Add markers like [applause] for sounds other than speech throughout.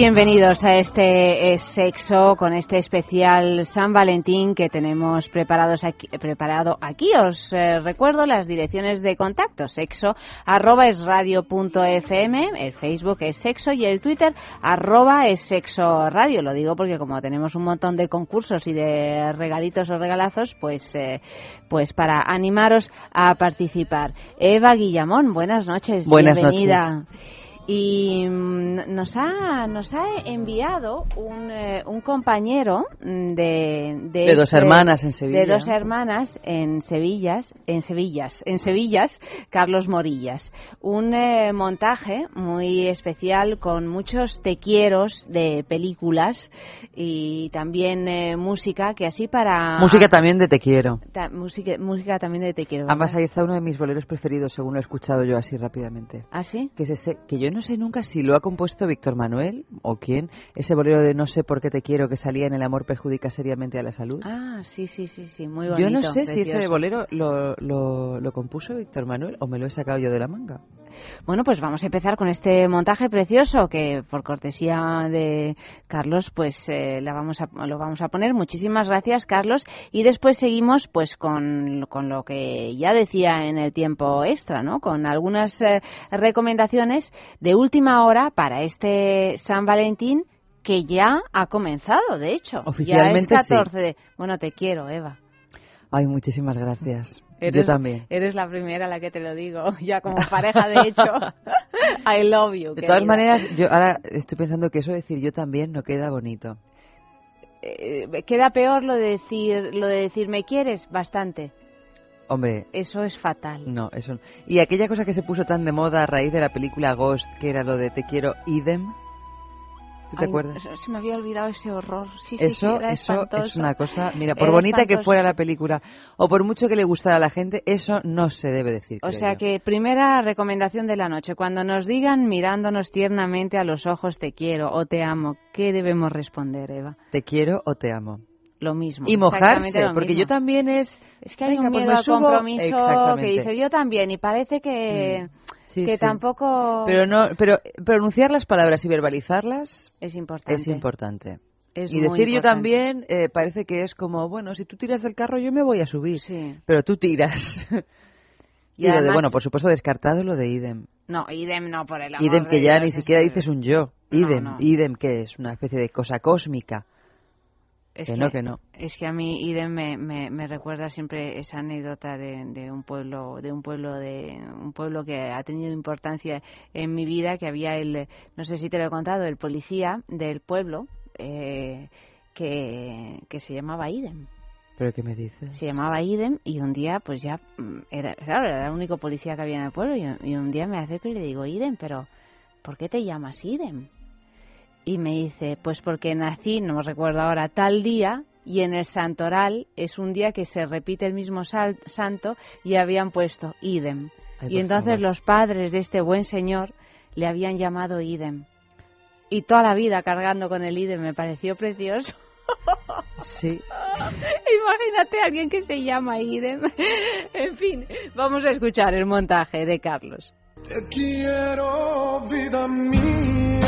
Bienvenidos a este sexo con este especial San Valentín que tenemos preparados aquí, preparado aquí. Os eh, recuerdo las direcciones de contacto: sexo arroba es radio punto fm, el Facebook es sexo y el Twitter arroba es sexo radio. Lo digo porque como tenemos un montón de concursos y de regalitos o regalazos, pues, eh, pues para animaros a participar. Eva Guillamón, buenas noches. Buenas bienvenida y mm, nos ha, nos ha enviado un, eh, un compañero de, de, dos hermanas en Sevilla. De dos hermanas en Sevillas, en Sevillas, en Sevillas, Carlos Morillas. Un eh, montaje muy especial con muchos te de películas y también eh, música que así para... Música también de te quiero. música, música también de te quiero. Además ahí está uno de mis boleros preferidos según lo he escuchado yo así rápidamente. ¿Ah, sí? Que es ese, que yo no no sé nunca si lo ha compuesto Víctor Manuel o quién, ese bolero de No sé por qué te quiero que salía en El amor perjudica seriamente a la salud. Ah, sí, sí, sí, sí, muy bonito. Yo no sé si ese bolero lo, lo, lo compuso Víctor Manuel o me lo he sacado yo de la manga. Bueno, pues vamos a empezar con este montaje precioso que por cortesía de Carlos pues eh, la vamos a, lo vamos a poner. Muchísimas gracias Carlos y después seguimos pues con, con lo que ya decía en el tiempo extra, ¿no? Con algunas eh, recomendaciones de última hora para este San Valentín que ya ha comenzado, de hecho. Oficialmente ya es 14 de... Bueno, te quiero, Eva. Ay, muchísimas gracias. Yo también. Eres la primera a la que te lo digo, [laughs] ya como pareja, de hecho. [laughs] I love you. De todas maneras, yo ahora estoy pensando que eso de decir yo también no queda bonito. Eh, queda peor lo de decir lo de decir me quieres bastante. Hombre, eso es fatal. No, eso. Y aquella cosa que se puso tan de moda a raíz de la película Ghost, que era lo de te quiero idem te acuerdas? Se me había olvidado ese horror. Sí, eso, sí, eso es una cosa. Mira, por bonita que fuera la película o por mucho que le gustara a la gente, eso no se debe decir. O sea que primera recomendación de la noche, cuando nos digan mirándonos tiernamente a los ojos te quiero o te amo, ¿qué debemos responder, Eva? Te quiero o te amo. Lo mismo. Y mojarse, porque yo también es. Es que hay un pues miedo al compromiso que dice yo también y parece que. Mm que tampoco. Pero no, pero pronunciar las palabras y verbalizarlas es importante. Es importante. y decir yo también eh, parece que es como, bueno, si tú tiras del carro yo me voy a subir, sí. pero tú tiras. [laughs] y, lo de, bueno, por supuesto descartado lo de idem. No, idem no, por el amor Idem que ya ni siquiera dices un yo. Idem, idem que es una especie de cosa cósmica. Es que, no, que no. Es que a mí Idem me, me, recuerda siempre esa anécdota de, de, un pueblo, de un pueblo de un pueblo que ha tenido importancia en mi vida, que había el, no sé si te lo he contado, el policía del pueblo eh, que, que se llamaba Idem. ¿Pero qué me dices? Se llamaba Idem y un día, pues ya, mm, era, claro, era el único policía que había en el pueblo y, y un día me acerco y le digo, Idem, pero ¿por qué te llamas Idem? Y me dice, pues porque nací, no me recuerdo ahora, tal día y en el santoral es un día que se repite el mismo santo y habían puesto idem. y entonces los padres de este buen señor le habían llamado idem. Y toda la vida cargando con el idem me pareció precioso. [laughs] Sí. [laughs] Imagínate a alguien que se llama idem. [laughs] en fin, vamos a escuchar el montaje de Carlos. Te quiero, vida mía,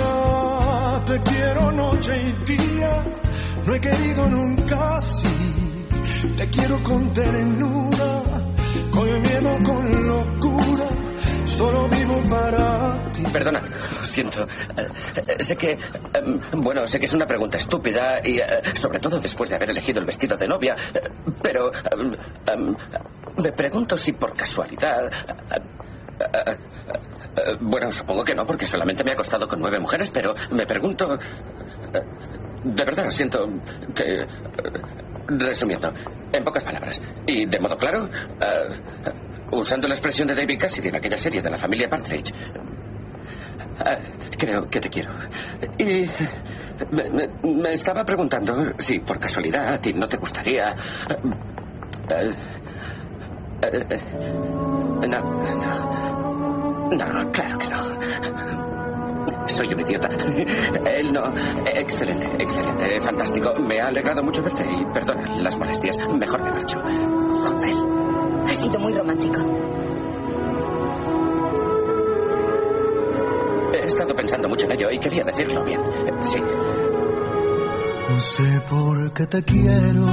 te quiero noche y día, no he querido nunca así. Te quiero con ternura, con miedo, con locura, solo vivo para ti. Perdona, lo siento. Eh, eh, sé que. em, bueno, sé que es una pregunta estúpida y. eh, sobre todo después de haber elegido el vestido de novia. pero. em, em, me pregunto si por casualidad. Eh, eh, bueno, supongo que no, porque solamente me he acostado con nueve mujeres, pero me pregunto. eh, de verdad, siento que. eh, Resumiendo, en pocas palabras, y de modo claro, eh, usando la expresión de David Cassidy en aquella serie de la familia Partridge, Ah, creo que te quiero. Y me, estaba preguntando si por casualidad a ti no te gustaría... eh, eh, eh, no, no. No, claro que no. Soy un idiota. Él no. Excelente, excelente, fantástico. Me ha alegrado mucho verte y perdona las molestias. Mejor me marcho. Rafael, ha sido muy romántico. He estado pensando mucho en ello y quería decirlo bien. Sí. No sé por qué te quiero,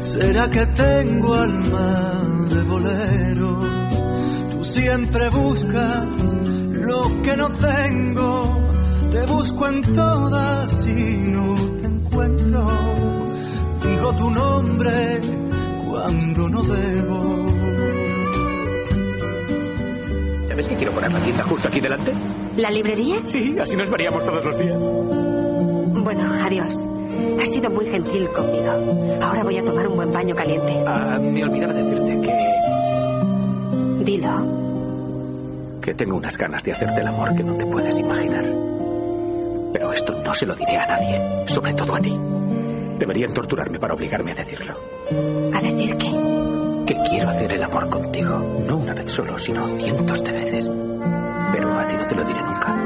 será que tengo alma de bolero. Tú siempre buscas lo que no tengo, te busco en todas y no te encuentro. Digo tu nombre cuando no debo. ¿Sabes que quiero poner la tienda justo aquí delante? ¿La librería? Sí, así nos veríamos todos los días. Bueno, adiós. Has sido muy gentil conmigo. Ahora voy a tomar un buen baño caliente. Ah, me olvidaba decirte que, Dilo. que tengo unas ganas de hacerte el amor que no te puedes imaginar. Pero esto no se lo diré a nadie, sobre todo a ti. Deberían torturarme para obligarme a decirlo. ¿A decir qué? Que quiero hacer el amor contigo, no una vez solo, sino cientos de veces. Pero a ti no te lo diré nunca.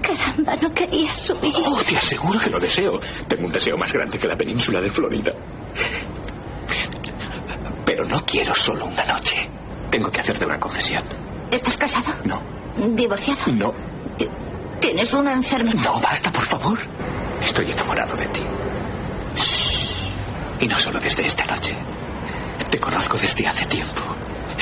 caramba, no quería subir. Oh, te aseguro que lo deseo. Tengo un deseo más grande que la península de Florida. Pero no quiero solo una noche. Tengo que hacerte una concesión. ¿Estás casado? No, ¿Divorciado? no, ¿Tienes una enfermedad? no, basta, por favor. Estoy enamorado de ti. Shh. Y no solo desde esta noche. Te conozco desde hace tiempo.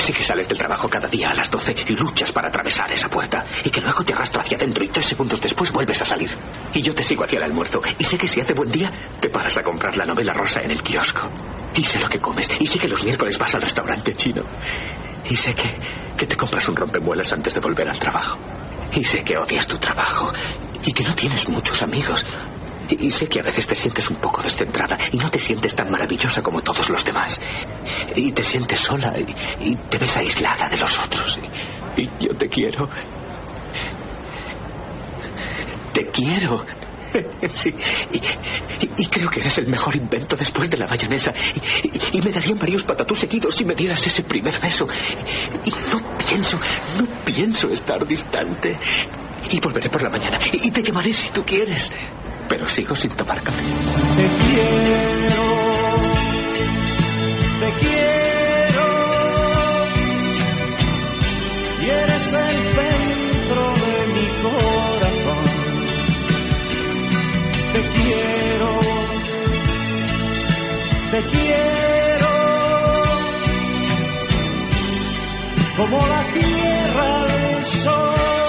Sé que sales del trabajo cada día a las 12 y luchas para atravesar esa puerta y que luego te arrastro hacia adentro y tres segundos después vuelves a salir. Y yo te sigo hacia el almuerzo y sé que si hace buen día te paras a comprar la novela rosa en el kiosco. Y sé lo que comes y sé que los miércoles vas al restaurante chino. Y sé que, que te compras un rompemuelas antes de volver al trabajo. Y sé que odias tu trabajo y que no tienes muchos amigos. Y sé que a veces te sientes un poco descentrada y no te sientes tan maravillosa como todos los demás. Y te sientes sola y, te ves aislada de los otros. Y, yo te quiero. Te quiero. [laughs] Sí, y, creo que eres el mejor invento después de la mayonesa. Y, me darían varios patatús seguidos si me dieras ese primer beso. Y, no pienso, no pienso estar distante. Y volveré por la mañana. Y te llamaré si tú quieres. Pero sigo sin tomar café. Te quiero, te quiero, y eres el centro de mi corazón. Te quiero, te quiero, como la tierra al sol.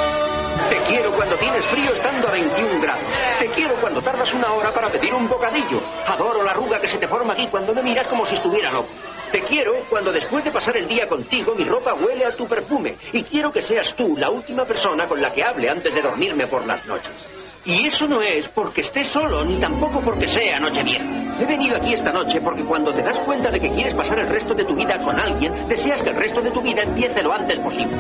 Te quiero cuando tienes frío estando a 21 grados. Te quiero cuando tardas una hora para pedir un bocadillo. Adoro la arruga que se te forma aquí cuando me miras como si estuviera loco. Te quiero cuando después de pasar el día contigo mi ropa huele a tu perfume. Y quiero que seas tú la última persona con la que hable antes de dormirme por las noches. Y eso no es porque esté solo, ni tampoco porque sea noche vieja. He venido aquí esta noche porque cuando te das cuenta de que quieres pasar el resto de tu vida con alguien, deseas que el resto de tu vida empiece lo antes posible.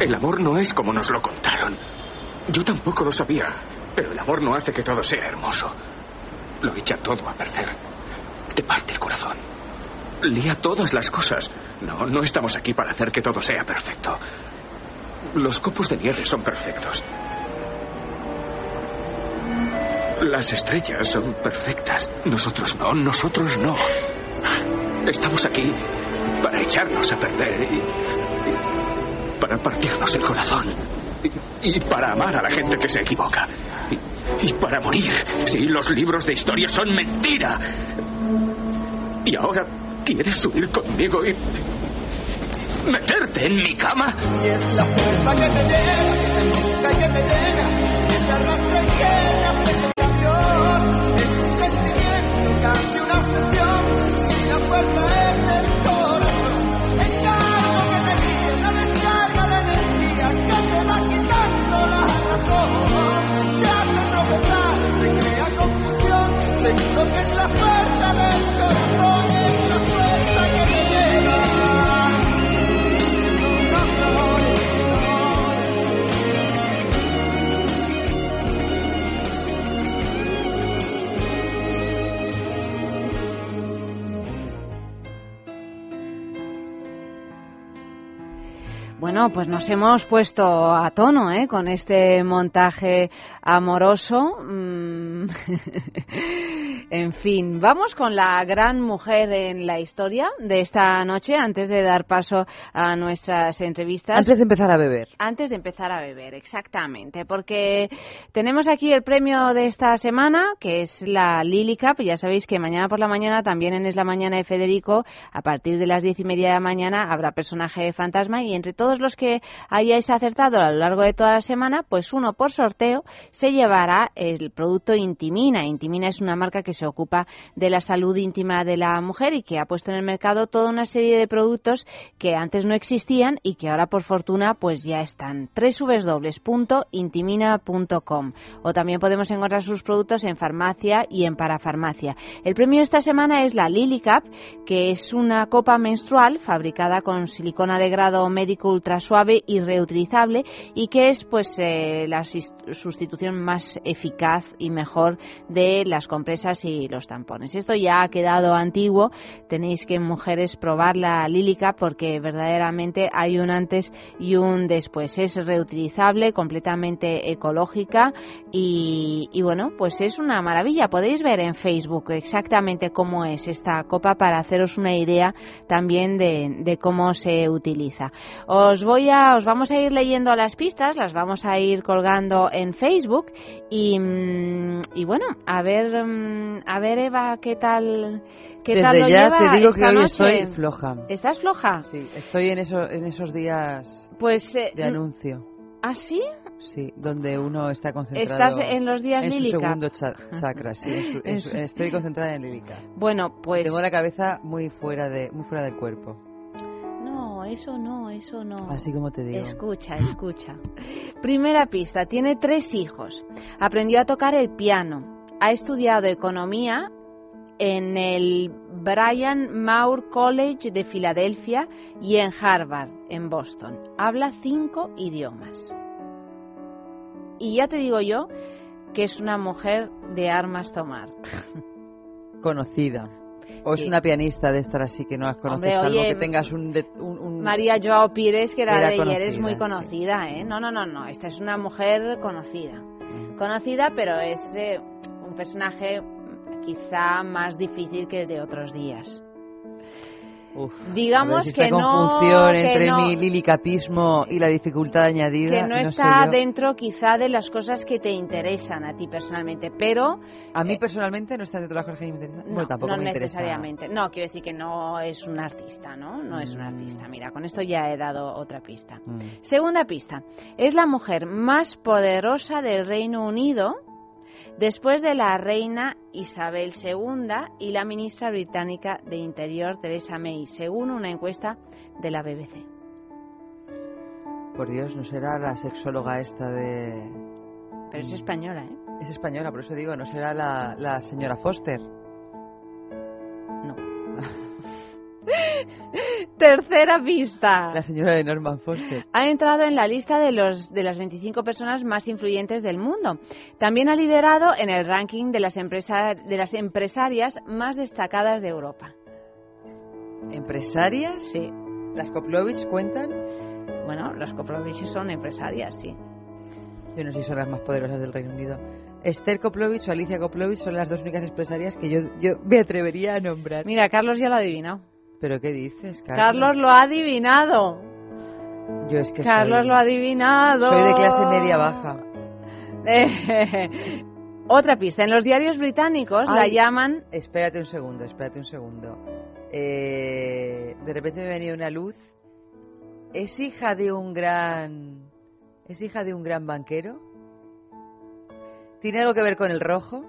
El amor no es como nos lo contaron. Yo tampoco lo sabía. Pero el amor no hace que todo sea hermoso. Lo echa todo a perder. Te parte el corazón. Lía todas las cosas. No, no estamos aquí para hacer que todo sea perfecto. Los copos de nieve son perfectos. Las estrellas son perfectas. Nosotros no, nosotros no. Estamos aquí para echarnos a perder y, para partirnos el corazón. Y, y para amar a la gente que se equivoca. Y, y para morir. Sí, los libros de historia son mentira. Y ahora quieres subir conmigo y meterte en mi cama. Y es la fuerza que te llena, que te llena, que te arrastra y que te hace que adiós. Es un sentimiento, casi una obsesión, si la fuerza Bueno, pues nos hemos puesto a tono ¿eh? con este montaje amoroso. Mm. [laughs] en fin, vamos con la gran mujer en la historia de esta noche, antes de dar paso a nuestras entrevistas. Antes de empezar a beber. Antes de empezar a beber, exactamente, porque tenemos aquí el premio de esta semana, que es la Lily Cup. Ya sabéis que mañana por la mañana, también en Es la Mañana de Federico, a partir de las diez y media de la mañana, habrá personaje fantasma y entre todos los que hayáis acertado a lo largo de toda la semana, pues uno por sorteo se llevará el producto Intimina. Intimina es una marca que se ocupa de la salud íntima de la mujer y que ha puesto en el mercado toda una serie de productos que antes no existían y que ahora por fortuna pues ya están. www.intimina.com o también podemos encontrar sus productos en farmacia y en parafarmacia. El premio esta semana es la Lily Cup, que es una copa menstrual fabricada con silicona de grado médico ultra suave y reutilizable y que es pues eh, la sis- más eficaz y mejor de las compresas y los tampones. Esto ya ha quedado antiguo, tenéis que mujeres probar la lílica porque verdaderamente hay un antes y un después. Es reutilizable, completamente ecológica y, y bueno, pues es una maravilla. Podéis ver en Facebook exactamente cómo es esta copa para haceros una idea también de, de cómo se utiliza. Os voy a, os vamos a ir leyendo las pistas, las vamos a ir colgando en Facebook y, mm, y bueno, a ver, mm, a ver Eva, qué tal, qué Desde tal lo ya lleva te digo que esta hoy noche? estoy floja. ¿Estás floja? Sí, estoy en, eso, en esos días Pues, eh, de anuncio. ¿ah sí? Sí, donde uno está concentrado. ¿Estás en los días en su lílica? segundo cha- chakra, sí. en su- en [laughs] su- En estoy concentrada en lílica. Bueno, pues Tengo la cabeza muy fuera de muy fuera del cuerpo, eso no, eso no. así como te digo. Escucha, escucha. Primera pista, tiene tres hijos. Aprendió a tocar el piano. Ha estudiado economía en el Brian Moore College de Filadelfia y en Harvard, en Boston. Habla cinco idiomas. Y ya te digo yo que es una mujer de armas tomar. Conocida. O es una pianista de estas así que no las conoces, Hombre, salvo oye, que tengas un, de- un- un- María Joao Pires, que era, Era de ayer, es conocida, muy sí. conocida, ¿eh? No, no, no, no. Esta es una mujer conocida. Mm. Conocida, pero es eh, un personaje quizá más difícil que el de otros días. Uf, Digamos si que no- que no- mi lilicapismo y la dificultad añadida. Que no, está dentro quizá de las cosas que te interesan a ti personalmente, pero A mí eh, personalmente no está dentro de las cosas que me interesan. no, bueno, tampoco no me interesa. necesariamente. No, quiero decir que no es un artista, ¿no? No es un Mm. artista. Mira, con esto ya he dado otra pista. Mm. Segunda pista. Es la mujer más poderosa del Reino Unido después de la reina Isabel II y la ministra británica de Interior Theresa May, según una encuesta de la BBC. Por Dios, no será la sexóloga esta de. Pero es española, ¿eh? Es española, por eso digo, no será la, la señora Foster. [laughs] Tercera pista. La señora de Norman Foster. Ha entrado en la lista de, los, de las 25 personas más influyentes del mundo. También ha liderado en el ranking de las, empresa- de las empresarias más destacadas de Europa. ¿Empresarias? Sí. ¿Las Koplovich cuentan? Bueno, las Koplovich son empresarias, sí. Yo no sé si son las más poderosas del Reino Unido. Esther Koplovich o Alicia Koplovich son las dos únicas empresarias que yo, yo me atrevería a nombrar. Mira, Carlos ya lo ha adivinado. ¿Pero qué dices, Carlos? Carlos lo ha adivinado. Yo es que Carlos soy, lo ha adivinado. soy de clase media baja. Eh, [laughs] Otra pista. En los diarios británicos la llaman... Espérate un segundo, espérate un segundo. Eh, de repente me venido una luz. ¿Es hija de un gran... ¿Es hija de un gran banquero? ¿Tiene algo que ver con el rojo?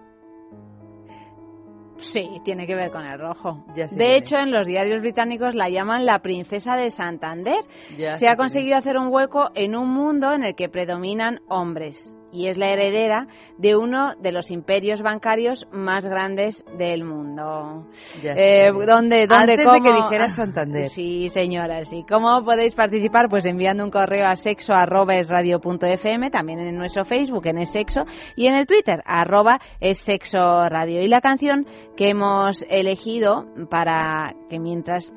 Sí, tiene que ver con el rojo. Ya De hecho, en los diarios británicos la llaman la princesa de Santander. Ya Se ha conseguido hacer un hueco en un mundo en el que predominan hombres y es la heredera de uno de los imperios bancarios más grandes del mundo. Eh. ¿Dónde, dónde, Antes de que dijeras [laughs] Santander. Sí, señora, sí. ¿Cómo podéis participar? Pues enviando un correo a sexo arroba es radio punto fm, también en nuestro Facebook, en es sexo, y en el Twitter, arroba es sexo radio. Y la canción que hemos elegido para que mientras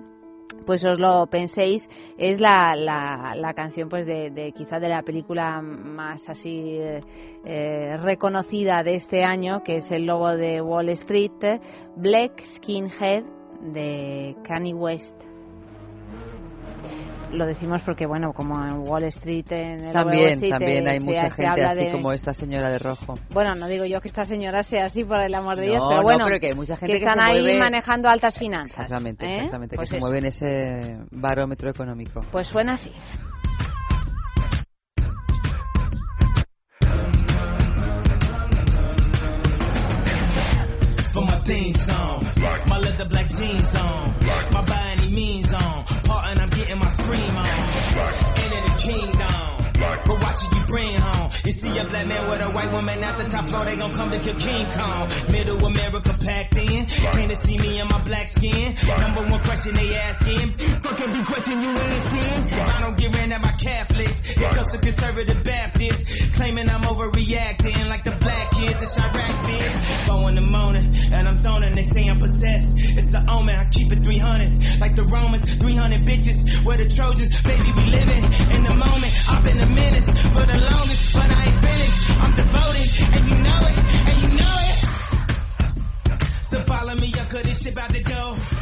pues os lo penséis es la, la, la canción pues de, de quizá de la película más así eh, eh, reconocida de este año que es el logo de Wall Street Black Skinhead de Kanye West lo decimos porque bueno como en Wall Street en el de Wall También, Street, también hay se- mucha se gente así de- como esta señora de rojo. bueno no digo yo que esta señora sea así por el amor de Dios No, pero no, bueno pero que hay mucha gente que están se ahí mueve- manejando altas finanzas Exactamente, ¿eh? exactamente, Pues que se eso. mueve en ese barómetro económico. Pues suena así. Theme song. My leather black jeans on. My by any means on. Part and I'm getting my scream on. In the kingdom. But watch it, you bring home. You see a black man with a white woman at the top floor, they gon' come to kill King Kong. Middle America packed in. Came to see me in my black skin. Number one question they asking. Fucking be question you asking. If I don't get ran at my Catholics, here comes the conservative Baptist. Claiming I'm overreacting like the black kids in Chirac, bitch. Four in the morning, and I'm zoning, they say I'm possessed. It's the omen, I keep it 300. Like the Romans, 300 bitches. Where the Trojans, baby, we living in the moment. I've been a menace for the longest, but I ain't finished. I'm devoted, and you know it, and you know it. So follow me up, cause this shit about to go. I'm doing 500, I'm out of control.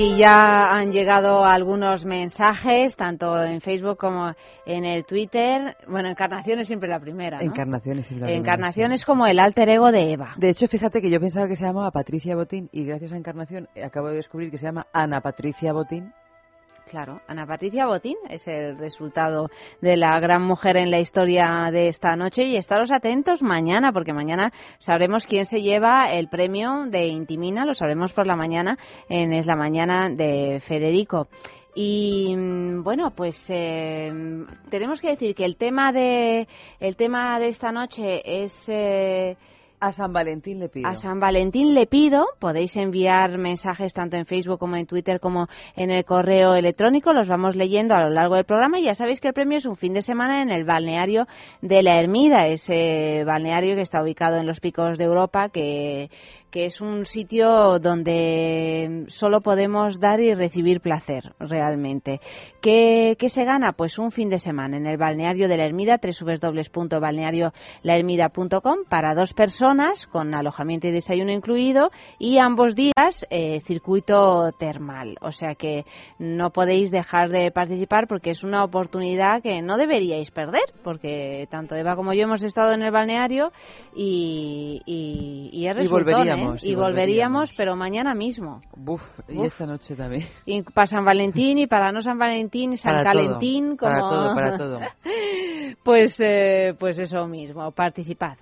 Y ya han llegado algunos mensajes, tanto en Facebook como en el Twitter. Bueno, Encarnación es siempre la primera, ¿no? Encarnación es la primera, Encarnación sí. es como el alter ego de Eva. De hecho, fíjate que yo pensaba que se llamaba Patricia Botín y gracias a Encarnación acabo de descubrir que se llama Ana Patricia Botín. Claro, Ana Patricia Botín es el resultado de la gran mujer en la historia de esta noche y estaros atentos mañana porque mañana sabremos quién se lleva el premio de Intimina, lo sabremos por la mañana en Es la Mañana de Federico. Y mm, bueno, pues eh, tenemos que decir que el tema de el tema de esta noche es eh, a San Valentín le pido. A San Valentín le pido. Podéis enviar mensajes tanto en Facebook como en Twitter como en el correo electrónico. Los vamos leyendo a lo largo del programa. Y ya sabéis que el premio es un fin de semana en el balneario de la Ermida, ese balneario que está ubicado en los picos de Europa, que que es un sitio donde solo podemos dar y recibir placer, realmente. ¿Qué, ¿Qué, se gana? Pues un fin de semana en el balneario de la Ermida, www.balneariolahermida.com, para dos personas, con alojamiento y desayuno incluido, y ambos días eh, circuito termal. O sea que no podéis dejar de participar porque es una oportunidad que no deberíais perder, porque tanto Eva como yo hemos estado en el balneario y, y, y es Y volveríamos. y, volveríamos, pero mañana mismo. Buf, y Uf. esta noche también. Y para San Valentín y para no San Valentín, San Para Calentín, todo, para como... todo, para todo. [laughs] pues, eh, pues eso mismo, participad.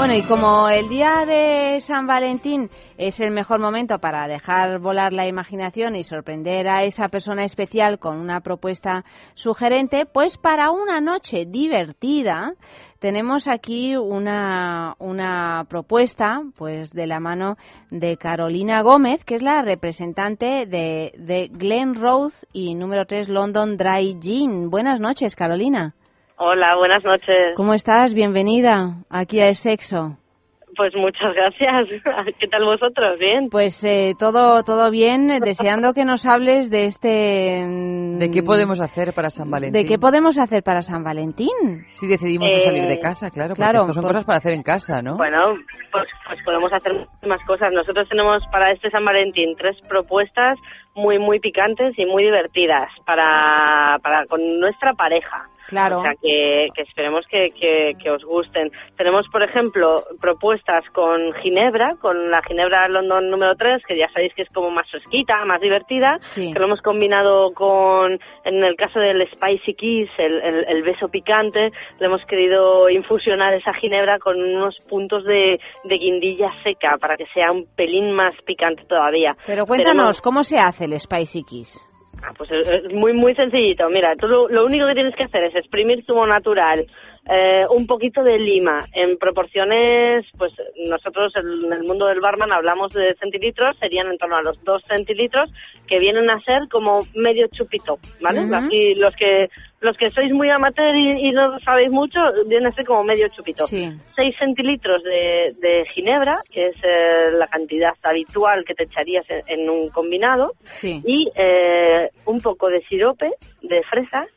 Bueno, y como el día de San Valentín es el mejor momento para dejar volar la imaginación y sorprender a esa persona especial con una propuesta sugerente, pues para una noche divertida tenemos aquí una, una propuesta pues de la mano de Carolina Gómez, que es la representante de, de Glen Rose y número 3 London Dry Gin. Buenas noches, Carolina. Hola, buenas noches. ¿Cómo estás? Bienvenida aquí a El Sexo. Pues muchas gracias. [laughs] ¿Qué tal vosotros? ¿Bien? Pues eh, todo todo bien, deseando que nos hables de este... mm, ¿De qué podemos hacer para San Valentín? ¿De qué podemos hacer para San Valentín? Si decidimos no Eh, salir de casa, claro, porque claro, esto son por- cosas para hacer en casa, ¿no? Bueno, pues, pues podemos hacer muchísimas cosas. Nosotros tenemos para este San Valentín tres propuestas muy, muy picantes y muy divertidas para, para con nuestra pareja. Claro. O sea, que, que esperemos que, que, que os gusten. Tenemos, por ejemplo, propuestas con Ginebra, con la Ginebra London número 3, que ya sabéis que es como más fresquita, más divertida, Sí. que lo hemos combinado con, en el caso del Spicy Kiss, el, el, el beso picante, le hemos querido infusionar esa Ginebra con unos puntos de, de guindilla seca para que sea un pelín más picante todavía. Pero cuéntanos, Tenemos- ¿cómo se hace el Spicy Kiss? Ah, pues es es muy, muy sencillito. Mira, tú lo, lo único que tienes que hacer es exprimir zumo natural, eh, un poquito de lima, en proporciones, pues nosotros en el mundo del barman hablamos de centilitros, serían en torno a los dos centilitros, que vienen a ser como medio chupito, ¿vale? Ujú. Así, los que los que sois muy amateur y, y no sabéis mucho, viene a ser como medio chupito. Sí. 6 centilitros de, de ginebra, que es eh, la cantidad habitual que te echarías en, en un combinado, Sí. y eh, un poco de sirope de fresas,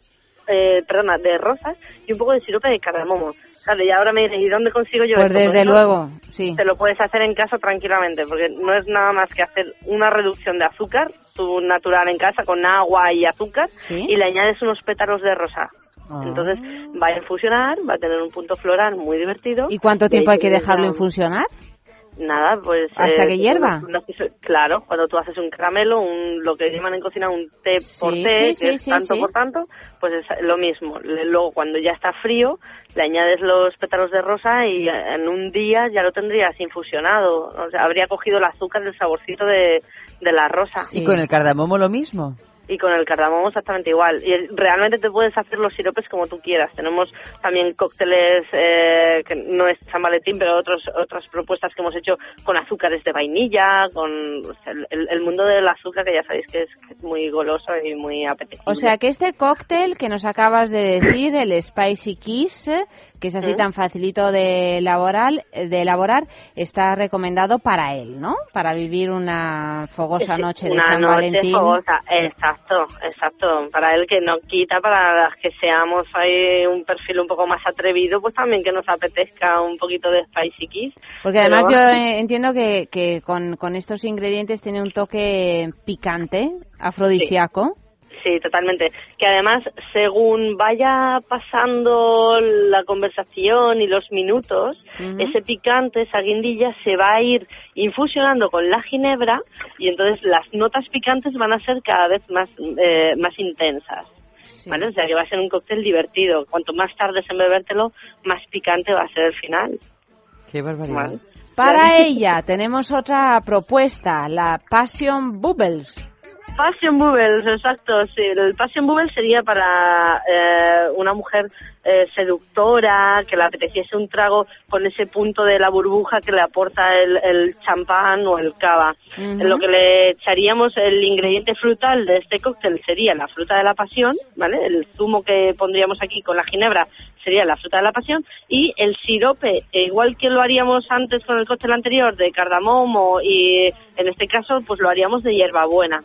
eh, perdona, de rosas, y un poco de sirope de cardamomo. Claro, y ahora me dices, ¿y dónde consigo yo Pues esto? desde no, luego, sí. Te lo puedes hacer en casa tranquilamente, porque no es nada más que hacer una reducción de azúcar, tu natural en casa, con agua y azúcar, Sí. y le añades unos pétalos de rosa. Ah. Entonces va a infusionar, va a tener un punto floral muy divertido. ¿Y cuánto tiempo hay que dejarlo infusionar? Nada, pues... ¿Hasta eh, que hierva? Claro, cuando tú haces un caramelo, un, lo que llaman en cocina un té por té, sí, que sí, es tanto por tanto, pues es lo mismo. Luego, cuando ya está frío, le añades los pétalos de rosa y en un día ya lo tendrías infusionado. O sea, habría cogido el azúcar, el saborcito de, de la rosa. Y con el cardamomo lo mismo. Y con el cardamomo exactamente igual. Y realmente te puedes hacer los siropes como tú quieras. Tenemos también cócteles, eh, que no es San Valentín, pero otros, otras propuestas que hemos hecho con azúcares de vainilla, con o sea, el, el mundo del azúcar que ya sabéis que es, que es muy goloso y muy apetecible. O sea que este cóctel que nos acabas de decir, el Spicy Kiss, que es así ¿Mm? tan facilito de elaborar, de elaborar, está recomendado para él, ¿no? Para vivir una fogosa noche de una San noche Valentín. fogosa, exacto, exacto. Para él que no quita, para las que seamos ahí un perfil un poco más atrevido, pues también que nos apetezca un poquito de spicy kiss. Porque además Pero- yo entiendo que, que con, con estos ingredientes tiene un toque picante, afrodisíaco. Sí, totalmente. Que además, según vaya pasando la conversación y los minutos, ese picante, esa guindilla, se va a ir infusionando con la ginebra y entonces las notas picantes van a ser cada vez más, eh, más intensas. ¿Vale? O sea que va a ser un cóctel divertido. Cuanto más tardes en bebértelo, más picante va a ser el final. Qué barbaridad. Vale. Para ella tenemos otra propuesta, la Passion Bubbles. Passion Bubbles, exacto. Sí, el Passion Bubbles sería para eh, una mujer eh, seductora, que le apeteciese un trago con ese punto de la burbuja que le aporta el, el champán o el cava. Ujú. Lo que le echaríamos, el ingrediente frutal de este cóctel sería la fruta de la pasión, ¿vale? El zumo que pondríamos aquí con la ginebra sería la fruta de la pasión y el sirope, igual que lo haríamos antes con el cóctel anterior de cardamomo y en este caso pues lo haríamos de hierbabuena.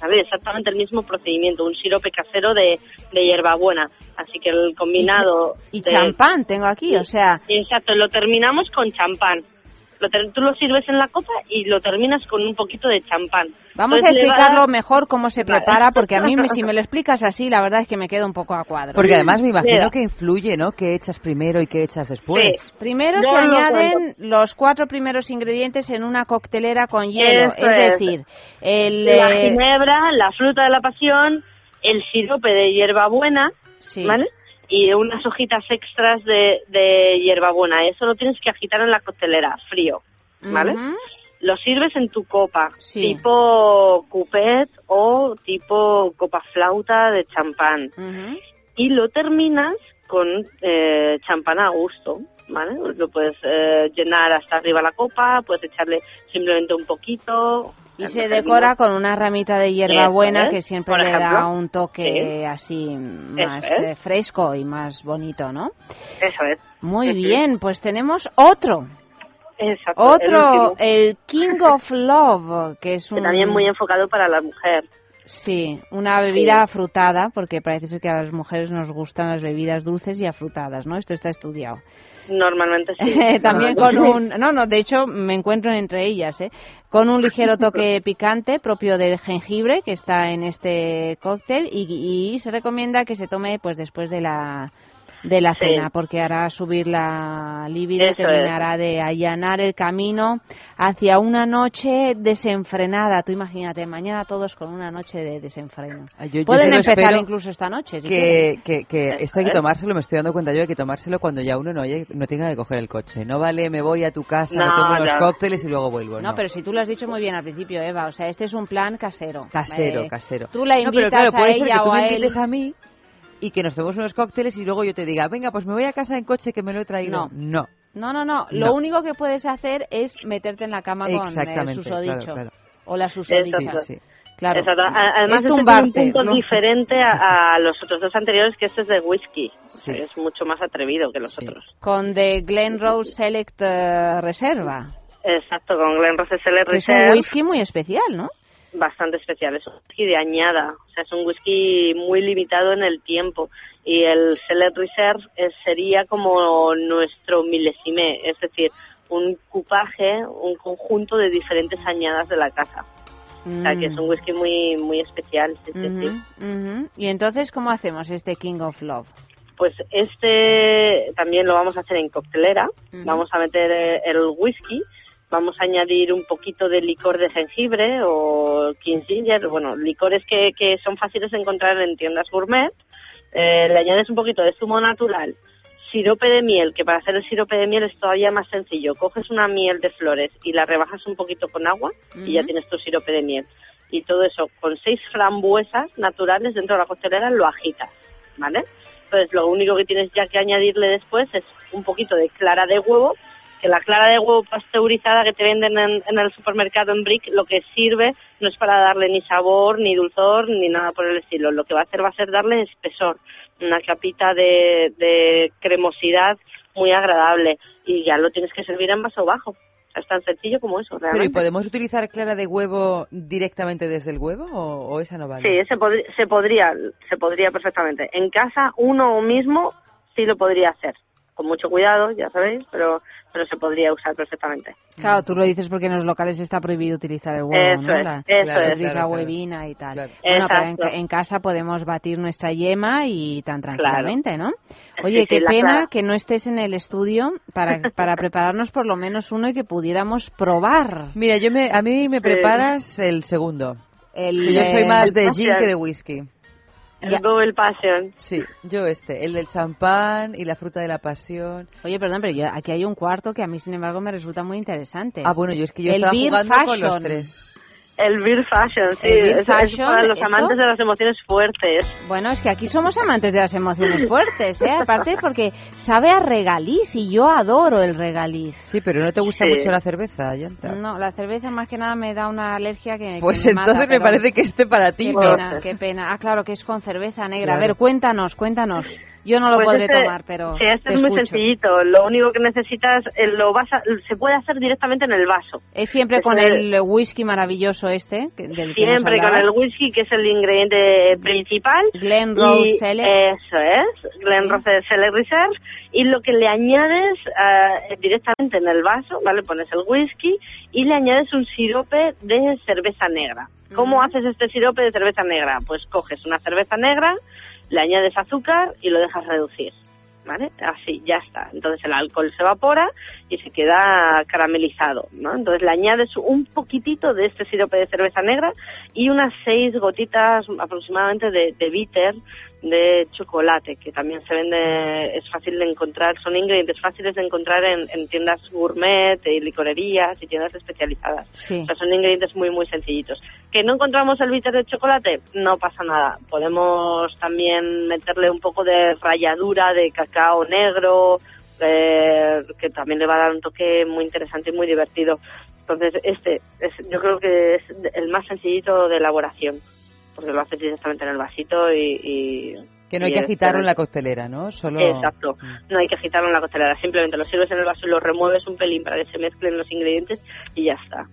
¿Sabes? Exactamente el mismo procedimiento, un sirope casero de, de hierbabuena. Así que el combinado... [laughs] Y de- champán tengo aquí, o sea, Exacto, lo terminamos con champán. Lo ter- tú lo sirves en la copa y lo terminas con un poquito de champán. vamos a Entonces va explicarlo mejor cómo se prepara, porque a mí me- [laughs] si me lo explicas así, la verdad es que me quedo un poco a cuadro. Porque además me imagino que influye, ¿no? ¿Qué echas primero y qué echas después? Primero Yo se lo añaden los cuatro primeros ingredientes en una coctelera con hielo, Eso es es. decir, el La eh, ginebra, la fruta de la pasión, el sirope de hierbabuena, Sí. ¿vale? Y unas hojitas extras de, de hierbabuena. Eso lo tienes que agitar en la coctelera, frío, ¿vale? Lo sirves en tu copa, Sí. tipo cupet o tipo copa flauta de champán. Y lo terminas con eh, champán a gusto, ¿vale? Lo puedes eh, llenar hasta arriba la copa, puedes echarle simplemente un poquito. Y se decora con una ramita de hierbabuena es, que siempre le da un toque Sí. así más es. eh, fresco y más bonito, ¿no? Eso es. Muy bien, pues tenemos otro. Exacto. Otro, el King of [laughs] Love, que es un... Que también muy enfocado para la mujer. Sí, una bebida afrutada, porque parece ser que a las mujeres nos gustan las bebidas dulces y afrutadas, ¿no? Esto está estudiado. Normalmente sí. [laughs] También con un... No, no, de hecho me encuentro entre ellas, ¿eh? Con un ligero [laughs] toque picante propio del jengibre que está en este cóctel y, y se recomienda que se tome pues después de la de la Sí. cena porque hará subir la libido y terminará de allanar el camino hacia una noche desenfrenada. Tú imagínate, mañana todos con una noche de desenfreno. Yo- yo Pueden empezar incluso esta noche. si que, que, que esto hay que tomárselo, me estoy dando cuenta yo, hay que tomárselo cuando ya uno no, haya- no tenga que coger el coche. No vale, me voy a tu casa, me No, tomo unos no. cócteles y luego vuelvo. No, pero si tú lo has dicho muy bien al principio, Eva, o sea, este es un plan casero. Casero, Eh, casero. Tú la No, invitas pero claro, a puede ser ella que tú o me a él. invites a mí y que nos tomemos unos cócteles y luego yo te diga, venga, pues me voy a casa en coche que me lo he traído. No. No. No, no, no. Lo No. único que puedes hacer es meterte en la cama con el susodicho. claro, claro. O la susodicha. Exacto. Sí, sí. Claro. Exacto. A- Además, es este un punto ¿no? diferente a, a los otros dos anteriores, que este es de whisky. O sea, Sí. Es mucho más atrevido que los Sí. otros. Con The Glen Rose Select eh, Reserva. Exacto, con Glen Rose SL Que es un whisky muy especial, ¿no? Bastante especial. Es un whisky de añada, o sea, es un whisky muy limitado en el tiempo. Y el Select Reserve es- sería como nuestro milésime, es decir, un cupaje, un conjunto de diferentes añadas de la casa. O sea, que es un whisky muy muy especial. sí. Mm. Y entonces, ¿cómo hacemos este King of Love? Pues este también lo vamos a hacer en coctelera. Vamos a meter eh, el whisky, vamos a añadir un poquito de licor de jengibre o Ginger, bueno, licores que, que son fáciles de encontrar en tiendas gourmet. Eh, le añades un poquito de zumo natural, sirope de miel, que para hacer el sirope de miel es todavía más sencillo. Coges una miel de flores y la rebajas un poquito con agua y ya tienes tu sirope de miel. Y todo eso con seis frambuesas naturales dentro de la costelera lo agitas, ¿vale? Entonces lo único que tienes ya que añadirle después es un poquito de clara de huevo, que la clara de huevo pasteurizada que te venden en, en el supermercado en Brick lo que sirve no es para darle ni sabor, ni dulzor, ni nada por el estilo. Lo que va a hacer va a ser darle espesor, una capita de, de cremosidad muy agradable y ya lo tienes que servir en vaso bajo. Es tan sencillo como eso, Pero ¿y realmente. podemos utilizar clara de huevo directamente desde el huevo o, o esa no vale? Sí, se podría, se podría perfectamente. En casa uno mismo sí lo podría hacer. Con mucho cuidado, ya sabéis, pero, pero se podría usar perfectamente. Claro, tú lo dices porque en los locales está prohibido utilizar el huevo, Eso ¿no? es, La, eso la es. típica Claro, claro. huevina y tal. Bueno, pero en, casa podemos batir nuestra yema y tan tranquilamente, ¿no? Oye, sí, qué pena clara. que no estés en el estudio para, [laughs] para prepararnos por lo menos uno y que pudiéramos probar. Mira, yo me, a mí me preparas el segundo. El, yo soy más de gin que de whisky. El Double Passion. Sí, yo este, el del champán y la fruta de la pasión. Oye, perdón, pero yo, aquí hay un cuarto que a mí, sin embargo, me resulta muy interesante. Ah, bueno, yo es que yo el estaba jugando con fashion. los tres. El Beer Fashion, sí. El beer fashion, para los ¿esto? amantes de las emociones fuertes. Bueno, es que aquí somos amantes de las emociones fuertes, ¿eh? Aparte porque sabe a regaliz y yo adoro el regaliz. Sí, pero no te gusta Sí. mucho la cerveza, Yanta. No, la cerveza más que nada me da una alergia que, que Pues me mata, entonces me parece que este para ti Qué no. pena, qué pena. Ah, claro, que es con cerveza negra. A ver, cuéntanos, cuéntanos. Yo no lo Pues podré este- tomar, pero Sí, este te es muy sencillito. Lo único que necesitas, eh, lo vas a- se puede hacer directamente en el vaso. Es siempre con el whisky maravilloso este, del que Siempre con el whisky, que es el ingrediente principal. Glen Rose. Eso es, Glen Rose Select Reserve. Y lo que le añades eh, directamente en el vaso, ¿vale? Pones el whisky y le añades un sirope de cerveza negra. ¿Cómo haces este sirope de cerveza negra? Pues coges una cerveza negra, le añades azúcar y lo dejas reducir. ¿Vale? Así, ya está. Entonces el alcohol se evapora y se queda caramelizado, ¿no? Entonces le añades un poquitito de este sirope de cerveza negra y unas seis gotitas aproximadamente de, de bitter de chocolate, que también se vende, es fácil de encontrar, son ingredientes fáciles de encontrar en, en tiendas gourmet y licorerías y tiendas especializadas. Sí. O sea, son ingredientes muy, muy sencillitos. ¿Que no encontramos el bitter de chocolate? No pasa nada. Podemos también meterle un poco de ralladura de cacao negro, eh, que también le va a dar un toque muy interesante y muy divertido. Entonces, este es, yo creo que es el más sencillito de elaboración, porque lo haces directamente en el vasito y... y Que no hay que agitarlo en la costelera, ¿no? Solo... Exacto, no hay que agitarlo en la costelera, simplemente lo sirves en el vaso y lo remueves un pelín para que se mezclen los ingredientes y ya está.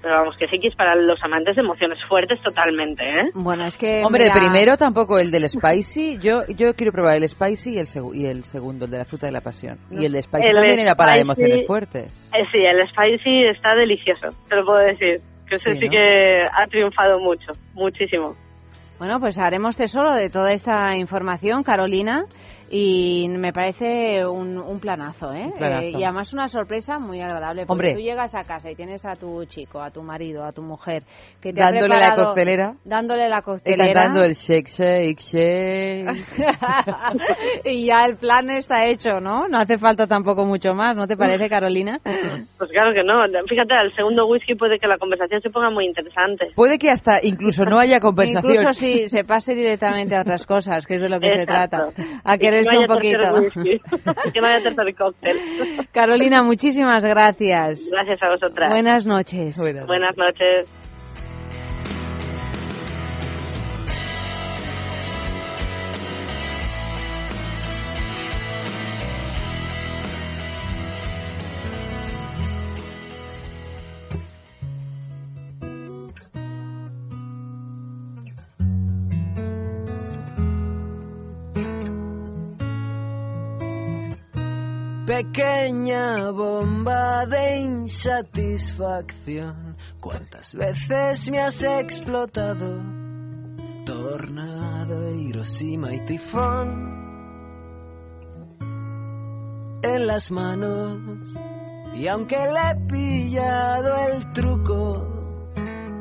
Pero vamos, que sí que es para los amantes de emociones fuertes totalmente, ¿eh? Bueno, es que... Hombre, el primero tampoco, el del spicy. Yo yo quiero probar el spicy y el, y el segundo, el de la fruta de la pasión. Y el de spicy El también era para spicy- emociones fuertes. Eh, sí, el spicy está delicioso, te lo puedo decir. Que ese Sí, sí, ¿no? que ha triunfado mucho, muchísimo. Bueno, pues haremos tesoro de toda esta información, Carolina, y me parece un, un planazo, ¿eh? Un planazo. Eh, y además una sorpresa muy agradable, porque Hombre. tú llegas a casa y tienes a tu chico, a tu marido, a tu mujer, que te ha Dándole la preparado- coctelera. Dándole la Y coctelera. cantando el shake, shake, shake. [laughs] y ya el plan está hecho, ¿no? No hace falta tampoco mucho más, ¿no te parece, [laughs] Carolina? Pues claro que no. Fíjate, al segundo whisky puede que la conversación se ponga muy interesante. Puede que hasta incluso no haya conversación. Incluso si se pase directamente a otras cosas, que es de lo que se Exacto. trata. A Y un poquito. [laughs] que no haya tercer cóctel. Carolina, muchísimas gracias. Gracias a vosotras. Buenas noches. Buenas noches. Pequeña bomba de insatisfacción. ¿Cuántas veces me has explotado? Tornado, Hiroshima y tifón. En las manos. Y aunque le he pillado el truco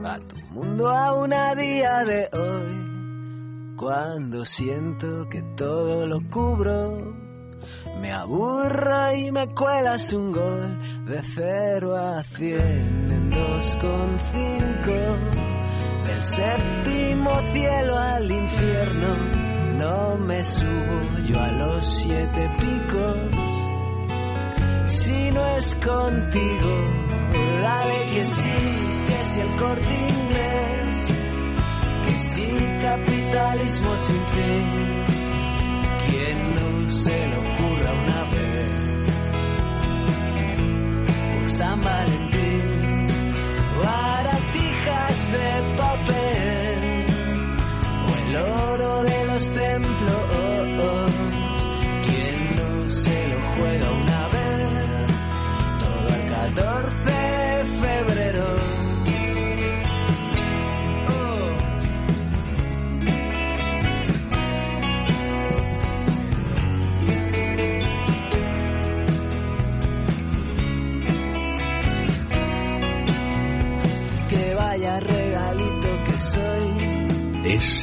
a tu mundo aún a día de hoy, cuando siento que todo lo cubro, me aburro y me cuelas un gol de 0 a 100 en 2,5. Del séptimo cielo al infierno, no me subo yo a los siete picos. Si no es contigo, dale que sí, que si el corte inglés, que si capitalismo sin fin. Quien no se le San Valentín, baratijas de papel o el oro de los templos. Quien no se lo juega una vez, todo el 14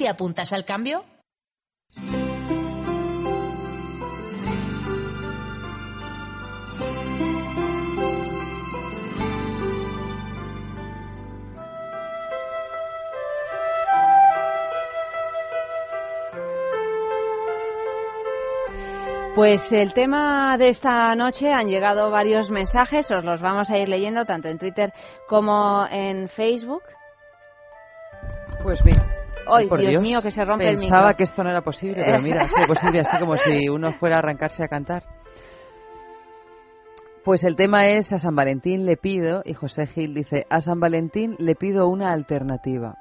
¿Te apuntas al cambio? Pues el tema de esta noche han llegado varios mensajes, os los vamos a ir leyendo tanto en Twitter como en Facebook. Pues bien. Ay, por Dios mío, que se rompe el Pensaba micro. que esto no era posible, pero mira, es posible, así como si uno fuera a arrancarse a cantar. Pues el tema es a San Valentín le pido, y José Gil dice, a San Valentín le pido una alternativa.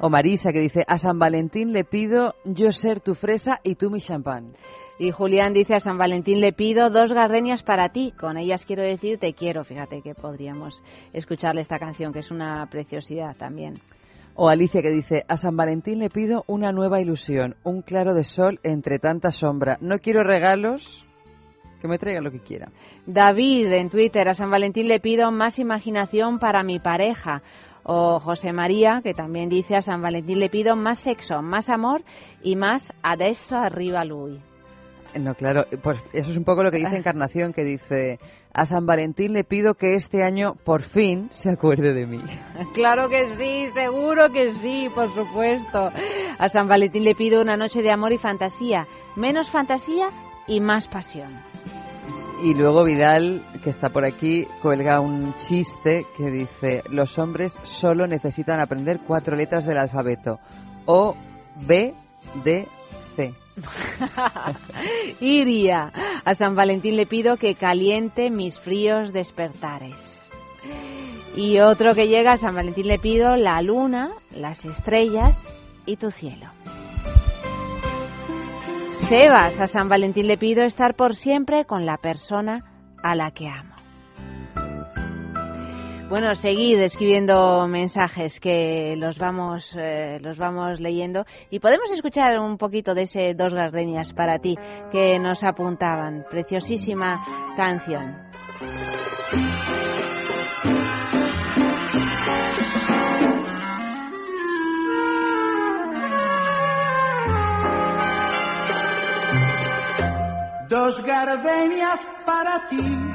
O Marisa que dice, a San Valentín le pido yo ser tu fresa y tú mi champán. Y Julián dice a San Valentín le pido dos gardenias para ti. Con ellas quiero decir te quiero. Fíjate que podríamos escucharle esta canción, que es una preciosidad también. O Alicia que dice, a San Valentín le pido una nueva ilusión, un claro de sol entre tanta sombra. No quiero regalos, que me traiga lo que quiera. David en Twitter, a San Valentín le pido más imaginación para mi pareja. O José María, que también dice a San Valentín le pido más sexo, más amor y más adesso arriba lui. No, claro, pues eso es un poco lo que dice Encarnación, que dice, a San Valentín le pido que este año por fin se acuerde de mí. [laughs] Claro que sí, seguro que sí, por supuesto. A San Valentín le pido una noche de amor y fantasía, menos fantasía y más pasión. Y luego Vidal, que está por aquí, cuelga un chiste que dice, los hombres solo necesitan aprender cuatro letras del alfabeto. O, B, D, C. [laughs] Iria, a San Valentín le pido que caliente mis fríos despertares. Y otro que llega a San Valentín le pido la luna, las estrellas y tu cielo. Sebas, a San Valentín le pido estar por siempre con la persona a la que amo. Bueno, seguid escribiendo mensajes que los vamos, eh, los vamos leyendo y podemos escuchar un poquito de ese Dos Gardenias para ti que nos apuntaban. Preciosísima canción. Dos gardenias para ti,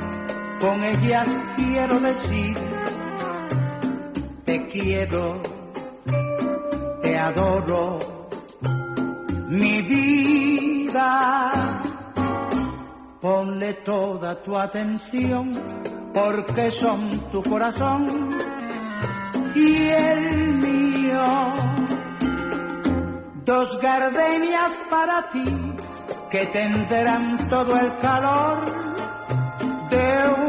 con ellas quiero decir, te quiero, te adoro, mi vida. Ponle toda tu atención, porque son tu corazón y el mío. Dos gardenias para ti que tendrán todo el calor de un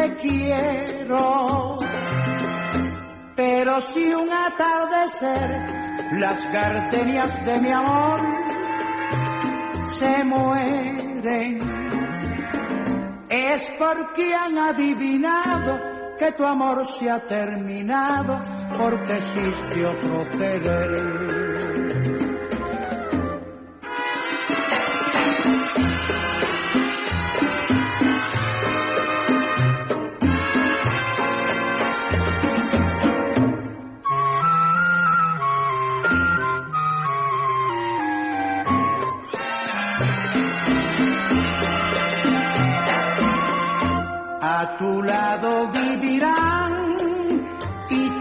te quiero. Pero si un atardecer las gardenias de mi amor se mueren, es porque han adivinado que tu amor se ha terminado porque existe otro querer.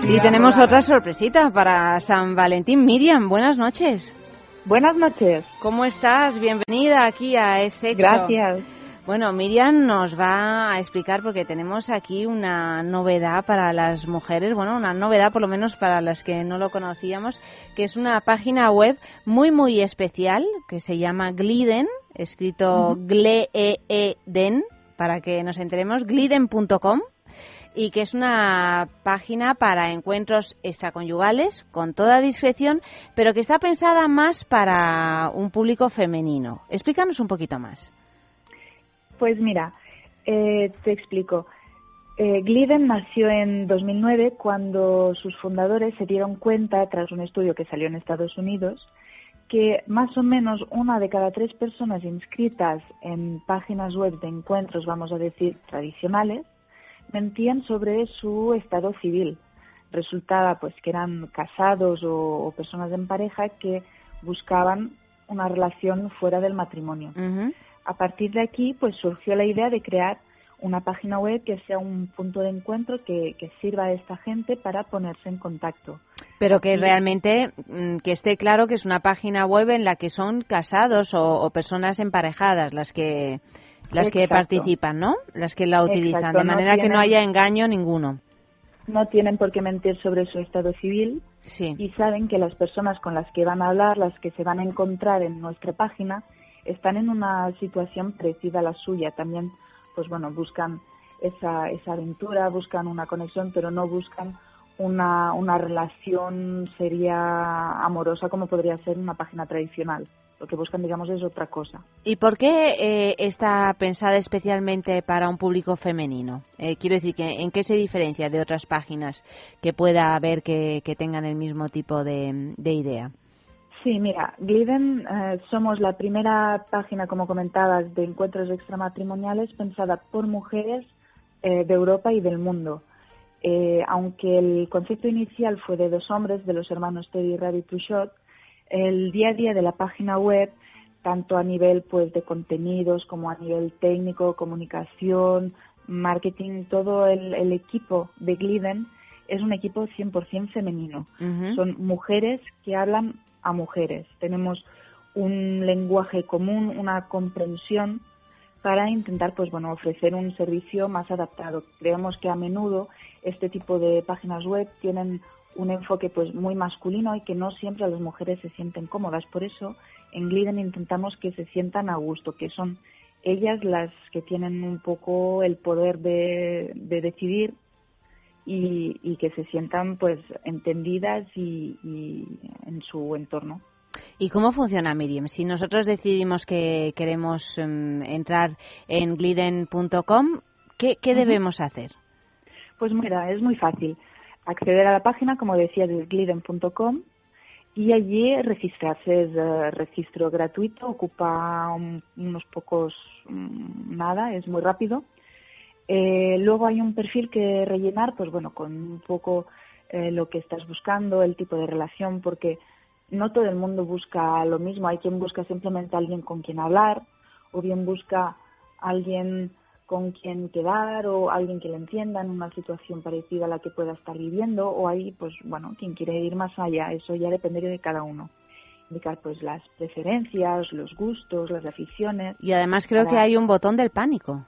Y te Y tenemos hablarán. otra sorpresita para San Valentín. Miriam, buenas noches. Buenas noches. ¿Cómo estás? Bienvenida aquí a ese. Gracias. Bueno, Miriam nos va a explicar porque tenemos aquí una novedad para las mujeres, bueno, una novedad por lo menos para las que no lo conocíamos, que es una página web muy muy especial que se llama Gliden, escrito Gleeden, para que nos enteremos, gliden.com y que es una página para encuentros extraconyugales con toda discreción, pero que está pensada más para un público femenino. Explícanos un poquito más. Pues mira, eh, te explico. Eh, Gliden nació en 2009 cuando sus fundadores se dieron cuenta, tras un estudio que salió en Estados Unidos, que más o menos una de cada tres personas inscritas en páginas web de encuentros, vamos a decir, tradicionales, mentían sobre su estado civil. Resultaba pues que eran casados o, o personas en pareja que buscaban una relación fuera del matrimonio. A partir de aquí, pues surgió la idea de crear una página web que sea un punto de encuentro que, que sirva a esta gente para ponerse en contacto. Pero que realmente mm, que esté claro que es una página web en la que son casados o, o personas emparejadas las que las que Exacto. participan, ¿no? Las que la utilizan, Exacto, de no manera que no haya engaño ninguno. No tienen por qué mentir sobre su estado civil Sí. y saben que las personas con las que van a hablar, las que se van a encontrar en nuestra página, están en una situación parecida a la suya. También, pues bueno, buscan esa, esa aventura, buscan una conexión, pero no buscan una, una relación seria amorosa como podría ser una página tradicional. Lo que buscan, digamos, es otra cosa. ¿Y por qué eh, está pensada especialmente para un público femenino? Eh, quiero decir, que ¿en qué se diferencia de otras páginas que pueda haber que, que tengan el mismo tipo de, de idea? Sí, mira, Gliden eh, somos la primera página, como comentabas, de encuentros extramatrimoniales pensada por mujeres eh, de Europa y del mundo. Eh, aunque el concepto inicial fue de dos hombres, de los hermanos Teddy y Ravi Truchot, el día a día de la página web, tanto a nivel pues de contenidos como a nivel técnico, comunicación, marketing, todo el, el equipo de Gliden es un equipo 100% femenino. Son mujeres que hablan a mujeres. Tenemos un lenguaje común, una comprensión para intentar pues bueno ofrecer un servicio más adaptado. Creemos que a menudo este tipo de páginas web tienen un enfoque pues muy masculino y que no siempre las mujeres se sienten cómodas. Por eso en Gliden intentamos que se sientan a gusto, que son ellas las que tienen un poco el poder de, de decidir y, y que se sientan pues entendidas y, y en su entorno. ¿Y cómo funciona Miriam? Si nosotros decidimos que queremos em, entrar en gliden.com, ¿qué, qué debemos hacer? Pues mira, es muy fácil. Acceder a la página, como decía, es gliden.com y allí registrarse. Es eh, registro gratuito, ocupa un- unos pocos, mm, nada, es muy rápido. Eh, luego hay un perfil que rellenar, pues bueno, con un poco eh, lo que estás buscando, el tipo de relación, porque no todo el mundo busca lo mismo. Hay quien busca simplemente a alguien con quien hablar, o bien busca a alguien con quien quedar o alguien que le entienda en una situación parecida a la que pueda estar viviendo o hay pues bueno quien quiere ir más allá eso ya dependería de cada uno indicar pues las preferencias los gustos las aficiones Y además creo para- que hay un botón del pánico.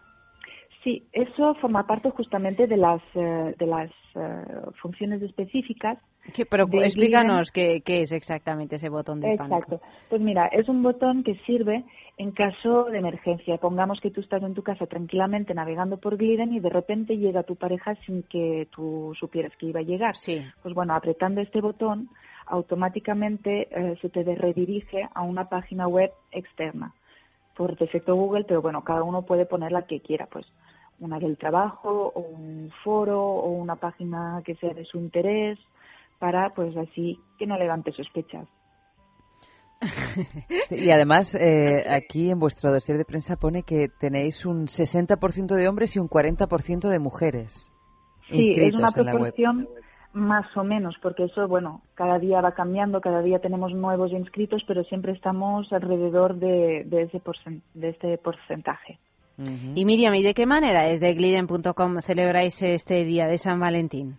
Sí, eso forma parte justamente de las eh, de las eh, funciones específicas. Que- pero de explícanos qué, qué es exactamente ese botón del Exacto. pánico. Pues mira, es un botón que sirve en caso de emergencia. Pongamos que tú estás en tu casa tranquilamente navegando por Gliden y de repente llega tu pareja sin que tú supieras que iba a llegar. Sí. Pues bueno, apretando este botón, automáticamente eh, se te redirige a una página web externa. Por defecto Google, pero bueno, cada uno puede poner la que quiera, pues una del trabajo o un foro o una página que sea de su interés para pues así que no levante sospechas. Y además, eh, aquí en vuestro dossier de prensa pone que tenéis un 60% de hombres y un 40% de mujeres. Sí, es inscritos una en la web. proporción más o menos, porque eso, bueno, cada día va cambiando, cada día tenemos nuevos inscritos, pero siempre estamos alrededor de, de ese, porcen- de este porcentaje. Y Miriam, ¿y de qué manera desde gliden.com celebráis este día de San Valentín?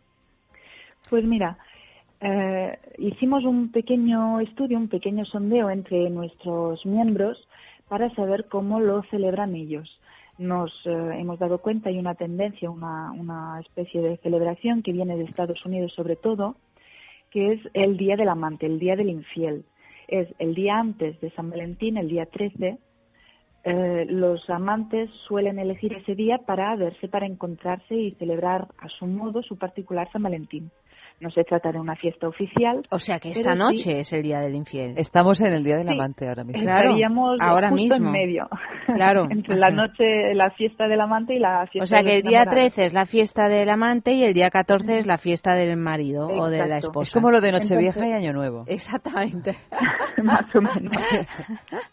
Pues mira, eh, hicimos un pequeño estudio, un pequeño sondeo entre nuestros miembros para saber cómo lo celebran ellos. Nos eh, hemos dado cuenta, hay una tendencia, una, una especie de celebración que viene de Estados Unidos sobre todo, que es el Día del Amante, el Día del Infiel. Es el día antes de San Valentín, el día 13, eh, los amantes suelen elegir ese día para verse, para encontrarse y celebrar a su modo su particular San Valentín. No se trata de una fiesta oficial. O sea que esta sí- noche es el día del infiel. Estamos en el Día del Sí. Amante ahora mismo. Estaríamos ahora justo mismo. en medio. Claro. [laughs] Entre la noche, la fiesta del amante y la fiesta O sea de que el día enamorados. 13 es la fiesta del amante y el día 14 es la fiesta del marido o de la esposa. Es como lo de Nochevieja Entonces- y Año Nuevo. Exactamente. [laughs] [laughs] Más o menos.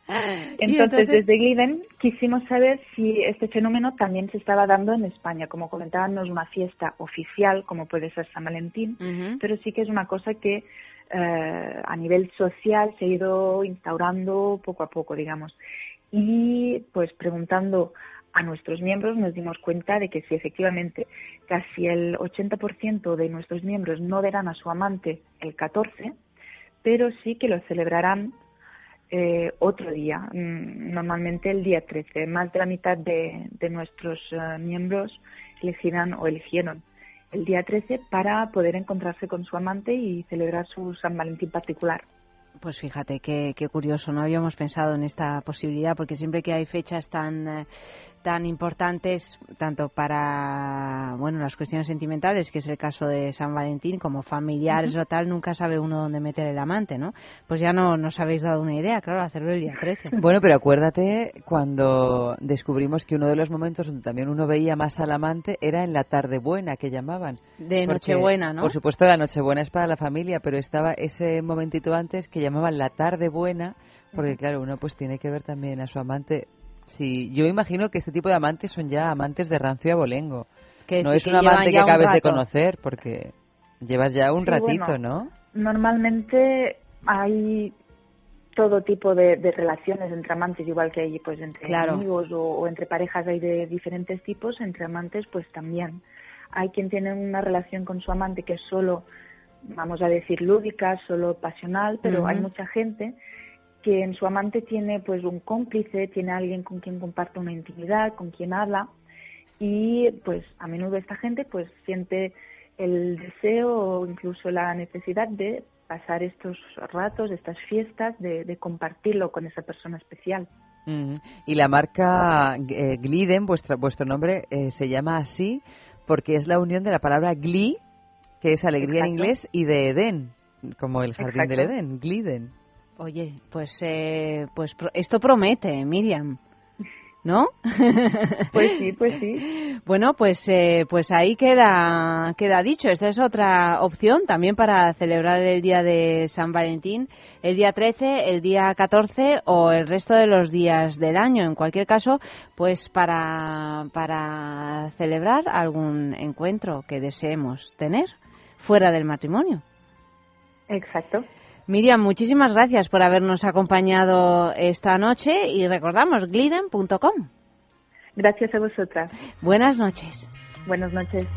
Entonces, entonces- desde Gliden quisimos saber si este fenómeno también se estaba dando en España. Como comentaban, no es una fiesta oficial como puede ser San Valentín, pero sí que es una cosa que eh, a nivel social se ha ido instaurando poco a poco, digamos. Y pues preguntando a nuestros miembros nos dimos cuenta de que si efectivamente casi el 80% de nuestros miembros no verán a su amante el 14, pero sí que lo celebrarán eh, otro día, mm, normalmente el día 13. Más de la mitad de, de nuestros eh, miembros elegirán o eligieron el día 13 para poder encontrarse con su amante y celebrar su San Valentín particular. Pues fíjate, qué, curioso, no habíamos pensado en esta posibilidad, porque siempre que hay fechas tan, eh, tan importantes, tanto para bueno las cuestiones sentimentales, que es el caso de San Valentín, como familiares Ujú. o tal, nunca sabe uno dónde meter el amante, ¿no? Pues ya no nos habéis dado una idea, claro, hacerlo el día 13. [laughs] Bueno, pero acuérdate cuando descubrimos que uno de los momentos donde también uno veía más al amante era en la tarde buena que llamaban. De Nochebuena, ¿no? Por supuesto, la Nochebuena es para la familia, pero estaba ese momentito antes que llamaban la tarde buena, porque claro, uno pues tiene que ver también a su amante. Sí, yo imagino que este tipo de amantes son ya amantes de rancio y abolengo. Que- no es que un amante que acabes de conocer, porque llevas ya un Sí, ratito, bueno, ¿no? Normalmente hay todo tipo de, de relaciones entre amantes, igual que hay pues entre Claro. amigos o, o entre parejas hay de diferentes tipos, entre amantes pues también. Hay quien tiene una relación con su amante que es solo, vamos a decir, lúdica, solo pasional, pero hay mucha gente que en su amante tiene pues un cómplice, tiene alguien con quien comparte una intimidad, con quien habla y pues a menudo esta gente pues siente el deseo o incluso la necesidad de pasar estos ratos, estas fiestas, de, de compartirlo con esa persona especial. Ujú. Y la marca eh, Gliden, vuestra, vuestro nombre, eh, se llama así porque es la unión de la palabra glee, que es alegría en inglés, y de Edén, como el jardín del. Edén, Gliden. Oye, pues, eh, pues esto promete, Miriam. ¿No? [laughs] Pues sí, pues sí. Bueno, pues, eh, pues ahí queda, queda dicho. Esta es otra opción también para celebrar el día de San Valentín, el día 13, el día 14 o el resto de los días del año. En cualquier caso, pues para, para celebrar algún encuentro que deseemos tener fuera del matrimonio. Exacto. Miriam, muchísimas gracias por habernos acompañado esta noche y recordamos gliden.com. Gracias a vosotras. Buenas noches. Buenas noches.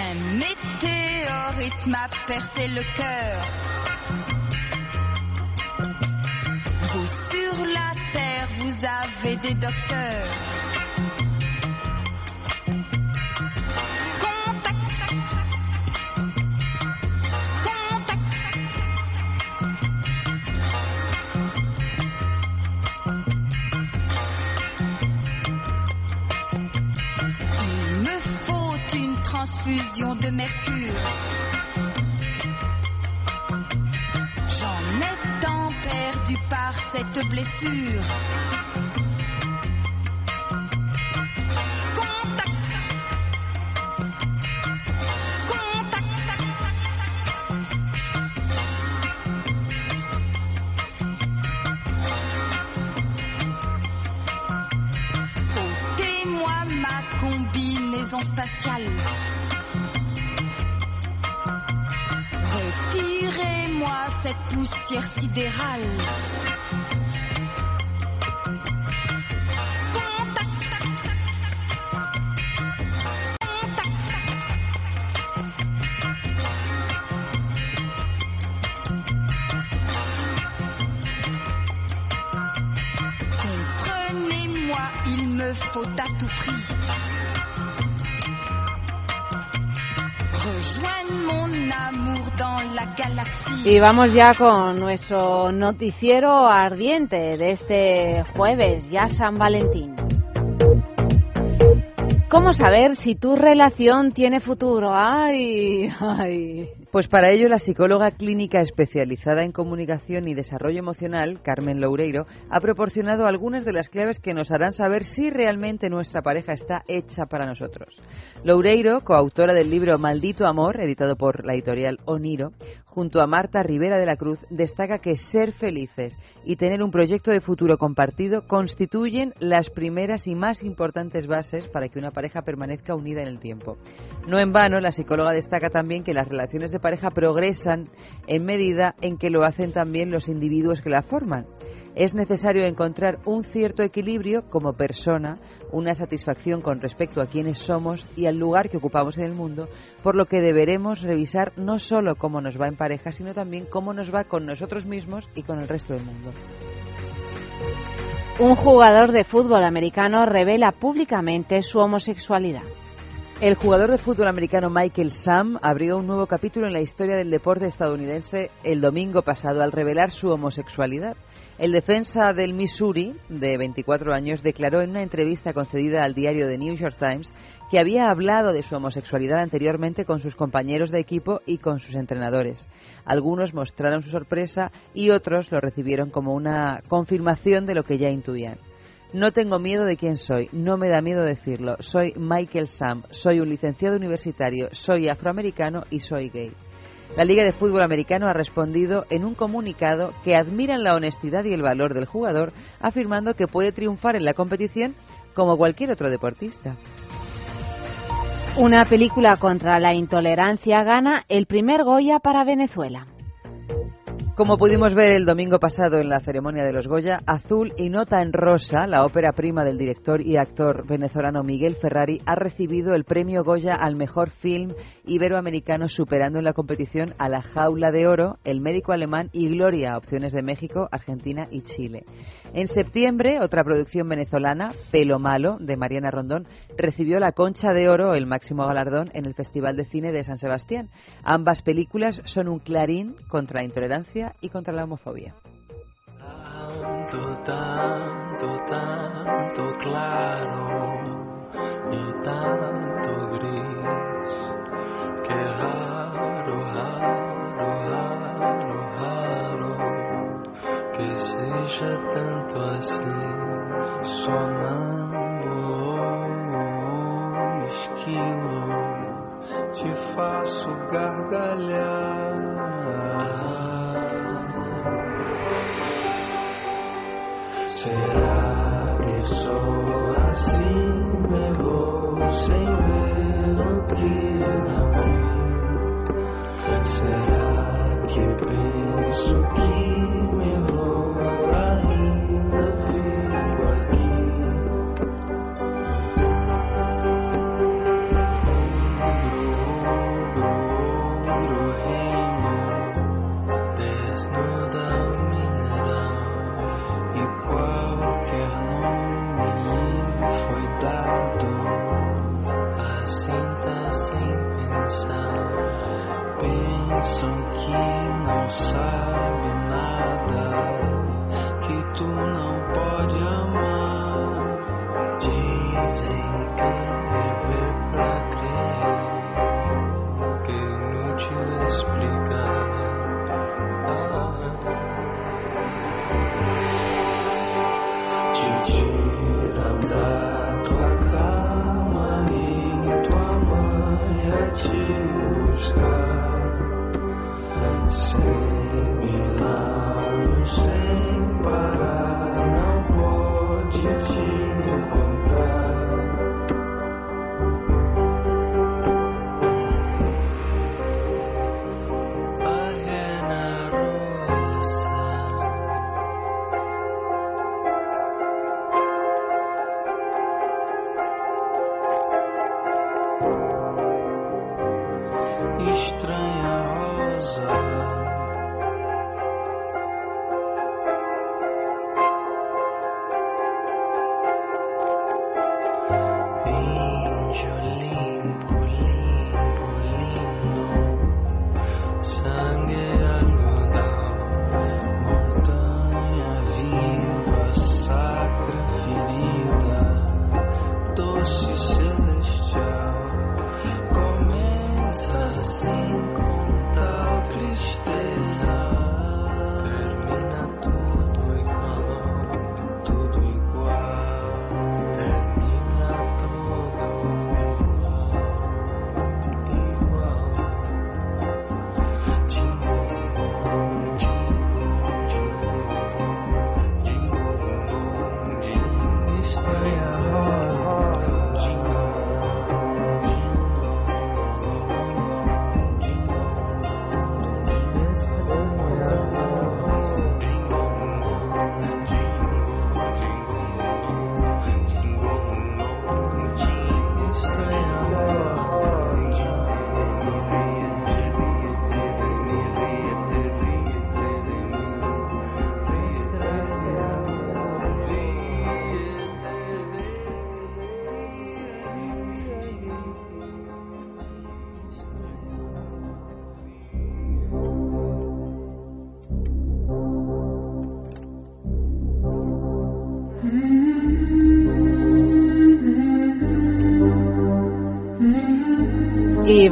Un météorite m'a percé le cœur. Vous sur la vous avez des docteurs. Il me faut une transfusion de mercure. J'en ai par cette blessure. Ôtez-moi ma combinaison spatiale. Cette poussière sidérale. Y vamos ya con nuestro noticiero ardiente de este jueves, ya San Valentín. ¿Cómo saber si tu relación tiene futuro? Ay, ay. Pues para ello la psicóloga clínica especializada en comunicación y desarrollo emocional, Carmen Loureiro, ha proporcionado algunas de las claves que nos harán saber si realmente nuestra pareja está hecha para nosotros. Loureiro, coautora del libro Maldito Amor, editado por la editorial Oniro, junto a Marta Rivera de la Cruz, destaca que ser felices y tener un proyecto de futuro compartido constituyen las primeras y más importantes bases para que una pareja permanezca unida en el tiempo. No en vano, la psicóloga destaca también que las relaciones de pareja progresan en medida en que lo hacen también los individuos que la forman. Es necesario encontrar un cierto equilibrio como persona, una satisfacción con respecto a quiénes somos y al lugar que ocupamos en el mundo, por lo que deberemos revisar no solo cómo nos va en pareja, sino también cómo nos va con nosotros mismos y con el resto del mundo. Un jugador de fútbol americano revela públicamente su homosexualidad. El jugador de fútbol americano Michael Sam abrió un nuevo capítulo en la historia del deporte estadounidense el domingo pasado al revelar su homosexualidad. El defensa del Missouri, de 24 años, declaró en una entrevista concedida al diario The New York Times que había hablado de su homosexualidad anteriormente con sus compañeros de equipo y con sus entrenadores. Algunos mostraron su sorpresa y otros lo recibieron como una confirmación de lo que ya intuían. No tengo miedo de quién soy, no me da miedo decirlo. Soy Michael Sam, soy un licenciado universitario, soy afroamericano y soy gay. La Liga de Fútbol Americano ha respondido en un comunicado que admiran la honestidad y el valor del jugador, afirmando que puede triunfar en la competición como cualquier otro deportista. Una película contra la intolerancia gana el primer Goya para Venezuela. Como pudimos ver el domingo pasado en la ceremonia de los Goya, Azul y Nota en Rosa, la ópera prima del director y actor venezolano Miguel Ferrari, ha recibido el premio Goya al mejor film iberoamericano, superando en la competición a La Jaula de Oro, El Médico Alemán y Gloria, opciones de México, Argentina y Chile. En septiembre, otra producción venezolana, Pelo Malo, de Mariana Rondón, recibió la Concha de Oro, el máximo galardón, en el Festival de Cine de San Sebastián. Ambas películas son un clarín contra la intolerancia y contra la homofobia. Tanto, tanto, tanto claro y seja tanto assim, sonando ou esquilo, te faço gargalhar. Será que sou assim? Me vou sem ver o que não. É? Será que penso que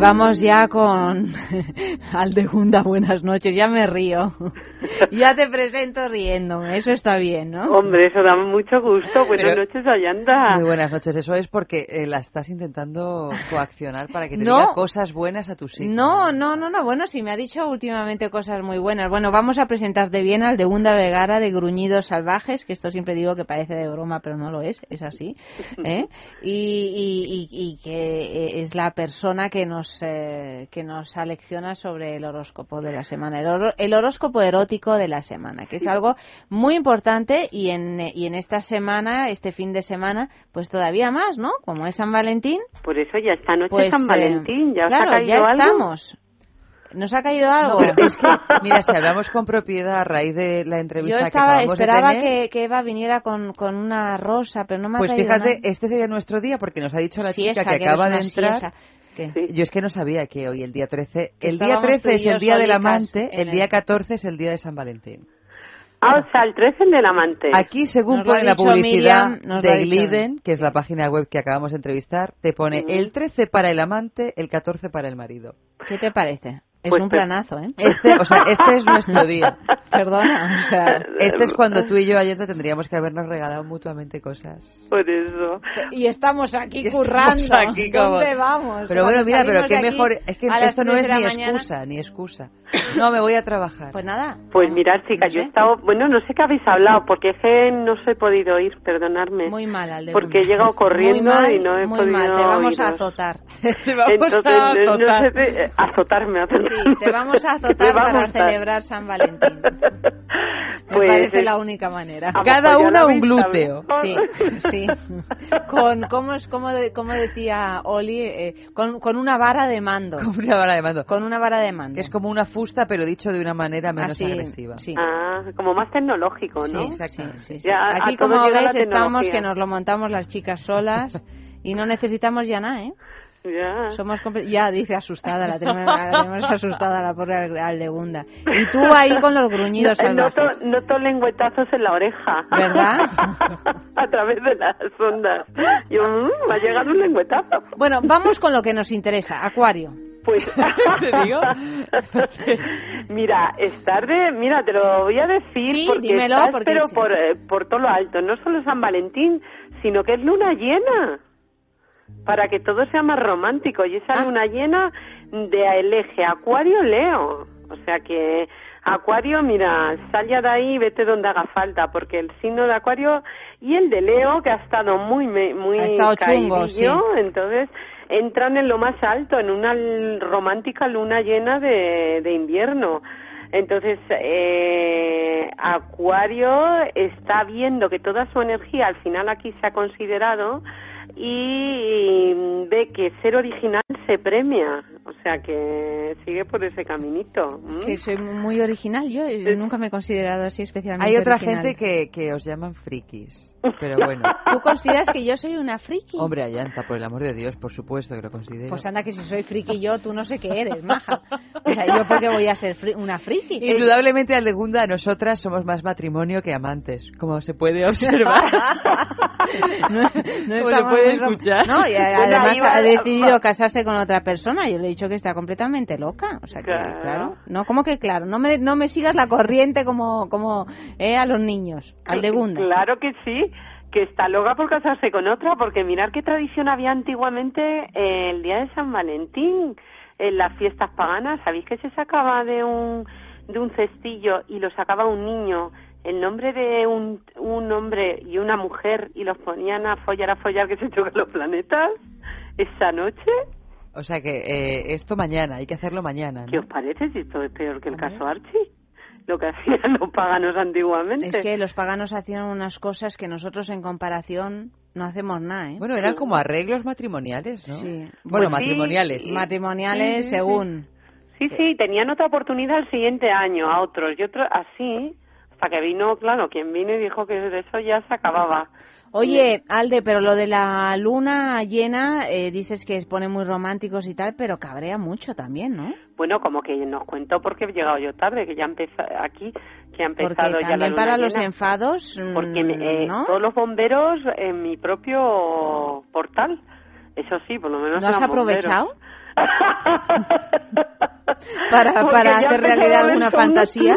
vamos ya con [laughs] Aldegunda, buenas noches, ya me río. [laughs] Ya te presento riéndome, eso está bien, ¿no? Hombre, eso da mucho gusto. Buenas Pero- noches, Ayanda. Muy buenas noches. Eso es porque eh, la estás intentando coaccionar para que te No. diga cosas buenas a tus hijos. No, no, no, no. Bueno, sí me ha dicho últimamente cosas muy buenas. Bueno, vamos a presentarte bien al de Gunda Vegara de Gruñidos Salvajes, que esto siempre digo que parece de broma, pero no lo es, es así. [laughs] ¿eh? Y, y- y- y que eh, es la persona que nos, eh, que nos alecciona sobre el horóscopo de la semana, el, horo- el horóscopo erótico de la semana, que es algo muy importante y en, y en esta semana, este fin de semana, pues todavía más, ¿no? Como es San Valentín. Por eso ya esta noche Pues, San eh, Valentín. ¿Ya os ha caído ya algo? estamos. ¿Nos ha caído algo? No, pero es que, [laughs] mira, si hablamos con propiedad a raíz de la entrevista Yo que acabamos de esperaba tener, que, que Eva viniera con, con una rosa, pero no me ha Pues fíjate, nada. este sería nuestro día porque nos ha dicho la Sí, chica esa, que que acaba de entrar. siesa. ¿Qué? Yo es que no sabía que hoy el día 13, Que el día estábamos 13 tú y es el día del amante, el el- día 14 es el día de San Valentín. Ah, o sea, el 13 del amante. Aquí, según Nos pone la publicidad Miriam, de. Gliden, que es la página web que acabamos de entrevistar, te pone el 13 para el amante, el 14 para el marido. ¿Qué te parece? Es Pues un te- planazo, ¿eh? Este, o sea, este es nuestro [laughs] día. Perdona, o sea... Este es cuando tú y yo, Allende, tendríamos que habernos regalado mutuamente cosas. Por eso. Y estamos aquí Y estamos currando. aquí como- ¿Dónde vamos? Pero bueno, mira, pero qué aquí mejor. Es que esto no es ni mañana- excusa, ni excusa. No, me voy a trabajar. Pues nada. Pues mirad, chicas, yo he estado, bueno, no sé qué habéis hablado, porque es que no os he podido oír, perdonadme. Muy mal, Alde. Porque he llegado corriendo Muy mal, y no he muy podido mal. Te vamos a oíros. azotar. [laughs] Entonces, a no- no azotar. sé eh, azotarme, azotarme. Sí, te vamos a [laughs] azotar va a para gustar. celebrar San Valentín. [laughs] Me Pues, parece la única manera. Ah, pues ya lo habéis sabido. Sí, sí. Con, ¿cómo, es, cómo, de- cómo decía Oli? Eh, con, con una vara de mando. Con una vara de mando. Con una vara de mando. Que es como una fusta, pero dicho de una manera menos Así, agresiva. sí. Ah, como más tecnológico, ¿no? Sí, sí, sí, sí. Ya, a- Aquí, como ves, estamos que nos lo montamos las chicas solas y no necesitamos ya nada, ¿eh? Ya. Somos ya dice asustada, la tenemos, la tenemos [laughs] asustada la pobre al- Aldegunda. Y tú ahí con los gruñidos [laughs] No- salvajes. noto, noto lengüetazos en la oreja. ¿Verdad? [laughs] a través de las ondas. Yo, mm, me ha llegado un lengüetazo. Bueno, vamos con lo que nos interesa, Acuario. Pues, [laughs] ¿Te digo? [laughs] mira, estar de, mira, te lo voy a decir Sí, porque dímelo, estás, porque pero sí. por, eh, por todo lo alto, no solo San Valentín, sino que es luna llena. Para que todo sea más romántico. Y Ah. esa luna llena de el eje Acuario-Leo. O sea que Acuario, mira, sal ya de ahí y vete donde haga falta, porque el signo de Acuario y el de Leo, que ha estado muy, muy Ha estado chungo, sí. entonces entran en lo más alto, en una romántica luna llena de, de invierno. Entonces, eh, Acuario está viendo que toda su energía al final aquí se ha considerado y ve que ser original se premia. O sea que sigue por ese caminito. ¿m? Que soy muy original yo, y nunca me he considerado así especialmente Hay otra original. gente que, que os llaman frikis. Pero bueno. [laughs] ¿Tú consideras que yo soy una friki? Hombre, Ayanta, por el amor de Dios, por supuesto que lo considero. Pues anda que si soy friki yo, tú no sé qué eres, maja. O sea, yo porque voy a ser fri- una friki. Indudablemente, Aldegunda, nosotras somos más matrimonio que amantes, como se puede observar. [laughs] no, no estamos puede escuchar. No, y además ha decidido casarse con otra persona. Yo le he dicho que está completamente loca. O sea que, Claro. claro. No, como que claro. No me, no me sigas la corriente como, como eh, a los niños. Al de Gunda. Claro que sí, que está loca por casarse con otra, porque mirar qué tradición había antiguamente eh, el día de San Valentín, en las fiestas paganas. ¿Sabéis que se sacaba de un, de un cestillo y lo sacaba un niño? El nombre de un, un hombre y una mujer y los ponían a follar, a follar que se chocan los planetas esa noche. O sea que eh, esto mañana, hay que hacerlo mañana. ¿no? ¿Qué os parece si esto es peor que el caso Archie? Lo que [laughs] hacían los paganos antiguamente. Es que los paganos hacían unas cosas que nosotros en comparación no hacemos nada, ¿eh? Bueno, eran como arreglos matrimoniales, ¿no? Sí. Bueno, Pues matrimoniales. Matrimoniales, Sí, sí. según. Sí, sí, tenían otra oportunidad el siguiente año a otros y otros así, hasta que vino, claro, quien vino y dijo que de eso ya se acababa. Oye, Alde, pero lo de la luna llena, eh, dices que pone muy románticos y tal, pero cabrea mucho también, ¿no? Bueno, como que nos cuento porque he llegado yo tarde, que ya empezó aquí, que ha Porque empezado ya la también luna para los llena. enfados, mm, Porque me- eh, ¿no? todos los bomberos en mi propio portal. Eso sí, por lo menos ¿No has aprovechado? [laughs] [laughs] para, Porque para ya hacer realidad alguna fantasía.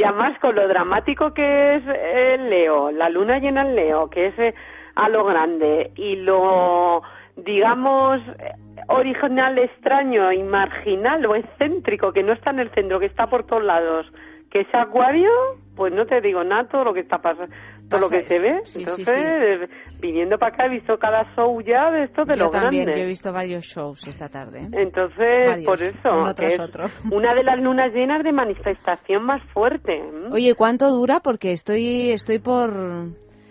Y además con lo dramático que es el Leo, la luna llena en Leo, que es eh, a lo grande, y lo, digamos, eh, original, extraño y marginal o excéntrico, que no está en el centro, que está por todos lados, que es Acuario, pues no te digo nada, todo lo que está pasando, todo lo que se ve. sí, sí, Entonces, viniendo para acá he visto cada show ya de estos de Yo los también, grandes. yo he visto varios shows esta tarde. ¿eh? Entonces, Varios, por eso, uno tras es otro. [laughs] una de las lunas llenas de manifestación más fuerte. ¿m? Oye, ¿cuánto dura? Porque estoy, estoy por...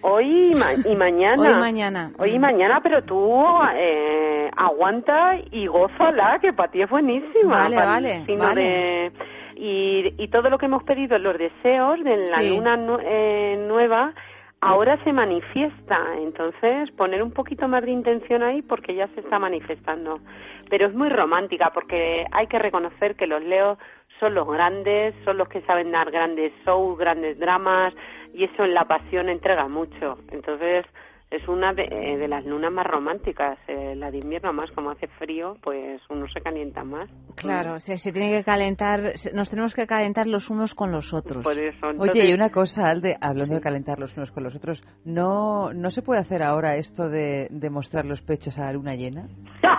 Hoy y, ma- y mañana. Hoy y mañana. Hoy y mañana, pero tú eh, aguanta y gózala, que para ti es buenísima. Vale, vale, vale. de- y, y todo lo que hemos pedido en los deseos de la Sí. luna nu- eh, nueva ahora se manifiesta. Entonces, poner un poquito más de intención ahí porque ya se está manifestando. Pero es muy romántica porque hay que reconocer que los leos son los grandes, son los que saben dar grandes shows, grandes dramas y eso en la pasión entrega mucho. Entonces, es una de, eh, de las lunas más románticas. Eh, la de invierno más, como hace frío, pues uno se calienta más. Claro, se, se tiene que calentar, nos tenemos que calentar los unos con los otros. Por eso. Oye, entonces- y una cosa, Alde, hablando de calentar los unos con los otros, ¿no, no se puede hacer ahora esto de, de mostrar los pechos a la luna llena? [laughs]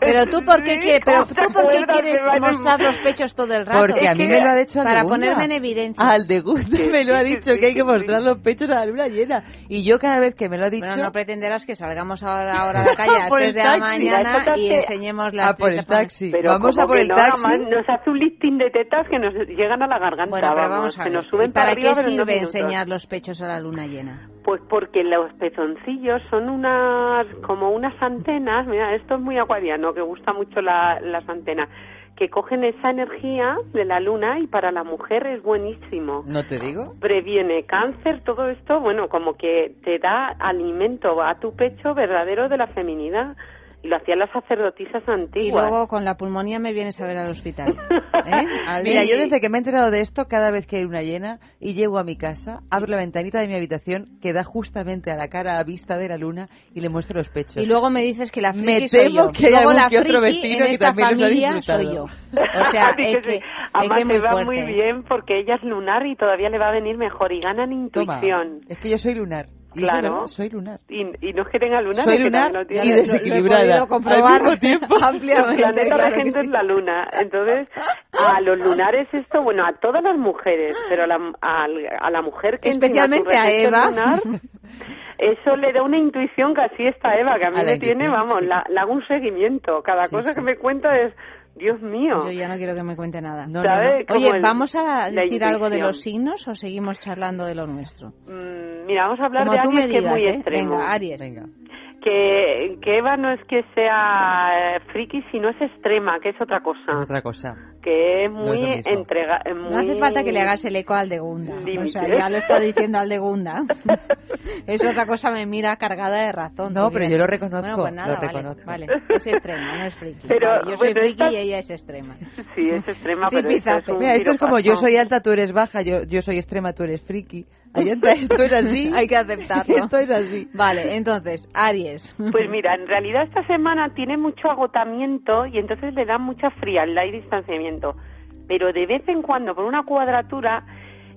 Pero tú por qué quieres, pero tú por qué quieres de mostrar los pechos todo el rato. Porque a mí me lo ha dicho para ponerme en evidencia. Aldegunda me lo ha dicho que hay que mostrar los pechos a la luna llena. Y yo cada vez que me lo ha dicho... Bueno, no pretenderás que salgamos ahora, [laughs] ahora a la calle a las el 3 de la mañana y enseñemos las A por el taxi. Pero Vamos a por el no, taxi. nos hace un listing de tetas que nos llegan a la garganta. Bueno, pero vamos, vamos a que ver. nos suben ¿Y para arriba, qué sirve enseñar los pechos a la luna llena? Pues porque los pezoncillos son unas, como unas antenas, mira, esto es muy acuariano, que gusta mucho la, las antenas, que cogen esa energía de la luna y para la mujer es buenísimo. ¿No te digo? Previene cáncer, todo esto, bueno, como que te da alimento a tu pecho verdadero de la feminidad. Y lo hacían las sacerdotisas Y antiguas. luego con la pulmonía me vienes a ver al hospital. [laughs] ¿Eh? Al Mira, yo desde que me he enterado de esto, cada vez que hay una llena y llego a mi casa, abro la ventanita de mi habitación que da justamente a la cara a vista de la luna y le muestro los pechos. Y luego me dices que la friki Me soy temo yo. que hay algún la que otro vecino en que esta también ha familia disfrutado. soy yo. O sea, [laughs] es que que, sí. es Además que muy va fuerte. muy bien porque ella es lunar y todavía le va a venir mejor y ganan Toma, intuición. es que yo soy lunar. Claro. soy lunar. Y, y no es que tenga lunar, Soy es que lunar lo tiene. y Lo- lo desequilibrada. podido comprobar al mismo tiempo. [laughs] El ampliamente. planeta claro regente sí. es la luna. Entonces, a los lunares esto, bueno, a todas las mujeres, pero a la, a, a la mujer que Especialmente su a Eva. lunar, eso le da una intuición que así está Eva, que a mí A me tiene, intuición, vamos, sí. la, la hago un seguimiento. Cada Sí, cosa sí. que me cuenta es, Dios mío. Yo ya no quiero que me cuente nada. No, ¿Sabe? Como Oye, el- ¿vamos a decir algo de los signos o seguimos charlando de lo nuestro? Mm, Mira, vamos a hablar Como de Aries, que es muy ¿eh? extremo. Venga, Aries. Venga. Que, que Eva no es que sea eh, friki, sino es extrema, que es otra cosa. Es otra cosa. Que es No es muy lo mismo. entrega. eh, No hace muy- falta que le hagas el eco al de Gunda. O sea, ya lo está diciendo al de Gunda. [laughs] es otra cosa, me mira cargada de razón. No, pero yo lo reconozco, Bueno, pues nada, lo vale, reconozco. vale. Es extrema, no es friki. Pero, Vale, yo soy bueno, friki esta- y ella es extrema. Sí, es extrema, [laughs] Sí, pero esto es Mira, esto es como yo soy alta, tú eres baja, yo, yo soy extrema, tú eres friki. Esto es así. [laughs] Hay que aceptarlo. Esto es así. Vale, entonces, Aries. Pues mira, en realidad esta semana tiene mucho agotamiento y entonces le da mucha frialdad y distanciamiento. Pero de vez en cuando, por una cuadratura,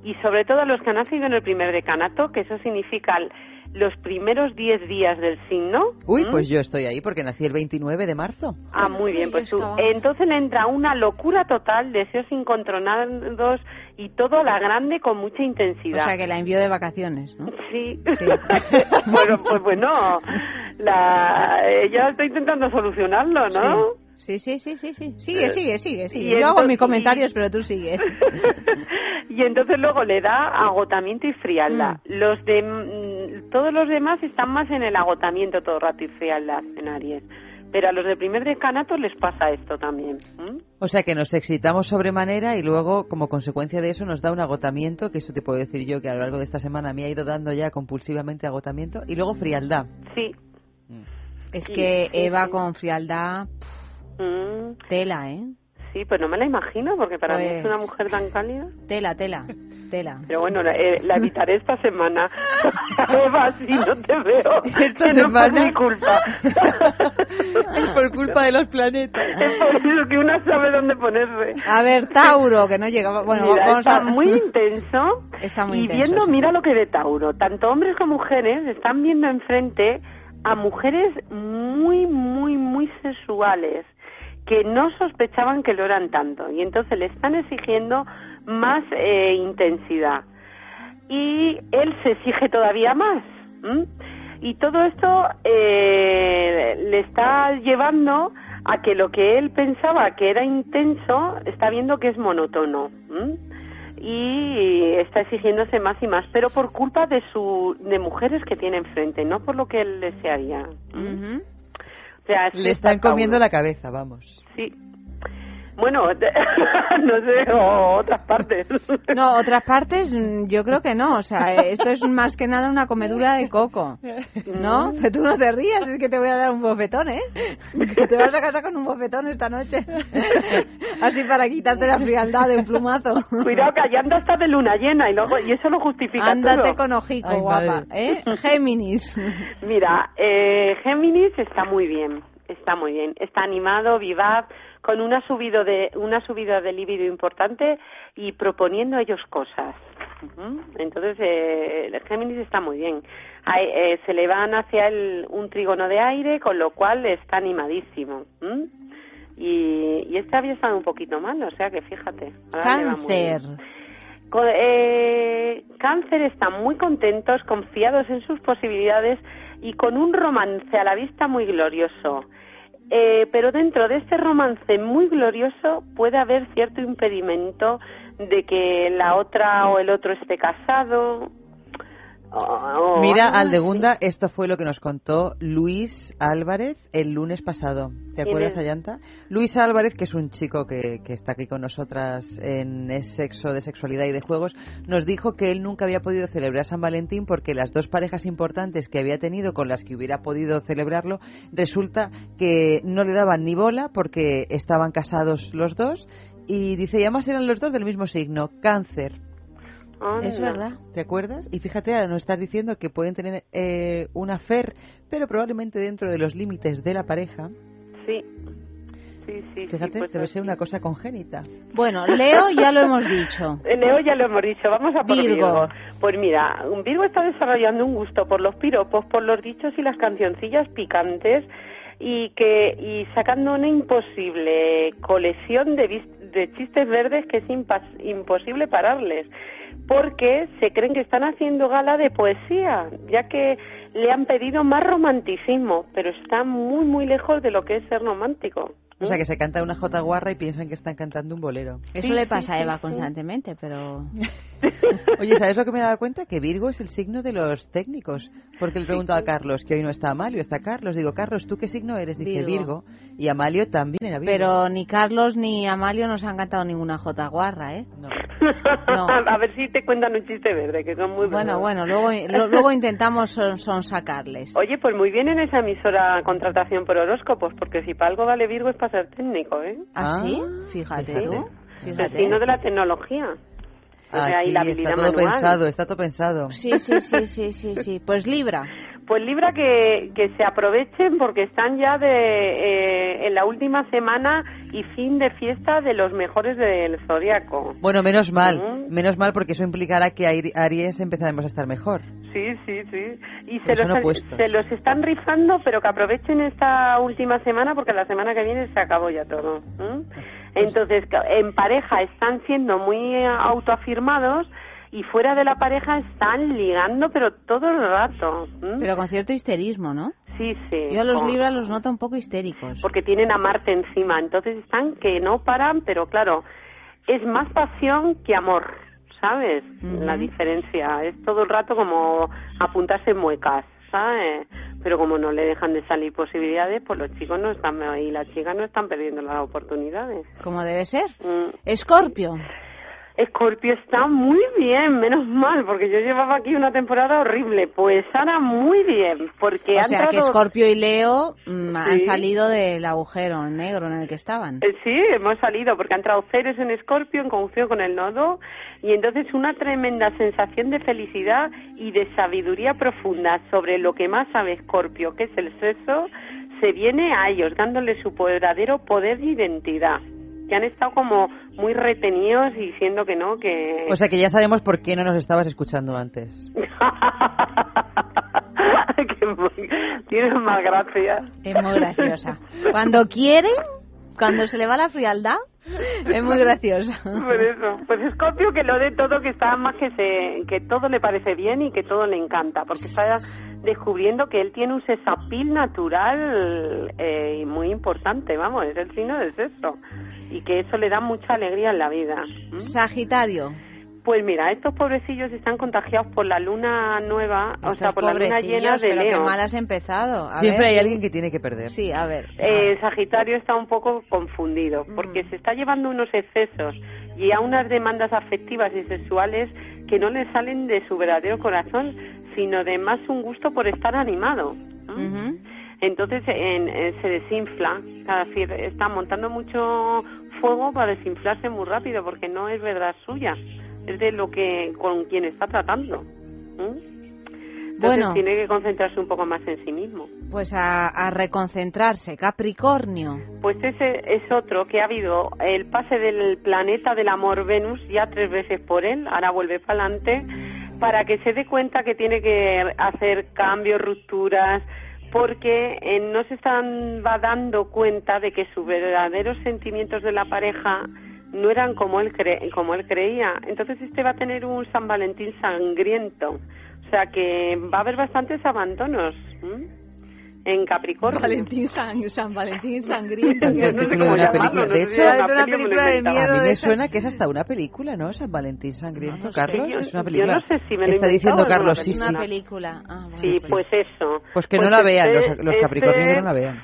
y sobre todo a los que han nacido en el primer decanato, que eso significa los primeros 10 días del signo. Uy, ¿m? pues yo estoy ahí porque nací el 29 de marzo. Ah, muy bien, pues tú. Entonces le entra una locura total, deseos incontrolados y todo a la grande con mucha O intensidad. sea, que la envió de vacaciones, ¿no? Sí. Sí. [laughs] bueno, pues bueno, la, ella está intentando solucionarlo, ¿no? Sí, sí, sí, sí, sí. Sigue, Eh, sigue, sigue, y sigue. Yo hago mis comentarios, pero tú sigue. [laughs] y entonces luego le da agotamiento y frialdad. Mm. Los de mm, todos los demás están más en el agotamiento todo el rato y frialdad en Aries. Pero a los de primer decanato les pasa esto también. O sea que nos excitamos sobremanera y luego, como consecuencia de eso, nos da un agotamiento, que eso te puedo decir yo que a lo largo de esta semana me ha ido dando ya compulsivamente agotamiento, y luego frialdad. Sí. Es Sí, que sí, Eva sí. con frialdad, Mm, tela, ¿eh? sí, pues no me la imagino porque para mí es Pues- una mujer tan cálida. Tela, tela, tela. Pero bueno, la, eh, la evitaré esta semana. [laughs] Eva, si no te veo. Esta que no semana. por mi culpa. [laughs] Es por culpa de los planetas. es por eso que una sabe dónde ponerse. A ver, Tauro, que no llegaba. Bueno, Mira, vamos está a... muy [laughs] intenso. Está muy y intenso, viendo, sí. mira lo que ve Tauro. Tanto hombres como mujeres están viendo enfrente a mujeres muy, muy, muy sexuales que no sospechaban que lo eran tanto. Y entonces le están exigiendo más eh, intensidad. Y él se exige todavía más. Y todo esto eh, le está llevando a que lo que él pensaba que era intenso está viendo que es monótono ¿m? y está exigiéndose más y más, pero por culpa de su de mujeres que tiene enfrente, no por lo que él desearía. Ujú. Sea, Le está están comiendo la cabeza, vamos. Sí. Bueno, [laughs] no sé, o otras partes. No, otras partes mm, yo creo que no. O sea, esto es más que nada una comedura de coco. ¿No? Mm. Que tú no te rías, es que te voy a dar un bofetón, ¿eh? Que te vas a casa con un bofetón esta noche. Así para quitarte la frialdad de un plumazo. Cuidado que allá anda hasta de luna llena y luego y eso lo justifica Ándate todo. con ojico, Ay, guapa. ¿eh? Géminis. Mira, eh, Géminis está muy bien, está muy bien, está animado, vivaz, con una subida de una subida de libido importante y proponiendo ellos cosas. Entonces, eh, el Géminis está muy bien. Hay- eh, se le van hacia el, un trígono de aire, con lo cual está animadísimo. ¿m? Y, y este había estado un poquito mal, o sea que fíjate. Cáncer. Eh, cáncer están muy contentos, confiados en sus posibilidades y con un romance a la vista muy glorioso. Eh, pero dentro de este romance muy glorioso puede haber cierto impedimento de que la otra o el otro esté casado. O- o Mira, Aldegunda, esto fue lo que nos contó Luis Álvarez el lunes pasado. ¿Te ¿Quién acuerdas? Ayanta? Luis Álvarez, que es un chico que, que está aquí con nosotras en Es Sexo de Sexualidad y de Juegos, nos dijo que él nunca había podido celebrar San Valentín porque las dos parejas importantes que había tenido con las que hubiera podido celebrarlo, resulta que no le daban ni bola porque estaban casados los dos y dice, y además eran los dos del mismo signo, cáncer. Anda. Es verdad. ¿Te acuerdas? Y fíjate, ahora nos estás diciendo que pueden tener eh, una fer, pero probablemente dentro de los límites de la pareja. Sí. Sí, sí, Fíjate, sí, pues debe ser una cosa congénita. Bueno, Leo ya lo hemos dicho. [laughs] En Leo ya lo hemos dicho, vamos a por Virgo. Virgo. Pues mira, un Virgo está desarrollando un gusto por los piropos, por los dichos y las cancioncillas picantes y que y sacando una imposible colección de, de chistes verdes que es imposible pararles porque se creen que están haciendo gala de poesía, ya que le han pedido más romanticismo, pero está muy muy lejos de lo que es ser romántico. O sea, que se canta una jota guarra y piensan que están cantando un bolero. Eso Sí, le sí, pasa a sí, Eva sí. constantemente, pero... [laughs] Oye, ¿sabes lo que me he dado cuenta? Que Virgo es el signo de los técnicos. Porque le pregunto a Carlos, que hoy no está Amalio, está Carlos. Digo, Carlos, ¿tú qué signo eres? Dice Virgo. Virgo. Y Amalio también era Virgo. Pero ni Carlos ni Amalio nos han cantado ninguna jota guarra, ¿eh? No. No. [laughs] a ver si te cuentan un chiste verde, que son muy Bueno, buenos. bueno, luego, lo- luego intentamos son, son sacarles. Oye, pues muy bien en esa emisora contratación por horóscopos, porque si para algo vale Virgo es para ser técnico, ¿eh? ¿Ah, sí? Ah, Fíjate, fíjate. tú. El Fíjate. signo de la tecnología. O sea, y Aquí la está todo manual. pensado, está todo pensado. Sí, sí, sí, sí, sí, sí. Pues Libra. Pues Libra que, que se aprovechen porque están ya de, eh, en la última semana y fin de fiesta de los mejores del zodiaco. Bueno, menos mal, menos mal porque eso implicará que Ari- Aries empezaremos a estar mejor. Sí, sí, sí. Y Por se no los, se los están rifando, pero que aprovechen esta última semana porque la semana que viene se acabó ya todo. ¿m? Entonces, en pareja están siendo muy eh, autoafirmados y fuera de la pareja están ligando, pero todo el rato. ¿m? Pero con cierto histerismo, ¿no? Sí, sí. Yo a los con- Libras los noto un poco histéricos. porque tienen a Marte encima. Entonces están que no paran, pero claro, es más pasión que amor, ¿sabes? Ujú. La diferencia. Es todo el rato como apuntarse en muecas, ¿sabes? Pero como no le dejan de salir posibilidades, pues los chicos no están, y las chicas no están perdiendo las oportunidades. Como debe ser. Mm. Escorpio. Está muy bien, menos mal, porque yo llevaba aquí una temporada horrible. Pues ahora muy bien, porque O han sea que dado- Escorpio y Leo mm, han Sí. salido del agujero negro en el que estaban. Eh, Sí, hemos salido porque ha entrado Ceres en Escorpio en conjunción con el nodo y entonces una tremenda sensación de felicidad y de sabiduría profunda sobre lo que más sabe Escorpio, que es el sexo, se viene a ellos dándole su verdadero poder y identidad. Que han estado como muy retenidos y diciendo que no, que... O sea que ya sabemos por qué no nos estabas escuchando antes. [laughs] tienes más gracia. Es muy graciosa. Cuando quieren, cuando se le va la frialdad, es muy graciosa. Por eso, pues Scorpio que lo de todo, que está más que se, que todo le parece bien y que todo le encanta, porque está descubriendo que él tiene un sexapil natural eh, y muy importante, vamos, es el signo del sexo y que eso le da mucha alegría en la vida. ¿m? Sagitario. Pues mira, estos pobrecillos están contagiados por la luna nueva, o sea, por la luna llena de pero qué Leo. mal has empezado. A Siempre ver. hay alguien que tiene que perder. Sí, a ver. Eh, Sagitario está un poco confundido porque se está llevando unos excesos y a unas demandas afectivas y sexuales que no le salen de su verdadero corazón, sino de más un gusto por estar animado. Ujú. Entonces en- en- se desinfla, cada decir, está montando mucho fuego para desinflarse muy rápido porque no es verdad suya, es de lo que con quien está tratando. Entonces Bueno. tiene que concentrarse un poco más en sí mismo. Pues a, a reconcentrarse. Capricornio. Pues ese es otro que ha habido el pase del planeta del amor Venus ya tres veces por él, ahora vuelve para adelante, para que se dé cuenta que tiene que hacer cambios, rupturas, porque eh, no se están va dando cuenta de que sus verdaderos sentimientos de la pareja no eran como él como él creía. Entonces este va a tener un San Valentín sangriento, o sea que va a haber bastantes abandonos. En Capricornio. Valentín San, San Valentín sangriento. [laughs] No sé cómo de una llamarlo, película. no De sé hecho, si era una película de miedo a mí me suena que es hasta una película, ¿no? San Valentín Sangriento, No sé, Carlos. yo- es una yo película. no sé si me lo Está diciendo es Carlos, sí, Es sí. una película. Ah, vale. Sí, pues eso. Pues que no Pues la vean, este- los, los Capricornios este- que no la vean.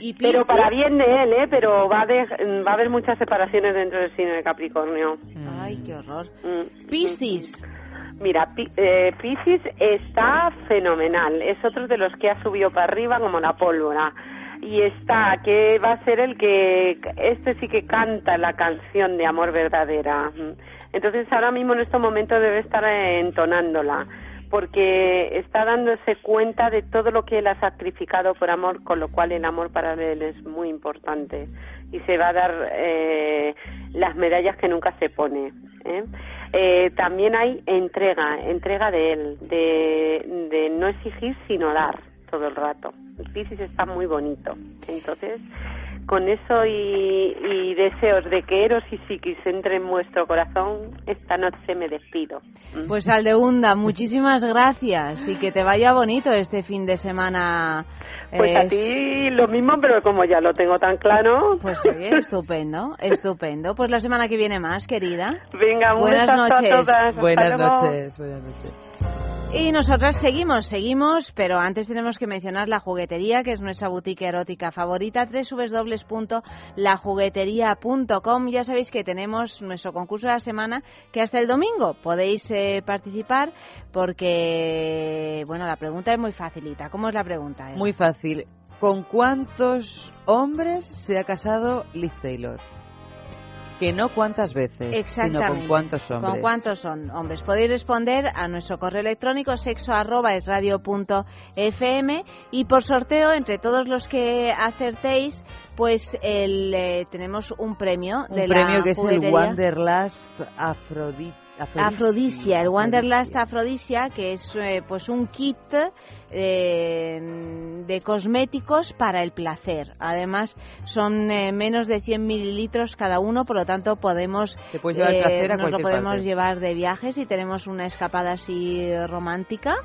Y Pero para bien de él, ¿eh? Pero va a, de- va a haber muchas separaciones dentro del signo de Capricornio. Ay, qué horror. Mm. Piscis. Mira, eh, Piscis está fenomenal. Es otro de los que ha subido para arriba como la pólvora. Y está, que va a ser el que, este sí que canta la canción de amor verdadera. Entonces ahora mismo en estos momentos debe estar entonándola, porque está dándose cuenta de todo lo que él ha sacrificado por amor, con lo cual el amor para él es muy importante. Y se va a dar eh, las medallas que nunca se pone. ¿eh? Eh, también hay entrega, entrega de él, de, de no exigir sino dar todo el rato. El Piscis está muy bonito. Entonces, con eso y, y deseos de que Eros y Psiquis entren en vuestro corazón, esta noche me despido. ¿Mm? Pues Aldeunda, muchísimas gracias y que te vaya bonito este fin de semana. Pues a ti lo mismo, pero como ya lo tengo tan claro. Pues oye, estupendo, [laughs] estupendo. Pues la semana que viene más, querida. Venga, Buenas noches. a todas. Buenas noches, buenas noches. Y nosotras seguimos, seguimos, pero antes tenemos que mencionar la juguetería, que es nuestra boutique erótica favorita, www.lajugueteria.com. Ya sabéis que tenemos nuestro concurso de la semana, que hasta el domingo podéis eh, participar, porque, bueno, la pregunta es muy facilita. ¿Cómo es la pregunta? Muy fácil. ¿Con cuántos hombres se ha casado Liz Taylor? Que no cuántas veces, sino con cuántos hombres. ¿Con cuántos son hombres? Podéis responder a nuestro correo electrónico sexo arroba es radio punto fm y por sorteo entre todos los que acertéis pues el, eh, tenemos un premio Un de premio la que es el. Wanderlust Afrodit Afrodisia, el Wanderlust Afrodisia, que es eh, pues un kit eh, de cosméticos para el placer. Además, son eh, menos de 100 mililitros cada uno, por lo tanto podemos llevar a nos lo podemos parte. llevar de viaje si tenemos una escapada así romántica.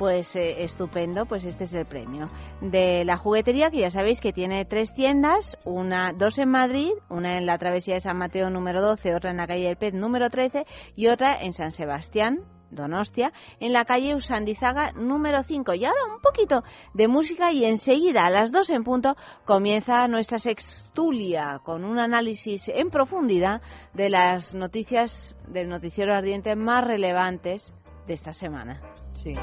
Pues eh, estupendo, pues este es el premio de la juguetería que ya sabéis que tiene tres tiendas, una dos en Madrid, una en la travesía de San Mateo número 12, otra en la calle del Pez número 13 y otra en San Sebastián Donostia, en la calle Usandizaga número 5. Y ahora un poquito de música y enseguida a las 2 en punto comienza nuestra sextulia con un análisis en profundidad de las noticias del noticiero ardiente más relevantes de esta semana. Sí.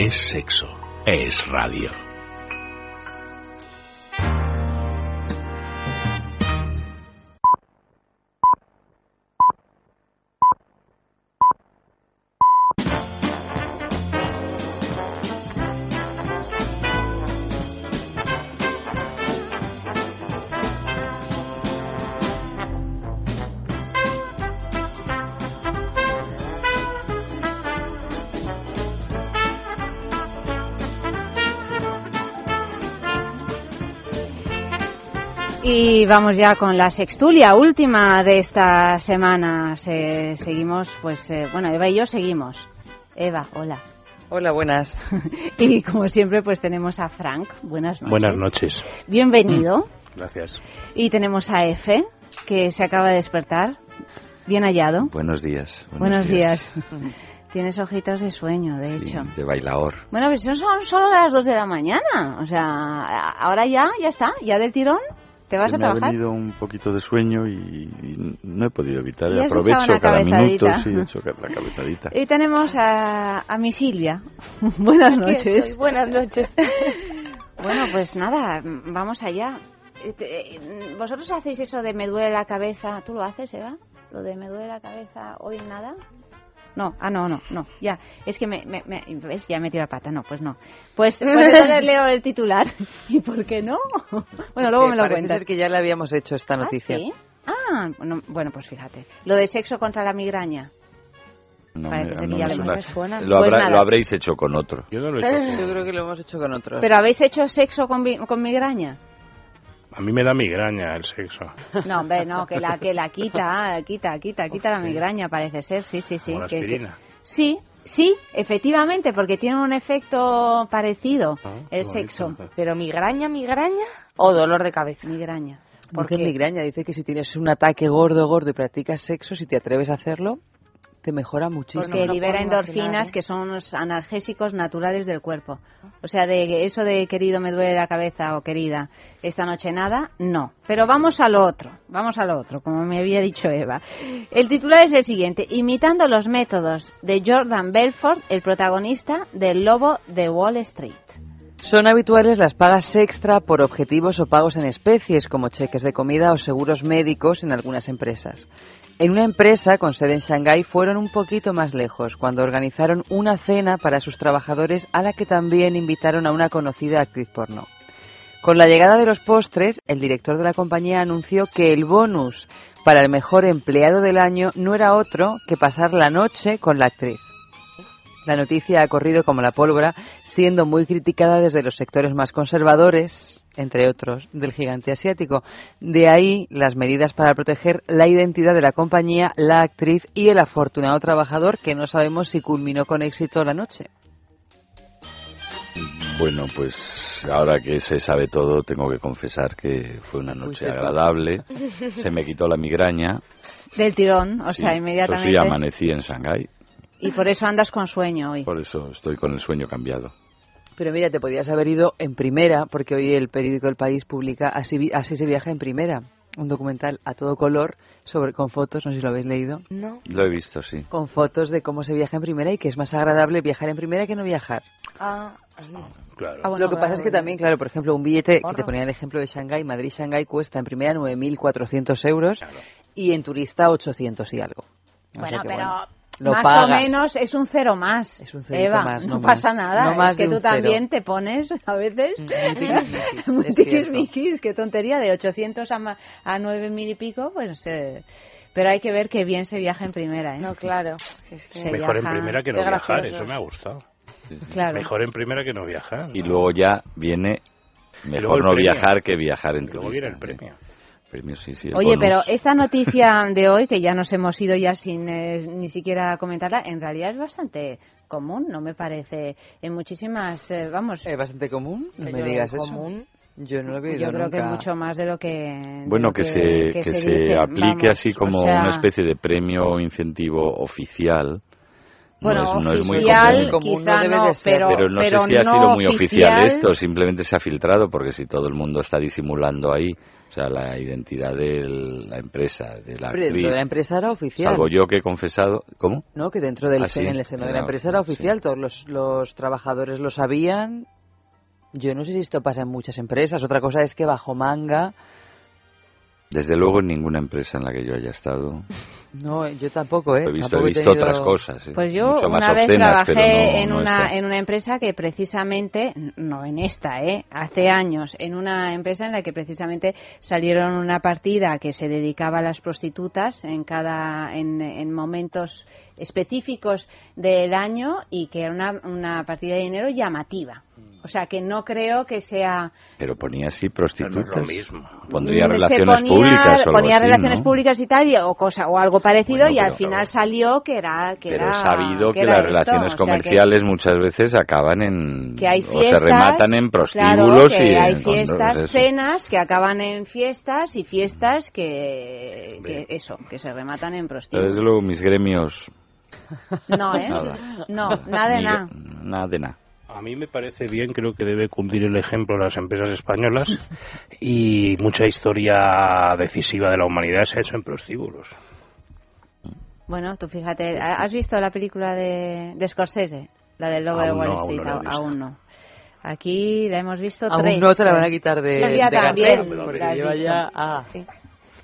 Es sexo. Es radio. Vamos ya con la sextulia última de esta semana. Se- seguimos, pues, eh, bueno, Eva y yo seguimos. Eva, hola. Hola, buenas. [laughs] Y como siempre, pues tenemos a Frank. Buenas noches. Buenas noches. Bienvenido. [clears throat] Gracias. Y tenemos a Efe, que se acaba de despertar. Bien hallado. Buenos días. Buenos, días. [laughs] Tienes ojitos de sueño, de Sí, hecho. de bailaor. Bueno, pues son, son solo las 2 de la mañana. O sea, ahora ya, ya está, ya del tirón. ¿Te vas a me ha trabajar? venido un poquito de sueño y, y no he podido evitar. Y Aprovecho cada minuto, sí, he hecho la cabezadita. Y tenemos a, a mi Silvia. [laughs] Buenas Aquí noches. estoy, Buenas noches. [laughs] Bueno, pues nada, vamos allá. Te- eh, ¿Vosotros hacéis eso de me duele la cabeza? ¿Tú lo haces, Eva? ¿Lo de me duele la cabeza hoy nada? No, ah, no, no, no, ya. Es que me, me, me- ¿ves? Ya me tiro la pata, no, pues no. Pues, pues leo [laughs] el titular. [laughs] ¿Y por qué no? [laughs] Bueno, luego me lo parece cuentas. ser que ya le habíamos hecho esta noticia. ¿Ah, sí? Ah, bueno, bueno, pues fíjate. Lo de sexo contra la migraña. No Parece no que ya me lo suena. hemos hecho. Lo, Pues habrá- lo habréis hecho con otro. Yo no lo he Yo creo que lo hemos hecho con otros. ¿Pero habéis hecho sexo con, con migraña? A mí me da migraña el sexo. No, hombre, no, que la, que la quita, quita, quita, quita la migraña, parece ser, sí, sí, sí. Como la que- que- aspirina. sí, sí, efectivamente, porque tiene un efecto parecido Ah, el bonito. sexo. ¿Pero migraña, migraña o dolor de cabeza? Migraña. ¿Por Porque- qué migraña? Dice que si tienes un ataque gordo, gordo y practicas sexo, si te atreves a hacerlo, te mejora muchísimo. Porque libera puedo imaginar, endorfinas ¿eh? que son unos analgésicos naturales del cuerpo. O sea, de eso de querido me duele la cabeza o querida, esta noche nada, no. Pero vamos a lo otro, vamos a lo otro, como me había dicho Eva. El titular es el siguiente, imitando los métodos de Jordan Belfort, el protagonista del Lobo de Wall Street. Son habituales las pagas extra por objetivos o pagos en especies, como cheques de comida o seguros médicos en algunas empresas. En una empresa con sede en Shanghái fueron un poquito más lejos, cuando organizaron una cena para sus trabajadores a la que también invitaron a una conocida actriz porno. Con la llegada de los postres, el director de la compañía anunció que el bonus para el mejor empleado del año no era otro que pasar la noche con la actriz. La noticia ha corrido como la pólvora, siendo muy criticada desde los sectores más conservadores, entre otros, del gigante asiático. De ahí las medidas para proteger la identidad de la compañía, la actriz y el afortunado trabajador que no sabemos si culminó con éxito la noche. Bueno, pues ahora que se sabe todo, tengo que confesar que fue una noche agradable. [laughs] Se me quitó la migraña. Del tirón, o Sí, sea, inmediatamente. sí, amanecí en Shanghái. Y por eso andas con sueño hoy. Por eso estoy con el sueño cambiado. Pero mira, te podías haber ido en primera, porque hoy el periódico El País publica Así, así se viaja en primera, un documental a todo color sobre con fotos, no sé si lo habéis leído. No. Lo he visto, sí. Con fotos de cómo se viaja en primera y que es más agradable viajar en primera que no viajar. Ah, Claro. Ah, bueno, Lo que pasa claro, es que bueno. también, claro, por ejemplo, un billete, que te ponía el ejemplo de Shanghái, Madrid-Shanghái cuesta en primera 9.400 euros y en turista 800 y algo. O sea Bueno, pero lo más pagas. o menos es un cero más. Es un cerito Eva, más, no, no pasa más. nada. No más es que tú cero. también te pones a veces Muy tiquismiquis, [laughs] qué tontería, de 800 a, ma- a 9.000 y pico, pues... eh, pero hay que ver que bien se viaja en primera, ¿eh? No, claro. Es que Se Mejor en viaja- primera que no viajar, eso me ha gustado. Claro. Mejor en primera que no viajar. Y luego ya viene mejor no premio. viajar que viajar en luego turista. viene el premio. Sí, sí, Oye, bonus. pero [laughs] esta noticia de hoy, que ya nos hemos ido ya sin eh, ni siquiera comentarla, en realidad es bastante común, no me parece. En muchísimas, eh, vamos... ¿Es bastante común? No me digas común. eso. Yo no lo he Yo creo que nunca. mucho más de lo que... Bueno, lo que, se, que que se se dice, aplique vamos, así como o sea, una especie de premio o incentivo oficial. Bueno, no es, no es muy oficial común. quizá no, pero, Pero no pero sé si ha sido muy oficial oficial. esto, simplemente se ha filtrado, porque si todo el mundo está disimulando ahí, o sea, la identidad de la empresa, de la actriz, dentro de la empresa era oficial. salvo yo que he confesado, ¿cómo? No, que dentro del Ah, sí, en el seno de la era- empresa era sí. oficial, todos los, los trabajadores lo sabían. Yo no sé si esto pasa en muchas empresas. Otra cosa es que bajo manga, Desde luego en ninguna empresa en la que yo haya estado. [laughs] no, yo tampoco, ¿eh? He visto, Tampoco he visto tenido- otras cosas. ¿eh? Pues yo Mucho más una vez obscenas, trabajé no- en, no una, esta. en una empresa que precisamente, no en esta, ¿eh? hace años, en una empresa en la que precisamente salieron una partida que se dedicaba a las prostitutas en cada en, en momentos específicos del año y que era una, una partida de dinero llamativa. O sea, que no creo que sea... Pero ponía así prostitutas. lo mismo. Pondría Mm, se relaciones ponía- públicas o algo ponía así, relaciones ¿no? públicas y tal, y- o, cosa, o algo parecido, Bueno, y al pero- final salió que era... Que Pero era, es sabido que, era las esto, relaciones o sea, que- comerciales muchas veces acaban en... que hay o fiestas, se rematan en claro, prostíbulos que y hay en- fiestas, eso. cenas que acaban en fiestas y fiestas que, que eso, que se rematan en prostíbulos. desde luego mis gremios... No, ¿eh? Nada. No, nada de nada. Nada de nada. A mí me parece bien, creo que debe cumplir el ejemplo las empresas españolas y mucha historia decisiva de la humanidad se ha hecho en prostíbulos. Bueno, tú fíjate, ¿has visto la película de, de Scorsese? La del Lobo de Aún Wall no, aún Street, no aún no. Aquí la hemos visto Aún tres. no te la van a quitar de- de también. porque la lleva ya- ah. Sí.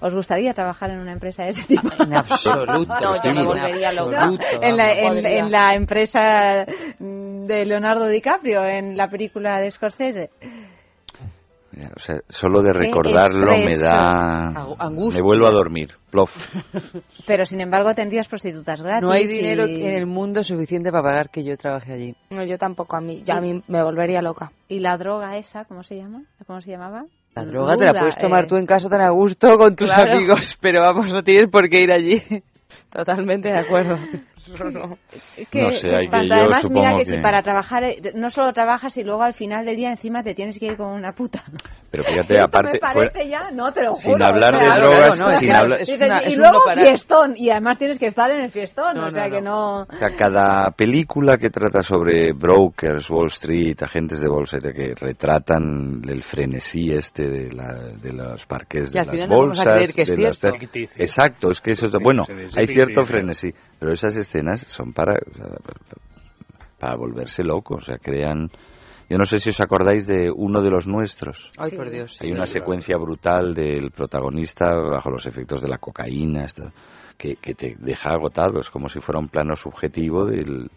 ¿Os gustaría trabajar en una empresa de ese tipo? En absoluto. No, yo me volvería loca. En la, en- en la empresa de Leonardo DiCaprio, en la película de Scorsese. O sea, solo de recordarlo me da... Ang- angustia. Me vuelvo a dormir. Plof. [laughs] Pero sin embargo tendrías prostitutas gratis. No hay y- dinero en el mundo suficiente para pagar que yo trabaje allí. No, yo tampoco, a mí, ya a mí me volvería loca. ¿Y la droga esa, cómo se llama? ¿Cómo se llamaba? La droga te la puedes tomar eh. tú en casa tan a gusto con tus Claro. amigos, pero vamos, no tienes por qué ir allí. Totalmente de acuerdo. [laughs] No. Es que No sé, hay que- yo Además, mira supongo que, si que- para trabajar eh, no solo trabajas y luego al final del día encima te tienes que ir con una puta. Pero fíjate, Esto aparte... fuera- ya, no te lo juro. Sin hablar o de sea, drogas, claro, no, sin que hablar- dices, es una- y es luego no fiestón y además tienes que estar en el fiestón, No, o sea no, que no. O sea, cada película que trata sobre brokers, Wall Street, agentes de bolsa, de que retratan el frenesí este de, la, de los parques Y de las bolsas. creer que es de las-. Exacto, es que eso es... Bueno, hay cierto frenesí, pero esas escenas son para, para volverse loco, o sea, crean... Yo no sé si os acordáis de uno de los nuestros. Ay, por Dios. Hay una secuencia brutal del protagonista bajo los efectos de la cocaína, que, que te deja agotado. Es como si fuera un plano subjetivo del,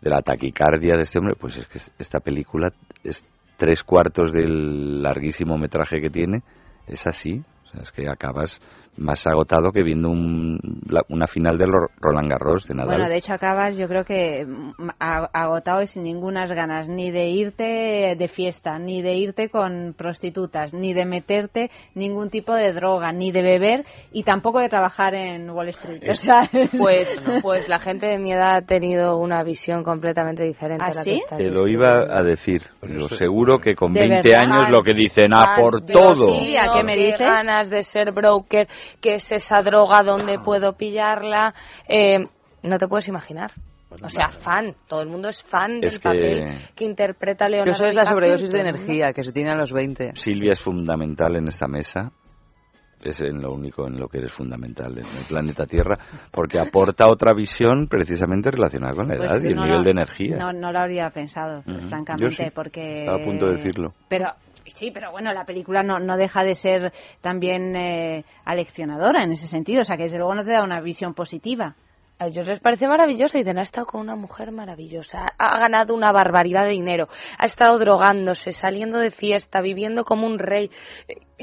de la taquicardia de este hombre. Pues es que es- esta película es tres cuartos del larguísimo metraje que tiene. Es así. O sea, es que acabas más agotado que viendo un- la- una final de Ro- Roland Garros de Nadal. Bueno, de hecho acabas, yo creo que mm, agotado y sin ninguna ganas ni de irte de fiesta, ni de irte con prostitutas, ni de meterte ningún tipo de droga, ni de beber y tampoco de trabajar en Wall Street. O sea, [laughs] Pues, pues la gente de mi edad ha tenido una visión completamente diferente ¿Ah, a la sí? que está Te lo iba a decir. Digo, seguro que con ¿De 20 verdad? años lo que dicen, a por Dios todo. mío, ¿a qué me dices? ganas de ser broker, qué es esa droga, dónde puedo pillarla. Eh, no te puedes imaginar. O sea, fan. Todo el mundo es fan del Es que- papel que interpreta Leonardo eso es la sobredosis de energía que se tiene a los 20. Silvia es fundamental en esta mesa. Es en lo único en lo que eres fundamental en el planeta Tierra, porque aporta otra visión precisamente relacionada con la Pues edad y el no nivel lo- de energía. No, no lo habría pensado, francamente, Yo sí. porque... Estaba a punto de decirlo. Pero sí, pero bueno, la película no, no deja de ser también eh, aleccionadora en ese sentido, o sea que desde luego no te da una visión positiva. A ellos les parece maravilloso y dicen, ha estado con una mujer maravillosa, ha ganado una barbaridad de dinero, ha estado drogándose, saliendo de fiesta, viviendo como un rey.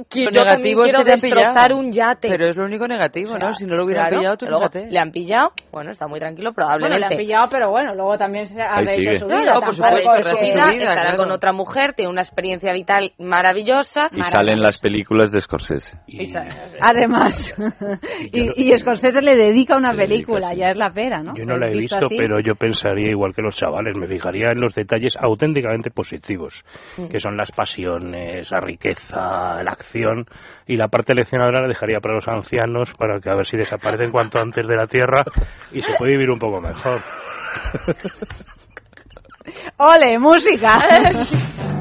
Que Lo yo también negativo es quiero que te han destrozar pillado. un yate. Pero es lo único negativo, O sea, ¿no? Si no lo hubieran claro, pillado, tú luego fíjate. Le han pillado, bueno, está muy tranquilo, Bueno, probablemente. le han pillado, pero bueno, luego también se ha Ahí hecho sigue. su Claro, vida. por tampoco supuesto, es hecho su vida, estará claro. con otra mujer, tiene una experiencia vital maravillosa. Y salen las películas de Scorsese. Y [laughs] Además, [laughs] y, y Scorsese le dedica una Le dedica, película, sí. ya es la pera, ¿no? Yo no la he Visto visto, así. pero yo pensaría igual que los chavales, me fijaría en los detalles auténticamente positivos, Mm. que son las pasiones, la riqueza, la acción, y la parte leccionadora la dejaría para los ancianos, para que a ver si desaparecen cuanto antes de la Tierra y se puede vivir un poco mejor. [laughs] ¡Ole, música! [laughs]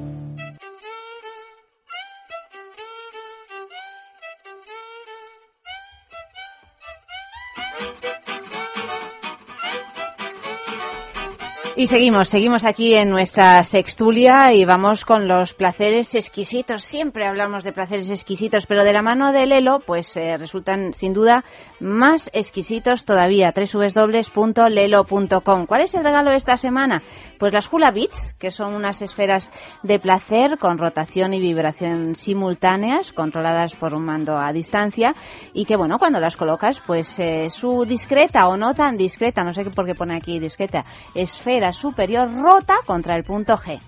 Y seguimos, seguimos aquí en nuestra sextulia y vamos con los placeres exquisitos. Siempre hablamos de placeres exquisitos, pero de la mano de Lelo, pues eh, resultan sin duda más exquisitos todavía. www.lelo.com. ¿Cuál es el regalo de esta semana? Pues las Hula Beats, que son unas esferas de placer con rotación y vibración simultáneas, controladas por un mando a distancia, y que bueno, cuando las colocas, pues eh, su discreta o no tan discreta, no sé por qué pone aquí discreta, esfera superior rota contra el punto G.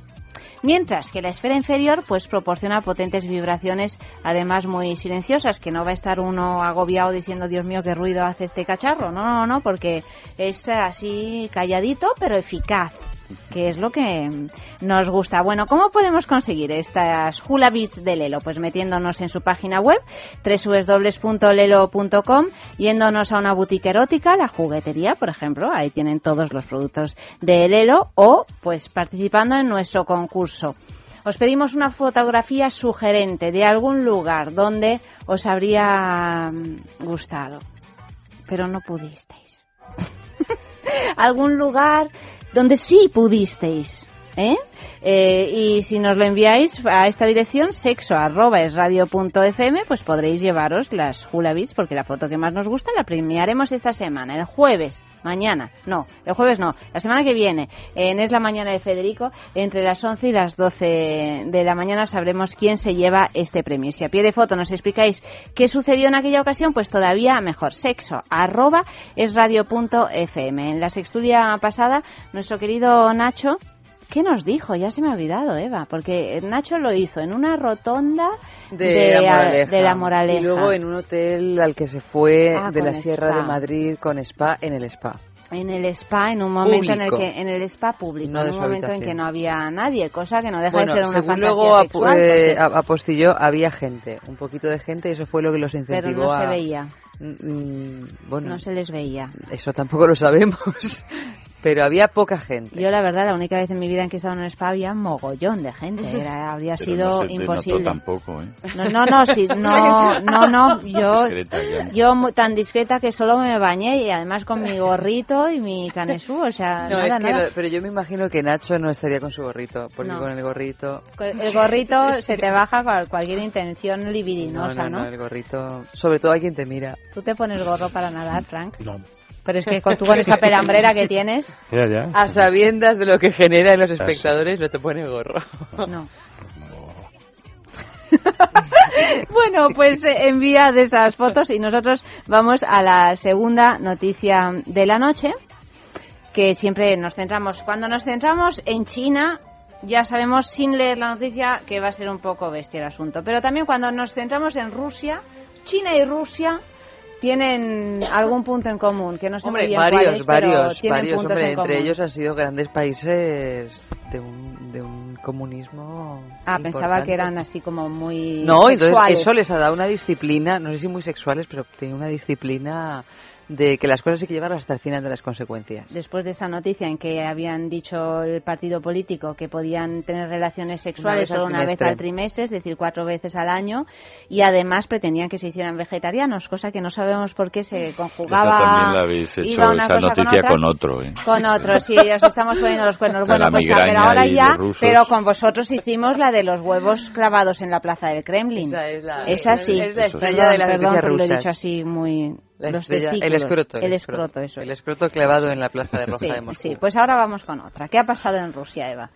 Mientras que la esfera inferior pues proporciona potentes vibraciones, además muy silenciosas, que no va a estar uno agobiado diciendo, Dios mío, qué ruido hace este cacharro. No, no, no, porque es así calladito, pero eficaz, que es lo que nos gusta. Bueno, ¿cómo podemos conseguir estas Hula Beats de Lelo? Pues metiéndonos en su página web, www.lelo.com, yéndonos a una boutique erótica, la juguetería, por ejemplo, ahí tienen todos los productos de Lelo, o pues participando en nuestro concurso. Os pedimos una fotografía sugerente de algún lugar donde os habría mm, gustado, pero no pudisteis. [laughs] algún lugar donde sí pudisteis. ¿Eh? Eh, y si nos lo enviáis a esta dirección, sexo arroba es radio fm, pues podréis llevaros las Hula porque la foto que más nos gusta la premiaremos esta semana, el jueves, mañana, no, el jueves no, la semana que viene, en Es la Mañana de Federico, entre las 11 y las 12 de la mañana sabremos quién se lleva este premio. Si a pie de foto nos explicáis qué sucedió en aquella ocasión, pues todavía mejor, sexo arroba es radio fm. En la sextulia pasada, nuestro querido Nacho ¿Qué nos dijo? Ya se me ha olvidado, Eva, porque Nacho lo hizo en una rotonda de, la Moraleja. de la Moraleja. Y luego en un hotel al que se fue Ah, de la Sierra spa. de Madrid con spa en el spa. En el spa, en un momento en el que en el spa público, No en un momento en que no había nadie, cosa que no deja bueno, de ser una según fantasía luego sexual, eh, porque- apostilló, había gente, un poquito de gente, y eso fue lo que los pero incentivó se a... veía, Mm, bueno, no se les veía. eso tampoco lo sabemos. [laughs] Pero había poca gente. Yo, la verdad, la única vez en mi vida en que he estado en un spa había mogollón de gente. [laughs] Era, habría Pero sido no se te imposible. notó tampoco, ¿eh? No, no, no, sí, no, no, no, [laughs] yo, yo mu- tan discreta que solo me bañé y además con mi [laughs] gorrito y mi canesú, o sea, No, nada, es que nada. no- pero yo me imagino que Nacho no estaría con su gorrito, porque No. con el gorrito... El gorrito se te baja para cualquier intención libidinosa, ¿no? el gorrito... Sobre todo a quien te mira. ¿Tú te pones gorro para nadar, Frank? No. Pero es que con, tú con esa pelambrera que tienes, [laughs] Ya, ya. A sabiendas de lo que genera en los espectadores, no te pone gorro. no. [laughs] bueno, pues eh, envía de esas fotos y nosotros vamos a la segunda noticia de la noche, que siempre nos centramos. Cuando nos centramos en China, ya sabemos sin leer la noticia que va a ser un poco bestia el asunto. Pero también cuando nos centramos en Rusia, China y Rusia tienen algún punto en común, que no sé Hombre, muy bien varios, cuáles, pero varios, tienen varios. puntos Hombre, en entre común. ellos han sido grandes países de un, de un comunismo. Ah, pensaba importante. que eran así como muy No, entonces sexuales. eso les ha dado una disciplina, no sé si muy sexuales, pero tiene una disciplina de que las cosas hay que llevarlas hasta el final de las consecuencias. Después de esa noticia en que habían dicho el partido político que podían tener relaciones sexuales solo una vez al trimestre, es decir, cuatro veces al año, y además pretendían que se hicieran vegetarianos, cosa que no sabemos por qué se conjugaba. Esa también la habéis hecho, iba una esa cosa noticia otra. con, otro, ¿eh? Con otro, sí, os estamos poniendo los cuernos. De [laughs] Bueno, la pues a ver, migraña ahora y ya, pero con vosotros hicimos la de los huevos clavados en la plaza del Kremlin. Esa es la- Esa sí. es la estrella Perdón, de las perdón, pero lo he dicho así muy... La los estrella- el escroto. El escroto, eso. El escroto clavado en la plaza de Roja Sí, de Moscú. sí, pues ahora vamos con otra. ¿Qué ha pasado en Rusia, Eva?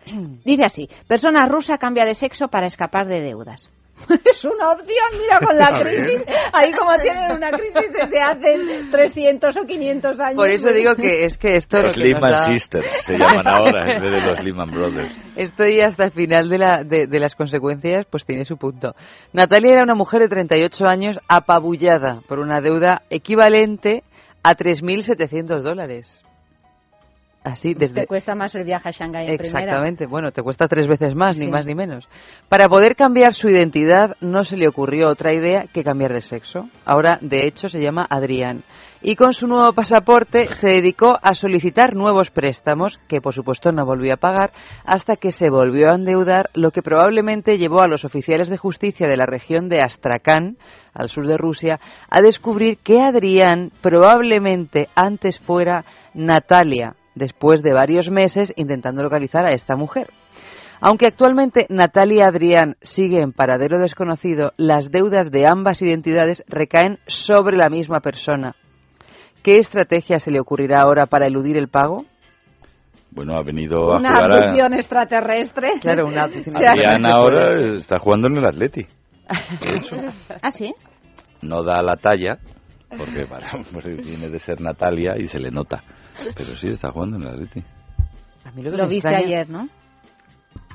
Dice así, persona rusa cambia de sexo para escapar de deudas. [laughs] es una opción, mira, con la [laughs] crisis. Ahí como tienen una crisis desde hace 300 o 500 años. Por eso pues- digo que es que esto Los lo que nos Lehman da- Sisters se llaman ahora en vez de los [laughs] Lehman Brothers. Estoy hasta el final de, la, de, de las consecuencias, pues tiene su punto. Natalia era una mujer de 38 años apabullada por una deuda equivalente a 3.700 dólares. Así, desde... Te cuesta más el viaje a Shanghái en primera. Exactamente, bueno, te cuesta tres veces más, ni más ni menos. Para poder cambiar su identidad no se le ocurrió otra idea que cambiar de sexo. Ahora, de hecho, se llama Adrián. Y con su nuevo pasaporte se dedicó a solicitar nuevos préstamos, que por supuesto no volvió a pagar, hasta que se volvió a endeudar, lo que probablemente llevó a los oficiales de justicia de la región de Astrakán, al sur de Rusia, a descubrir que Adrián probablemente antes fuera Natalia, después de varios meses intentando localizar a esta mujer. Aunque actualmente Natalia y Adrián sigue en paradero desconocido, las deudas de ambas identidades recaen sobre la misma persona. ¿Qué estrategia se le ocurrirá ahora para eludir el pago? Bueno, ha venido a Una jugar a... abducción extraterrestre. Claro, una abducción Adrián ahora está jugando en el Atleti. [laughs] De hecho, ¿Ah, sí? no da la talla, porque [laughs] para, pues, viene de ser Natalia y se le nota. Pero sí está jugando en el Atleti. A mí lo que Lo viste extraña- ayer, ¿no?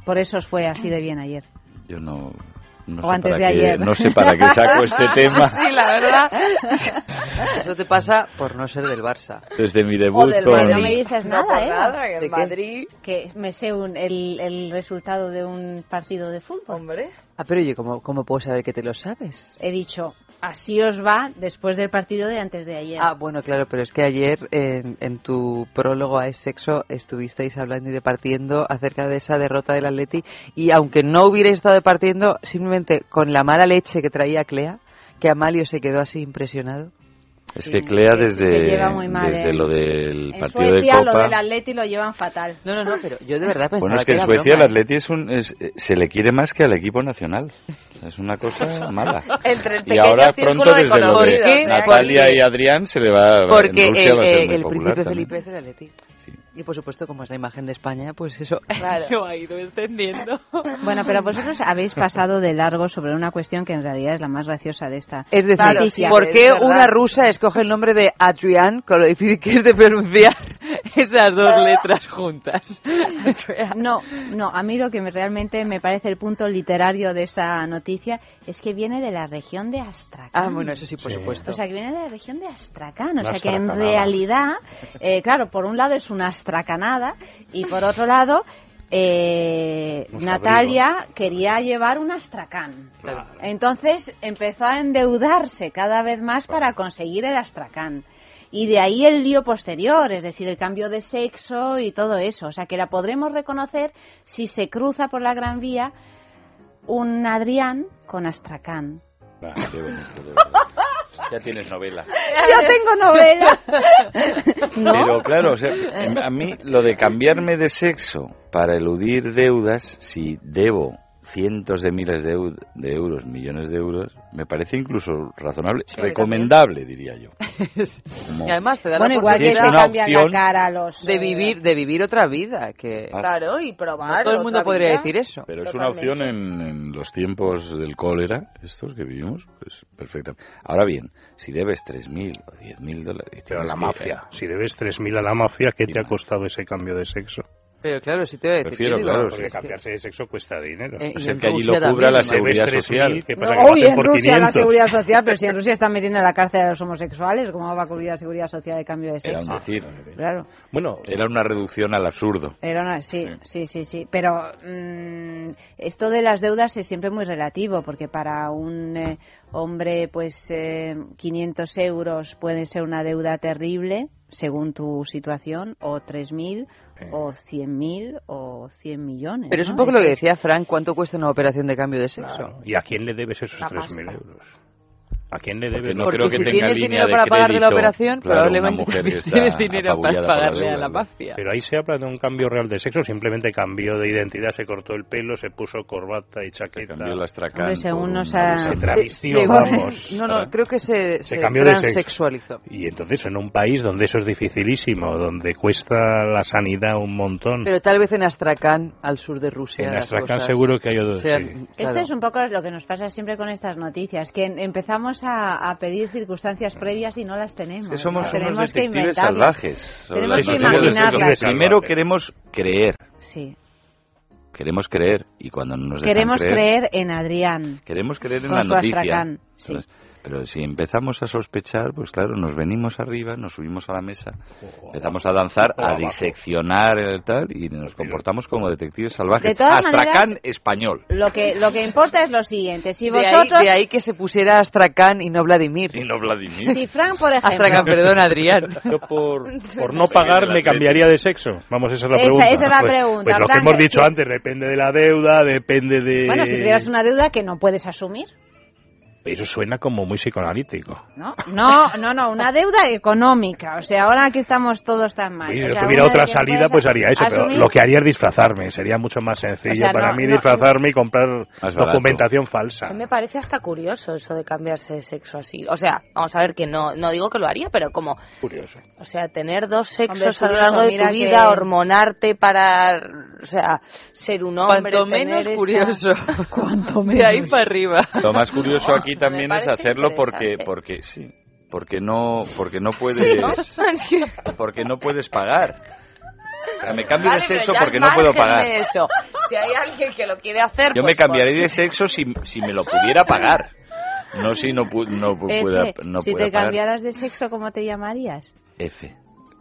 Por eso os fue así de bien ayer. Yo no... No O sé, antes para de qué, ayer. no sé para qué saco [laughs] este tema. Sí, la verdad. Eso te pasa por no ser del Barça. Desde mi O debut del con... No me dices nada, ¿eh? nada, que ¿De qué? Madrid- Que me sé un- el, el resultado de un partido de fútbol. Hombre. Ah, pero oye, ¿cómo, ¿cómo puedo saber que te lo sabes? He dicho, así os va después del partido de antes de ayer. Ah, bueno, claro, pero es que ayer en, tu prólogo a Es Sexo estuvisteis hablando y departiendo acerca de esa derrota del Atleti y aunque no hubierais estado departiendo, simplemente con la mala leche que traía Clea, que Amalio se quedó así impresionado. Es que Clea desde, mal, desde ¿eh? lo del en partido Suecia de lo Copa... del Atleti lo llevan fatal. No, no, no, pero yo de verdad [laughs] pensaba Bueno, es que en Suecia el broma. Atleti es un, es- eh, se le quiere más que al equipo nacional. Es una cosa [laughs] mala. Entre el Y ahora pronto de desde lo de. Natalia y Adrián se le va Porque en Rusia el, va a ser muy el popular príncipe también. Felipe es del Atleti. Y por supuesto, como es la imagen de España, pues eso [laughs] lo ha ido extendiendo. [laughs] Bueno, pero vosotros habéis pasado de largo sobre una cuestión que en realidad es la más graciosa de esta Es decir, noticia. ¿por qué una rusa escoge el nombre de Adrián con lo difícil que es de pronunciar [laughs] esas dos letras juntas? No, no, a mí lo que me- realmente me parece el punto literario de esta noticia es que viene de la región de Astrakán. Ah, bueno, eso sí, por supuesto. O sea, que viene de la región de Astrakán. O sea, que en realidad, eh, claro, por un lado es una astracanada y por otro lado, eh, Natalia quería llevar un astracán. Entonces empezó a endeudarse cada vez más para conseguir el astracán. Y de ahí el lío posterior, es decir, el cambio de sexo y todo eso. O sea, que la podremos reconocer si se cruza por la Gran Vía un Adrián con Astracán. Ah, qué bonito. [laughs] Ya tienes novela. Ya tengo novela. [laughs] ¿No? Pero claro, o sea, a mí lo de cambiarme de sexo para eludir deudas, si debo cientos de miles de, eu- de euros, millones de euros, me parece incluso razonable, Sí, recomendable, diría yo. [laughs] Como- Y además te da Bueno, la igual que una cambian la opción- cara a los... de eh, vivir de vivir otra vida que Claro, y probar. no todo el mundo podría vida. decir eso Pero es una opción en, en los tiempos del cólera, estos que vivimos, pues perfecta. Ahora bien, si debes 3.000 o 10.000 dólares... Pero a la mafia. Si debes 3.000 a la mafia, ¿qué te ha costado ese cambio de sexo? Pero claro si te voy a decir Prefiero, digo, claro, Porque que- cambiarse de sexo cuesta dinero. Eh, en que allí lo Rusia cubra la seguridad Debes 3.000, social. hacen en por Rusia la 500. seguridad social, pero si en Rusia están metiendo en la cárcel a los homosexuales, ¿cómo va a cubrir la seguridad social de cambio de Era sexo? un decir. Claro. Bueno, Era una reducción al absurdo. Era una- sí, sí, sí, sí. Pero mm, esto de las deudas es siempre muy relativo, porque para un eh, hombre, pues eh, 500 euros puede ser una deuda terrible, según tu situación, o 3.000, o 100.000, o 100 millones. pero es ¿no? un poco lo que decía Frank cuánto cuesta una operación de cambio de sexo claro. ¿y a quién le debes esos La 3.000 pasta. euros? ¿A quién le Porque debes? no Porque creo que si tenga tienes línea dinero para pagar de la crédito, operación, claro, probablemente que tienes dinero para la pagarle a la mafia. Pero ahí se habla de un cambio real de sexo, simplemente cambió de identidad, se cortó el pelo, se puso corbata y chaqueta. Cambió la astracán Hombre, según nos ha-. Se travestió, Sí, vamos. [laughs] no no creo que se, Se se, cambió de sexo. Y entonces en un país donde eso es dificilísimo, donde cuesta la sanidad un montón, pero tal vez en Astrakhan al sur de Rusia en Astrakhan seguro que hay otro... sean- sí. Esto claro. es un poco lo que nos pasa siempre con estas noticias, que en- a, a pedir circunstancias previas y no las tenemos. Que somos ¿no? unos tenemos que detectives inventarlas. salvajes. Tenemos que imaginarlas. Primero queremos creer. Sí. Queremos creer. Y cuando no nos dejan Queremos creer en Adrián. Queremos creer en la su noticia. astracán, sí. Entonces, Pero si empezamos a sospechar, pues claro, nos venimos arriba, nos subimos a la mesa, empezamos a danzar, a diseccionar el tal y nos comportamos como detectives salvajes. De todas Astracán maneras- español. Lo que, lo que importa es lo siguiente. Si de, ahí, vosotros... de ahí que se pusiera Astrakhan y no Vladimir Y no Vladimir. Si Frank, por ejemplo... Astrakhan perdón Adrián [laughs] Yo por, [laughs] por no pagar me cambiaría de sexo. Vamos, esa es la Esa- pregunta. esa es la Pues- pregunta, Pues lo que Frank, hemos dicho sí. antes, depende de la deuda, depende de... Bueno, si tuvieras una deuda que no puedes asumir, Eso suena como muy psicoanalítico. ¿no? No, no, no, una deuda económica. O sea, ahora que estamos todos tan mal. Si tuviera otra que salida, pues haría eso, pero asumir- lo que haría es disfrazarme. Sería mucho más sencillo O sea, para no- mí no- disfrazarme y comprar documentación falsa. Me parece hasta curioso eso de cambiarse de sexo así. O sea, vamos a ver que no, no digo que lo haría, pero como, Curioso. o sea, tener dos sexos a lo largo de tu que- vida, hormonarte para, o sea, ser un hombre. cuanto menos esa- curioso [laughs] Cuanto de ahí para arriba Lo más curioso aquí también es hacerlo porque, porque sí, porque no, porque no puedes, Sí, ¿no? [laughs] porque no puedes pagar. O sea, me cambio Vale, de sexo porque no puedo pagar. eso, si hay alguien que lo quiere hacer, Yo pues me cambiaría de sexo si, si me lo pudiera pagar. No si no, pu- no pu- Efe, pueda, no si pueda te pagar. cambiaras de sexo, ¿cómo te llamarías? F.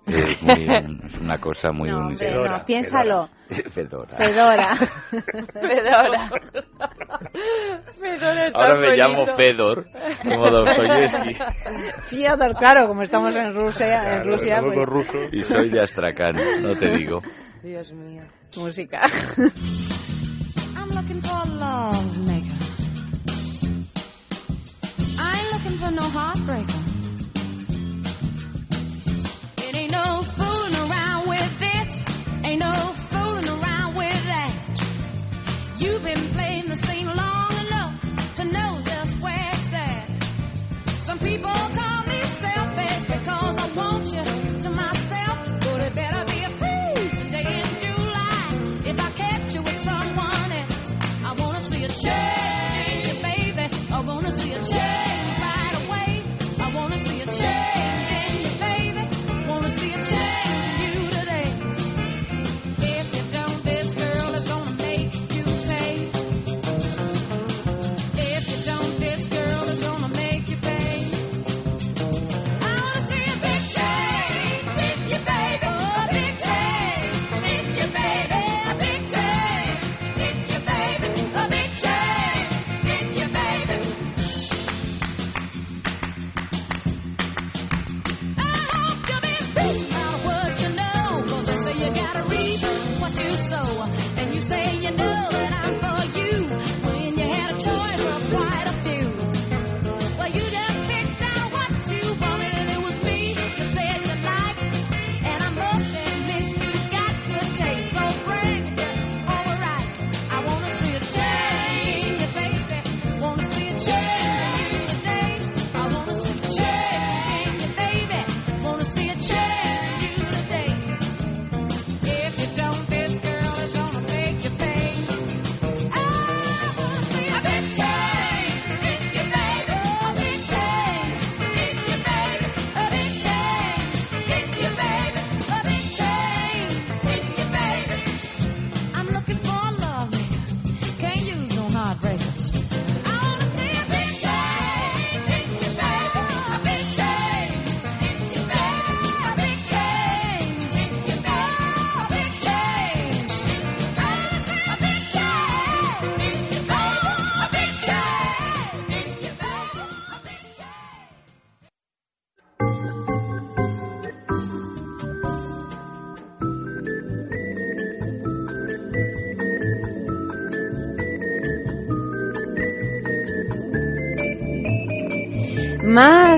Es, [laughs] muy- es una cosa muy No, hombre, no, piénsalo. Fedora. Fedora. [laughs] Fedora. Fedora está Ahora me bonito. llamo Fedor, como Dostoyevsky. Fiodor, claro, como estamos en Rusia, en Claro, Rusia, luego pues, ruso. Y soy de Astrakhan, no te digo. Dios mío. música. I'm looking for a love maker. I ain't looking for no heartbreaker. People call me selfish because I want you to myself. But it better be a freezing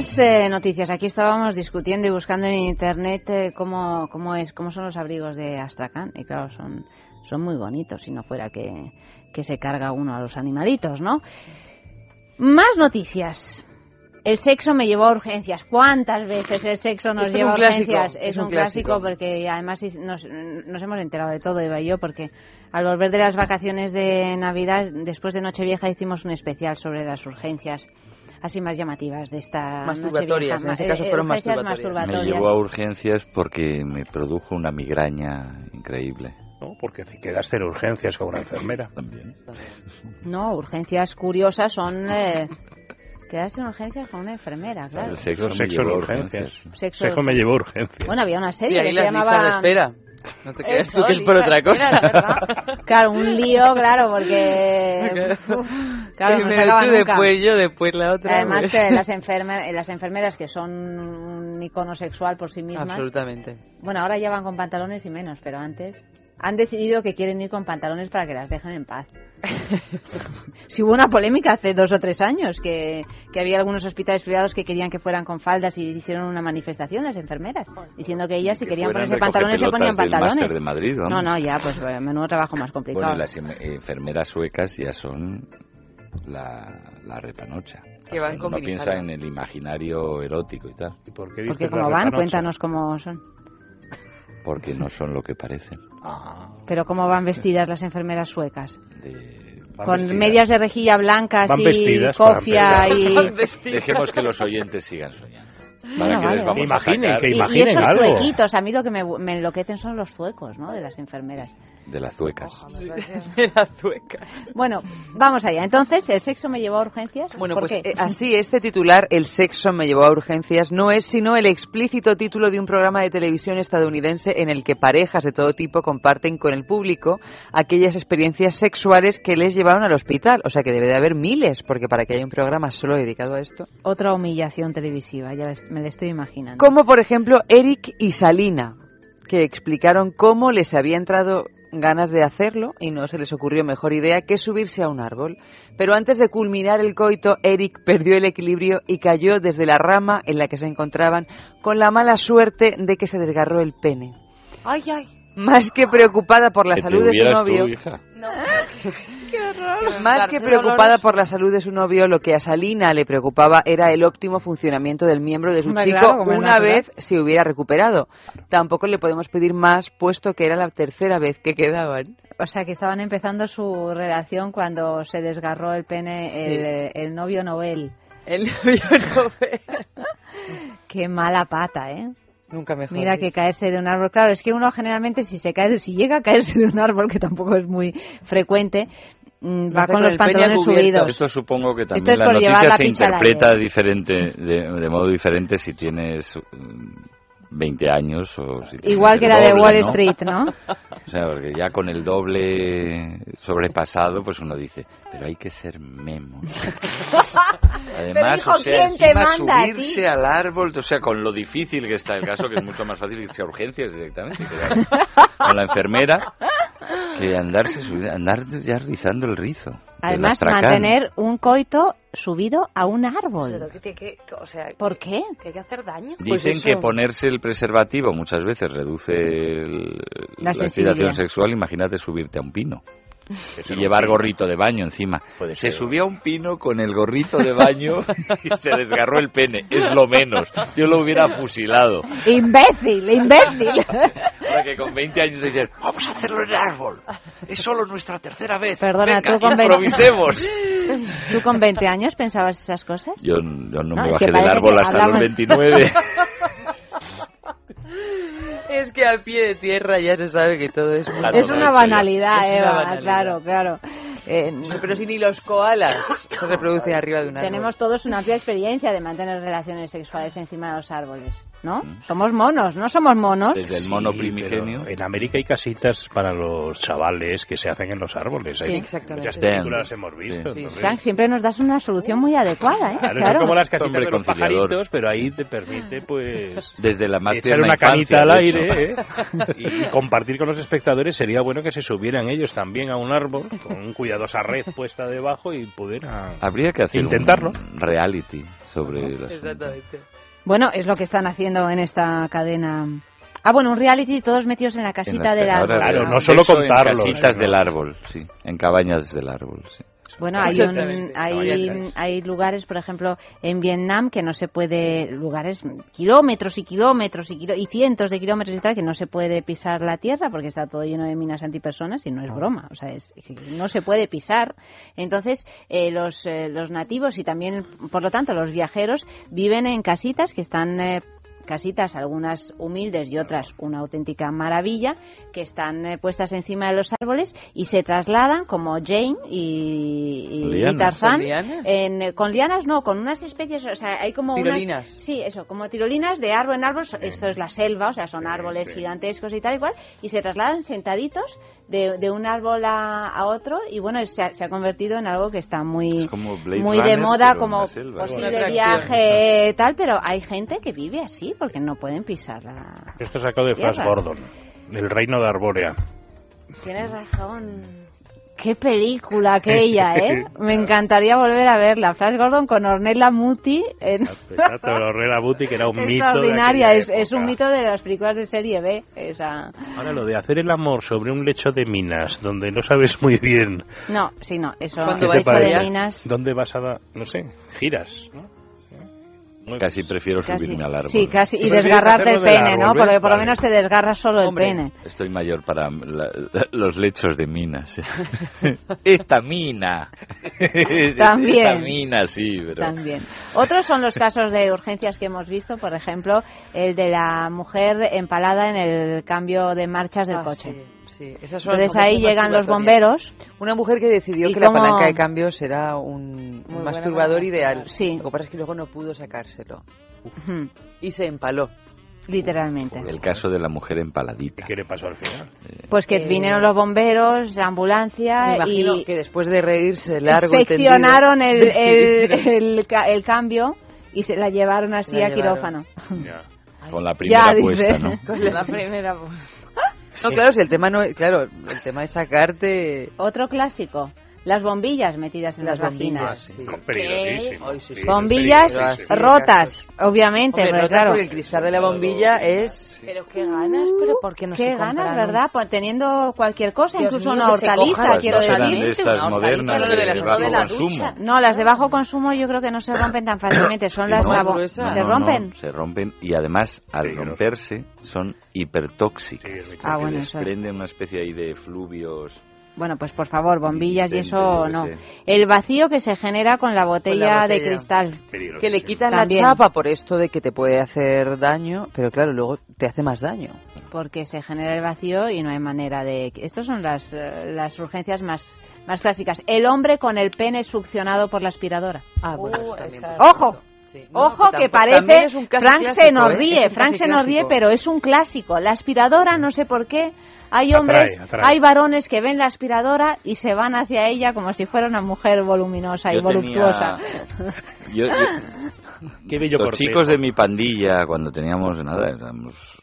Más eh, noticias. Aquí estábamos discutiendo y buscando en internet eh, cómo, cómo es, cómo son los abrigos de Astrakhan. Y claro, son, son muy bonitos, si no fuera que, que se carga uno a los animalitos, ¿no? Más noticias. El sexo me llevó a urgencias. ¿Cuántas veces el sexo nos Esto lleva a urgencias? es Es un clásico. porque además nos, nos hemos enterado de todo, Eva y yo, porque al volver de las vacaciones de Navidad, después de Nochevieja, hicimos un especial sobre las urgencias así más llamativas de esta Masturbatorias, Nochevieja. en ese Ma- caso eh, fueron urgencias Me masturbatorias. llevó a urgencias porque me produjo una migraña increíble. No, porque si quedaste en urgencias con una enfermera. También. No, urgencias curiosas son... Eh, [laughs] quedarse en urgencias con una enfermera, claro. El sexo, me Sexo en llevó a urgencias. Sexo- Sexo me llevó a urgencias. Bueno, había una serie Y ahí que se llamaba... de espera. No te creas tú que es por otra cosa. Claro, un lío, claro, porque... uf, claro, no se Primero acaba tú, nunca. después yo, después la otra. Además pues. que [laughs] las, enferme- las enfermeras que son un icono sexual por sí mismas... Absolutamente. Bueno, ahora ya van con pantalones y menos, pero antes han decidido que quieren ir con pantalones para que las dejen en paz. [laughs] Si hubo una polémica hace dos o tres años que, que había algunos hospitales privados que querían que fueran con faldas y hicieron una manifestación las enfermeras diciendo que ellas si querían fueran ponerse pantalones se ponían pantalones. De Madrid, no, no, ya, pues menudo trabajo más complicado. Bueno, las enfermeras suecas ya son la, la repanocha. Que van con Uno piensa en el imaginario erótico y tal. por qué Porque como van, cuéntanos cómo son. Porque no son lo que parecen. Pero cómo van vestidas las enfermeras suecas. Van Con vestidas. medias de rejilla blancas Van y cofia y... [laughs] Dejemos que los oyentes sigan soñando. Para que vale. les vamos Imaginen, a que Y- y, imaginen esos algo. zuequitos, a mí lo que me, me enloquecen son los zuecos, ¿no? De las enfermeras. De las zuecas. [laughs] De la zueca. Bueno, vamos allá. Entonces, ¿el sexo me llevó a urgencias? Bueno, ¿Por pues qué? eh, así este titular, El sexo me llevó a urgencias, no es sino el explícito título de un programa de televisión estadounidense en el que parejas de todo tipo comparten con el público aquellas experiencias sexuales que les llevaron al hospital. O sea que debe de haber miles, porque para que haya un programa solo dedicado a esto. Otra humillación televisiva, ya me la estoy imaginando. Como por ejemplo Eric y Salina, que explicaron cómo les había entrado ganas de hacerlo y no se les ocurrió mejor idea que subirse a un árbol. Pero antes de culminar el coito, Eric perdió el equilibrio y cayó desde la rama en la que se encontraban con la mala suerte de que se desgarró el pene. Ay, ay. Más que preocupada por la salud de su tú, novio, hija. No. [laughs] Qué horror. más que preocupada por la salud de su novio, lo que a Salina le preocupaba era el óptimo funcionamiento del miembro de su Hombre, chico claro, una vez se hubiera recuperado. Tampoco le podemos pedir más, puesto que era la tercera vez que quedaban. O sea, que estaban empezando su relación cuando se desgarró el pene el, el novio Nobel. El [laughs] novio Nobel. Qué mala pata, ¿eh? Nunca mejor. Mira que caerse de un árbol. Claro, es que uno generalmente si se cae, si llega a caerse de un árbol, que tampoco es muy frecuente, mm, Lo va con los pantalones subidos. Esto supongo que Esto también es la noticia la se interpreta diferente, de, de modo diferente si tienes mm, 20 años o si Igual que la de Wall ¿no? Street, ¿no? [laughs] O sea, porque ya con el doble sobrepasado, pues uno dice, pero hay que ser memo. [laughs] Además, hijo, o sea, subirse al árbol, o sea, con lo difícil que está el caso, que es mucho más fácil irse a urgencias directamente, con la enfermera. que andarse subi- andar ya rizando el rizo. Además, mantener un coito subido a un árbol. Pero que tiene que- que- o sea, ¿Por qué? Que hay que hacer daño. Dicen que ponerse el preservativo muchas veces reduce el- La la, excitación sexual. Imagínate subirte a un pino. [laughs] Y llevar gorrito de baño encima. Se subió a un pino con el gorrito de baño [laughs] y se desgarró el pene. Es lo menos. Yo lo hubiera fusilado. ¡Imbécil, imbécil! [laughs] Ahora que con 20 años dicen, vamos a hacerlo en el árbol. Es solo nuestra tercera vez. Perdona, Venga, tú con 20 improvisemos. ¿Tú con 20 años pensabas esas cosas? Yo, yo no, No, me bajé del árbol hasta hablamos- los 29. Es que a pie de tierra ya se sabe que todo es muy Es una banalidad, Es una Eva, banalidad. claro, claro. Eh, Pero si ni los koalas se reproducen arriba de un árbol. tenemos todos una amplia experiencia de mantener relaciones sexuales encima de los árboles, ¿no? Somos monos, ¿no somos monos? Desde el mono Sí, primigenio. En América hay casitas para los chavales que se hacen en los árboles. Sí, Hay exactamente. Muchas películas hemos visto. Sí. Frank, siempre nos das una solución muy adecuada, ¿eh? Claro, Claro. no como las casitas Hombre de los pajaritos, pero ahí te permite, pues, Desde la más echar una infancia, canita al aire. ¿eh? y, y compartir con los espectadores. Sería bueno que se subieran ellos también a un árbol con un cuidadosa red puesta debajo y pudieran Habría que hacer intentarlo. un reality sobre las Bueno, es lo que están haciendo en esta cadena. Ah, bueno, un reality todos metidos en la casita del árbol. Claro, no solo Sexo en contarlo, casitas del árbol, sí. En cabañas del árbol, sí. Bueno, [laughs] hay, un, hay, hay lugares, por ejemplo, en Vietnam que no se puede, lugares kilómetros y kilómetros y, y cientos de kilómetros y tal, que no se puede pisar la tierra porque está todo lleno de minas antipersonas y no es broma, o sea, es, no se puede pisar. Entonces, eh, los, eh, los nativos y también, por lo tanto, los viajeros viven en casitas que están... eh, casitas, algunas humildes y otras una auténtica maravilla, que están eh, puestas encima de los árboles y se trasladan como Jane y, y- Con y lianas. Tarzán. ¿Con lianas? En, eh, con lianas no, con unas especies, o sea, hay como Tirolinas. unas... Sí, eso, como tirolinas de árbol en árbol, esto es la selva, o sea, son árboles gigantescos y tal y cual, y se trasladan sentaditos de, de un árbol a, a otro y bueno, se ha, se ha convertido en algo que está muy, Es como Blade muy de moda como posible viaje tal, pero hay gente que vive así porque no pueden pisar la... Esto sacado de Flash. Gordon, del reino de Arbórea. Tienes razón. Qué película aquella, [laughs] ¿eh? Me encantaría volver a verla. Flash Gordon con Ornella Muti. En... Exacto, el Ornella Buti, que era un [laughs] mito. de Extraordinaria, es, es un mito de las películas de serie B. Esa... Ahora, lo de hacer el amor sobre un lecho de minas, donde no sabes muy bien No, sí, no, eso, Cuando ¿Qué te esto de minas. dónde vas a dar, no sé, giras, ¿no? Casi prefiero Casi, subirme al árbol. sí, casi, y desgarrarte el pene, árbol, ¿no? ¿ves? Porque por lo menos te desgarras solo el pene. Estoy mayor para la- [laughs] los lechos de minas. [laughs] Esta mina. [laughs] También. Esa mina, sí, pero... También. Otros son los casos de urgencias que hemos visto, por ejemplo, el de la mujer empalada en el cambio de marchas del Ah, coche. sí, sí. Esas son Entonces ahí llegan los bomberos. Una mujer que decidió ¿Y que la cómo? palanca de cambios era un, un masturbador ideal. Sí. Lo que pasa es que luego no pudo sacárselo. Ujú, Y se empaló. Literalmente. El caso de la mujer empaladita. ¿Qué le pasó al final? Pues que Eh, vinieron los bomberos, la ambulancia Me imagino y que después de reírse largo seccionaron el, el, [laughs] el, el cambio y se la llevaron así La a llevaron. quirófano. [laughs] Con la primera ya, puesta, dice. ¿no? Con la primera No, claro, si el tema no, claro, el tema es sacarte Otro clásico. Las bombillas metidas en Las las, bombillas, vaginas. sí. Peligrosísimo. Ay, sí, sí. Bombillas rotas, obviamente, Hombre, pero claro. porque el cristal de la bombilla es Pero qué ganas, pero ¿por qué no Qué se ganas? ¿verdad? Pues teniendo cualquier cosa, Dios incluso mío, una hortaliza, quiero decir. de estas una modernas hortaliza, de, lo de la- bajo de la consumo. ducha. No, las de bajo consumo yo creo que no se rompen tan fácilmente, son las no. ¿Se No, no, rompen? se rompen y además al romperse son hipertóxicas. Ah, que bueno, eso. desprenden una especie ahí de fluvios. Bueno, pues por favor, bombillas y eso no. El vacío que se genera con la botella, de botella. cristal. que le quitan También. la chapa por esto de que te puede hacer daño, pero claro, luego te hace más daño. porque se genera el vacío y no hay manera de... Estas son las, eh, las urgencias más, más clásicas. El hombre con el pene succionado por la aspiradora. Ah, bueno, Uh, ¡Ojo! Sí. No, Ojo que parece... es un caso Frank se clásico, nos ¿eh? ríe, Frank se nos ríe, pero es un clásico. La aspiradora, no sé por qué, hay hombres, atrae. hay varones que ven la aspiradora y se van hacia ella como si fuera una mujer voluminosa y Yo tenía- voluptuosa. [laughs] Yo- yo- [laughs] Qué bello los chicos de mi pandilla, cuando teníamos nada, éramos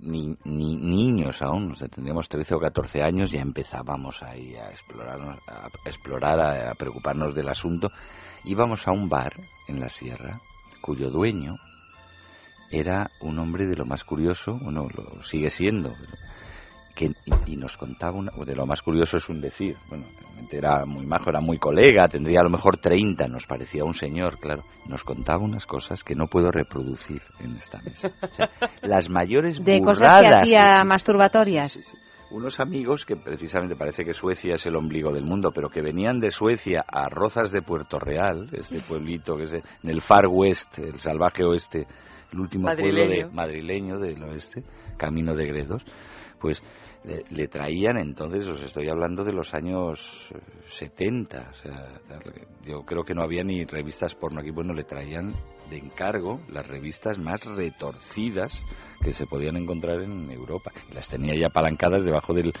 ni, ni niños aún, o sea, tendríamos 13 o 14 años, ya empezábamos ahí a explorar, a, explorar, a, a preocuparnos del asunto. Íbamos a un bar en la sierra, cuyo dueño era un hombre de lo más curioso, bueno, lo sigue siendo, que, y, y nos contaba, una, de lo más curioso es un decir, bueno, realmente era muy majo, era muy colega, tendría a lo mejor 30, nos parecía un señor, claro, nos contaba unas cosas que no puedo reproducir en esta mesa. O sea, [laughs] las mayores De cosas que hacía sí, sí, masturbatorias. unos amigos que precisamente parece que Suecia es el ombligo del mundo, pero que venían de Suecia a Rozas de Puerto Real, este pueblito que es en el Far West, el salvaje oeste, el último pueblo de, madrileño del oeste, camino de Gredos, pues le, le traían entonces, os estoy hablando de los años eh, 70, o sea, yo creo que no había ni revistas porno aquí, bueno, le traían de encargo las revistas más retorcidas que se podían encontrar en Europa. Las tenía ya apalancadas debajo del...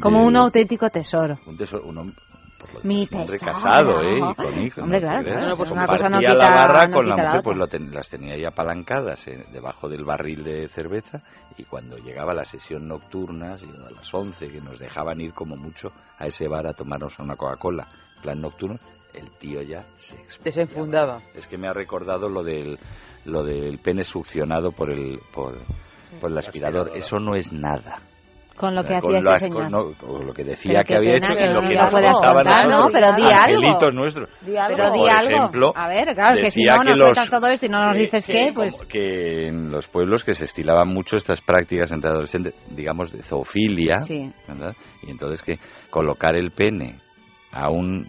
Como del- un auténtico tesoro. un tesoro, un por lo Mi un hombre casado, ¿eh? Y con hijos. Hombre, ¿no? claro, claro, pues una Compartía cosa no la barra no con la mujer, pues ten- las tenía ahí apalancadas eh, debajo del barril de cerveza y cuando llegaba la sesión nocturna, a las 11, que nos dejaban ir como mucho a ese bar a tomarnos una Coca-Cola, plan nocturno, el tío ya se Desenfundaba. es que me ha recordado lo del lo del pene succionado por el por, por el aspirador. Eso no es nada. Con lo O que hacía con ese señor. con- no, con lo que decía Pero que había hecho y lo que nos contaban nosotros, ¿no? Pero di algo. nuestros. Di algo. Pero di por algo. ejemplo, A ver, claro, que si no que nos los- cuentas todo esto y no nos dices que, qué, pues... que en los pueblos que se estilaban mucho estas prácticas entre adolescentes, digamos de zoofilia, Sí. ¿verdad? Y entonces que colocar el pene a un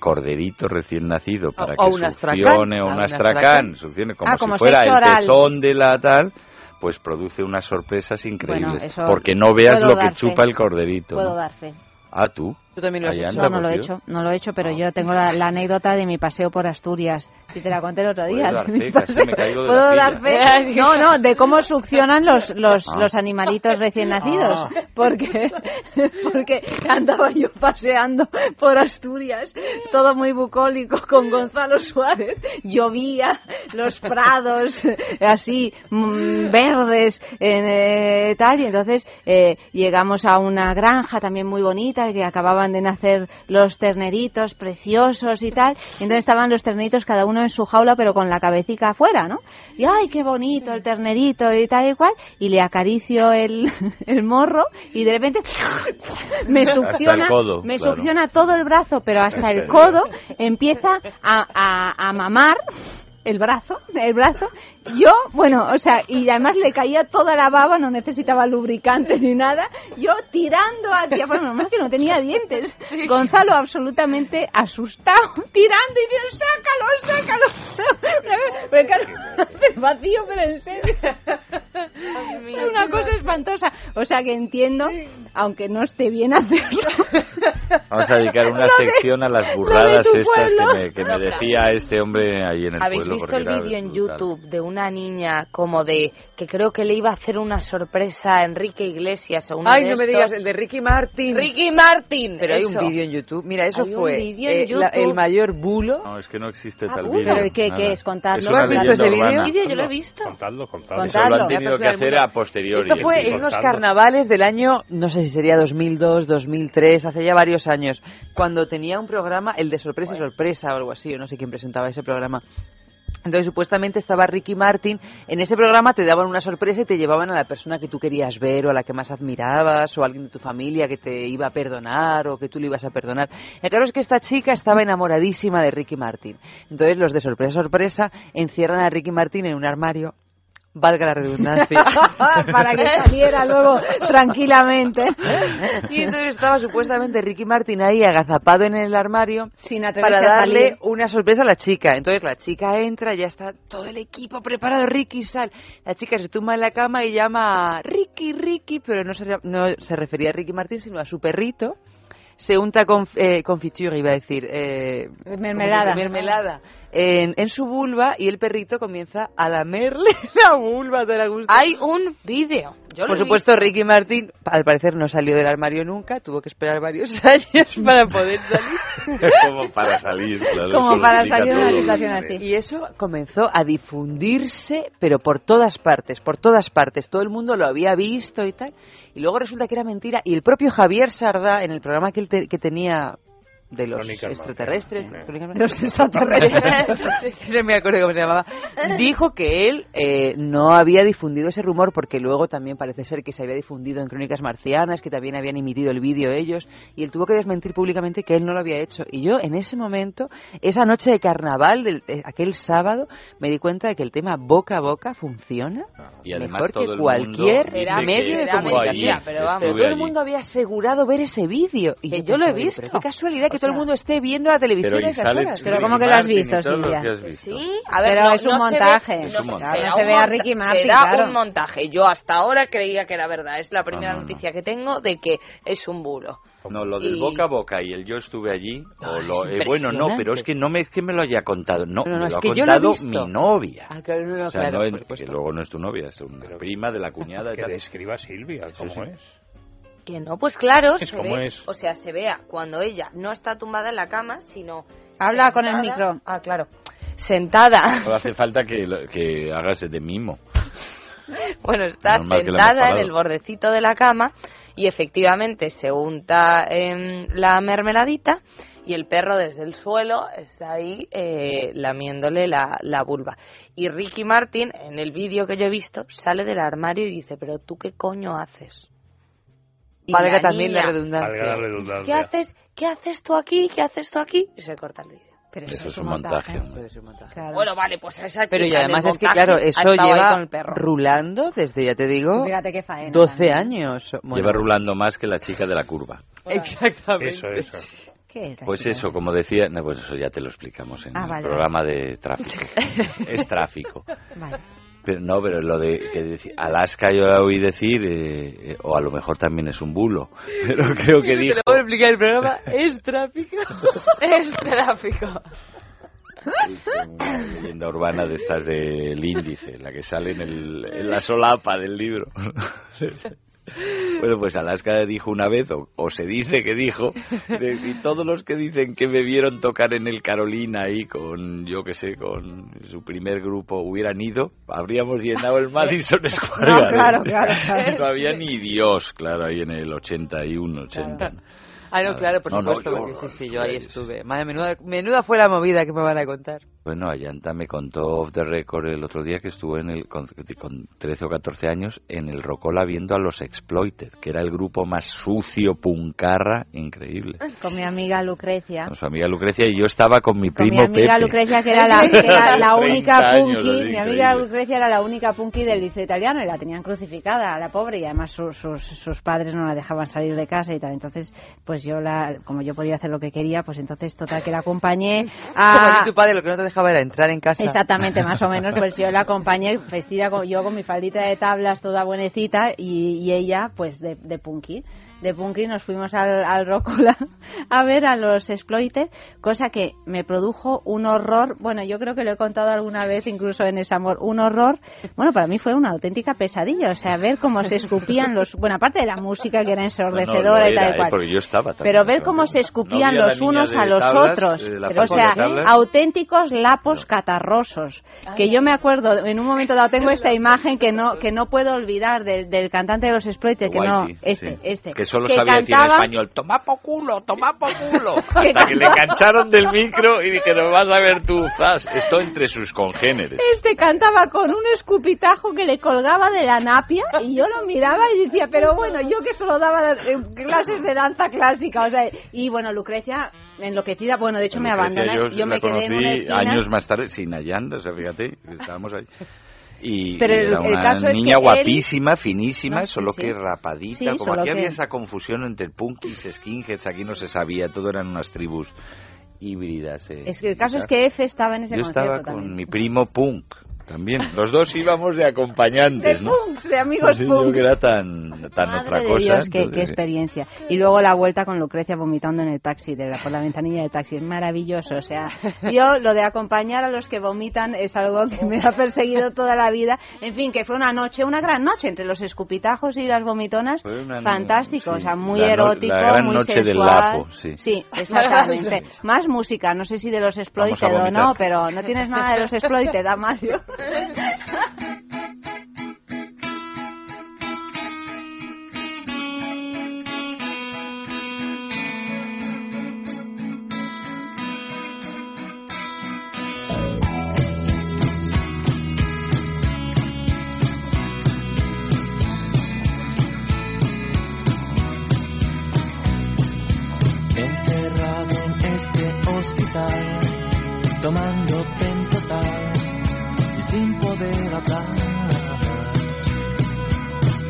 corderito recién nacido para o que astracán, succione o un astracán, succione como Ah, si como fuera el pezón de la tal, pues produce unas sorpresas increíbles. porque no veas lo que chupa el corderito. Puedo. Ah, tú. Tú también lo has hecho. No, no lo he Tapotío. hecho, no lo he hecho, pero yo tengo la, la anécdota de mi paseo por Asturias. Si te la conté el otro día. dar de [laughs] mi fe, casi paseo. me caigo de la Puedo dar fe. [laughs] No, no, de cómo [laughs] succionan los, los, Ah. los animalitos recién nacidos. Ah. Porque, porque andaba yo paseando por Asturias, todo muy bucólico, con Gonzalo Suárez. Llovía, los prados así mm, verdes, eh, tal. Y entonces eh, llegamos a una granja también muy bonita que acababan de nacer los terneritos preciosos y tal. Y entonces estaban los terneritos cada uno en su jaula pero con la cabecita afuera, ¿no? Y ay, qué bonito el ternerito y tal y cual. Y le acaricio el, [laughs] el morro y de repente [laughs] me succiona, codo, me claro. succiona todo el brazo, pero hasta ¿En el codo empieza a, a, a mamar el brazo, el brazo, yo, bueno, o sea, y además le caía toda la baba, no necesitaba lubricante ni nada, yo tirando hacia, bueno, normal que no tenía dientes, Gonzalo absolutamente asustado, tirando y diciendo, sácalo, sácalo, [laughs] pero claro, [laughs] vacío, pero en serio, es una cosa espantosa, o sea que entiendo, aunque no esté bien hacerlo, [laughs] Vamos a dedicar una sección a las burradas estas que me, que me decía este hombre ahí en el ¿Habéis pueblo. Visto el vídeo en. YouTube de una niña como de que creo que le iba a hacer una sorpresa a Enrique Iglesias o uno Ay, de no me estos? digas, el de Ricky Martin. Ricky Martin. Pero hay eso. un vídeo en YouTube. Mira, eso Hay un fue en eh, la- YouTube. el mayor bulo. No, es que no existe Ah, tal vídeo. ¿Pero qué- qué es? Contarlo. Es ¿No has visto ese vídeo? yo lo he visto. Contadlo, contadlo. Eso lo Contadlo. han tenido que hacer a posteriori. Esto fue en unos carnavales del año, no sé si sería 2002, 2003, hace ya varios años, cuando tenía un programa, el de sorpresa y sorpresa o algo así, o no sé quién presentaba ese programa. Entonces, supuestamente estaba Ricky Martin. En ese programa te daban una sorpresa y te llevaban a la persona que tú querías ver o a la que más admirabas o a alguien de tu familia que te iba a perdonar o que tú le ibas a perdonar. Y claro es que esta chica estaba enamoradísima de Ricky Martin. Entonces, los de sorpresa, sorpresa, encierran a Ricky Martin en un armario. Valga la redundancia. [laughs] para que saliera luego tranquilamente. Y entonces estaba supuestamente Ricky Martin ahí agazapado en el armario Sin para darle una sorpresa a la chica. Entonces la chica entra, ya está todo el equipo preparado, Ricky sal. La chica se tumba en la cama y llama a Ricky, Ricky, pero no se, no se refería a Ricky Martin, sino a su perrito. Se unta con, eh, confiture, iba a decir. Eh, Mermelada. mermelada en, en su vulva y el perrito comienza a lamerle [laughs] la vulva de la gusta. Hay un vídeo. Por supuesto, Ricky Martín, al parecer, no salió del armario nunca, tuvo que esperar varios [laughs] años para poder salir. [laughs] Como para salir, claro. Como para salir de una situación así. Y eso comenzó a difundirse, pero por todas partes, por todas partes. Todo el mundo lo había visto y tal. Y luego resulta que era mentira. Y el propio Javier Sardá, en el programa que, él te- que tenía de los Crónicas extraterrestres, Los extraterrestres, [laughs] no me acuerdo cómo se llamaba, dijo que él eh, no había difundido ese rumor porque luego también parece ser que se había difundido en Crónicas Marcianas, que también habían emitido el vídeo ellos, y él tuvo que desmentir públicamente que él no lo había hecho. Y yo en ese momento, esa noche de carnaval, del, de aquel sábado, me di cuenta de que el tema boca a boca funciona Y además mejor todo que el cualquier mundo medio que de comunicación. allí, pero vamos, todo el mundo había asegurado ver ese vídeo. Y Que yo lo he visto. Qué casualidad que Todo el mundo esté viendo la televisión Pero a y esas sale horas. Pero ¿cómo que lo has visto, Silvia? que has visto. Sí, a ver, Pero no, es un no se ve- montaje. no se No se ve a Ricky Martin, será claro. un montaje. Yo hasta ahora creía que era verdad. Es la primera no, no. noticia que tengo de que es un bulo. No, lo del Y- boca a boca y el yo estuve allí, o lo, es eh, bueno, no, pero es que no me, es que me lo haya contado, no, No, no, me es lo ha que yo lo he contado visto. mi novia. Ah, claro, no, no, o sea, claro, no que luego no es tu novia, es una prima de la cuñada Que describa Silvia, ¿cómo es? Que no, pues claro, Es se como ve, es. o sea, se vea cuando ella no está tumbada en la cama, sino Habla con el micro. Ah, claro. Sentada. No hace falta que, lo- que hagas de mimo. [laughs] Bueno, está Normal sentada en el bordecito de la cama y efectivamente se unta em, la mermeladita y el perro desde el suelo está ahí eh, lamiéndole la, la vulva. Y Ricky Martin, en el vídeo que yo he visto, sale del armario y dice, pero tú qué coño haces? Valga la también la niña, redundancia. Valga la ¿Qué redundancia. haces? ¿Qué haces tú aquí? ¿Qué haces tú aquí? Y se corta el vídeo. Pero Eso es un montaje. ser un montaje. Claro. Bueno, vale, pues esa Pero y además es que, montaje claro, eso lleva rulando desde, ya te digo, Fíjate qué faena. 12 también. años. Bueno, Lleva rulando más que la chica de la curva. Exactamente. Eso, eso. ¿Qué es? la Pues chica? eso, como decía, no, pues eso ya te lo explicamos en Ah, el vale, programa de tráfico. [laughs] es tráfico. Vale. Pero no, pero lo de que decir, Alaska yo la oí decir, eh, eh, o a lo mejor también es un bulo, [laughs] pero creo que Te dijo, lo voy a explicar el programa. Es tráfico. [laughs] es tráfico. es una leyenda urbana de estas del índice, la que sale en, el, en la solapa del libro. [laughs] Bueno, pues Alaska dijo una vez, o, o se dice que dijo, de, y todos los que dicen que me vieron tocar en el Carolina ahí con, yo que sé, con su primer grupo hubieran ido, habríamos llenado el Madison [laughs] Square No, claro, claro, claro. No había ni Dios, claro, ahí en el 81, 80. Ah, no, claro, por No, no, supuesto, yo- porque sí, sí, yo ahí pues, estuve. Madre, menuda, menuda fue la movida que me van a contar. Bueno, Ayanta me contó off the record el otro día que estuvo en el, con, con 13 o 14 años en el Rocola viendo a los Exploited, que era el grupo más sucio, puncarra, increíble. Con mi amiga Lucrecia. Con su amiga Lucrecia y yo estaba con mi Con mi primo amiga Pepe. Lucrecia, que era la, que era la 30 [laughs] única años, punky, así, mi amiga increíble. Lucrecia era la única punky del liceo italiano y la tenían crucificada, la pobre, y además sus, sus, sus padres no la dejaban salir de casa y tal. Entonces, pues yo, la, como yo podía hacer lo que quería, pues entonces, total, que la acompañé [laughs] Como a... si tu padre lo que no te dejaba era entrar en casa. Exactamente, más o [laughs] menos, pues yo la acompañé vestida con, yo con mi faldita de tablas toda buenecita y, y ella pues de, de punky. De punky nos fuimos al, al Rócola [laughs] a ver a los Exploited, cosa que me produjo un horror, bueno, yo creo que lo he contado alguna vez incluso en ese amor, un horror, bueno, para mí fue una auténtica pesadilla, o sea, ver cómo se escupían los, bueno, aparte de la música que era ensordecedora No, no, y tal era, y eh, cual. porque yo estaba también. Pero ver cómo se escupían No los unos a los tablas, otros. eh, o sea, auténticos lapos catarrosos. Que yo me acuerdo, en un momento dado tengo esta imagen que no que no puedo olvidar del, del cantante de los Exploited, que no, este, sí. este. Que solo sabía decir en español, toma po culo, toma po culo. [laughs] Que Hasta que le engancharon del micro y dijeron, vas a ver tú, zas. Esto entre sus congéneres. Este cantaba con un escupitajo que le colgaba de la napia y yo lo miraba y decía, pero bueno, yo que solo daba eh, clases de danza clásica, o sea, y bueno, Lucrecia enloquecida, bueno, de hecho me Lucrecia, abandona, yo, yo, me la quedé en una conocí esquina. años más tarde, sin Allanda, o sea, fíjate, estábamos ahí. Y, Pero era el una es niña él- guapísima, finísima, No, solo sí. que rapadita, Sí, como aquí que- había esa confusión entre punkis, skinheads, aquí no se sabía, todo eran unas tribus híbridas. eh, Es que el caso es que F estaba en ese Yo concierto estaba con también. mi primo punk, también. Los dos íbamos de acompañantes, De ¿no? punks, de amigos Así yo punks. que era tan, tan Madre otra de cosa. Dios, qué, experiencia. Y luego la vuelta con Lucrecia vomitando en el taxi, de la, por la ventanilla del taxi. Es maravilloso. O sea, yo lo de acompañar a los que vomitan es algo que me ha perseguido toda la vida. En fin, que fue una noche, una gran noche entre los escupitajos y las vomitonas. Fue una- Fantástico, sí, o sea, muy la no- erótico, la gran muy noche sensual. del Lapo, sí. Sí, exactamente. [laughs] Más música, no sé si de los Exploited o no, pero no tienes nada de los Exploited, Amalio. [laughs] Encerrado en este hospital, tomando sin poder hablar.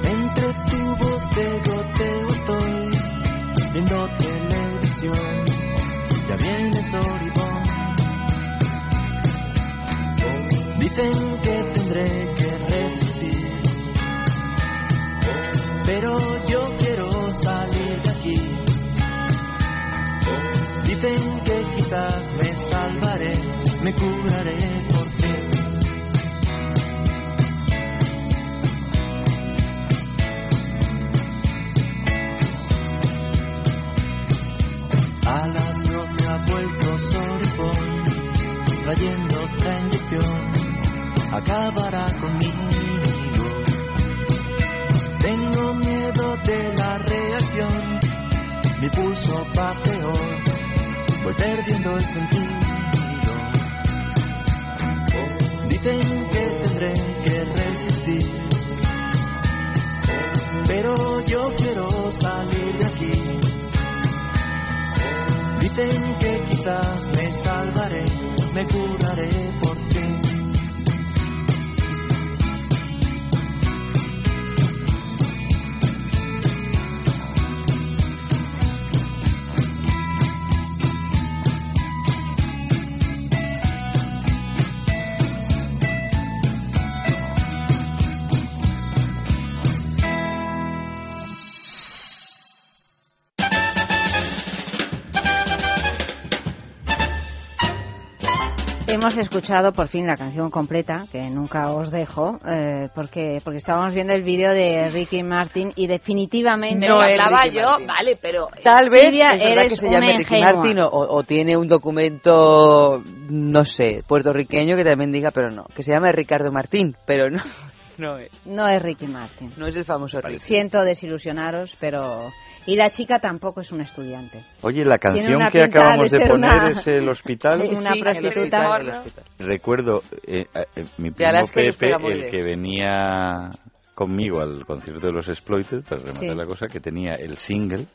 Entre tubos de goteo estoy viendo televisión. Ya viene Soribón. Dicen que tendré que resistir, pero yo quiero salir de aquí. Dicen que quizás me salvaré, me curaré trayendo otra inyección, acabará conmigo. Tengo miedo de la reacción, mi pulso va peor, voy perdiendo el sentido. Dicen que tendré que resistir, pero yo quiero salir de aquí. Dicen que quizás me salvaré, me curaré por Hemos escuchado por fin la canción completa, que nunca os dejo, eh, porque porque estábamos viendo el vídeo de Ricky Martin y definitivamente No hablaba yo, vale, pero Tal vez Silvia, es eres que se llame Ricky ingenua. Martin o, o tiene un documento, no sé, puertorriqueño que también diga, pero no, que se llama Ricardo Martín, pero no, [laughs] no es. No es Ricky Martin. No es el famoso Ricky. Siento desilusionaros, pero... Y la chica tampoco es un estudiante. Oye, la canción una que acabamos de de poner una- es el [laughs] hospital. de una Sí, prostituta. el hospital. Recuerdo, eh, eh, mi primo Pepe, el que venía conmigo al concierto de los Exploited, para rematar Sí. la cosa, que tenía el single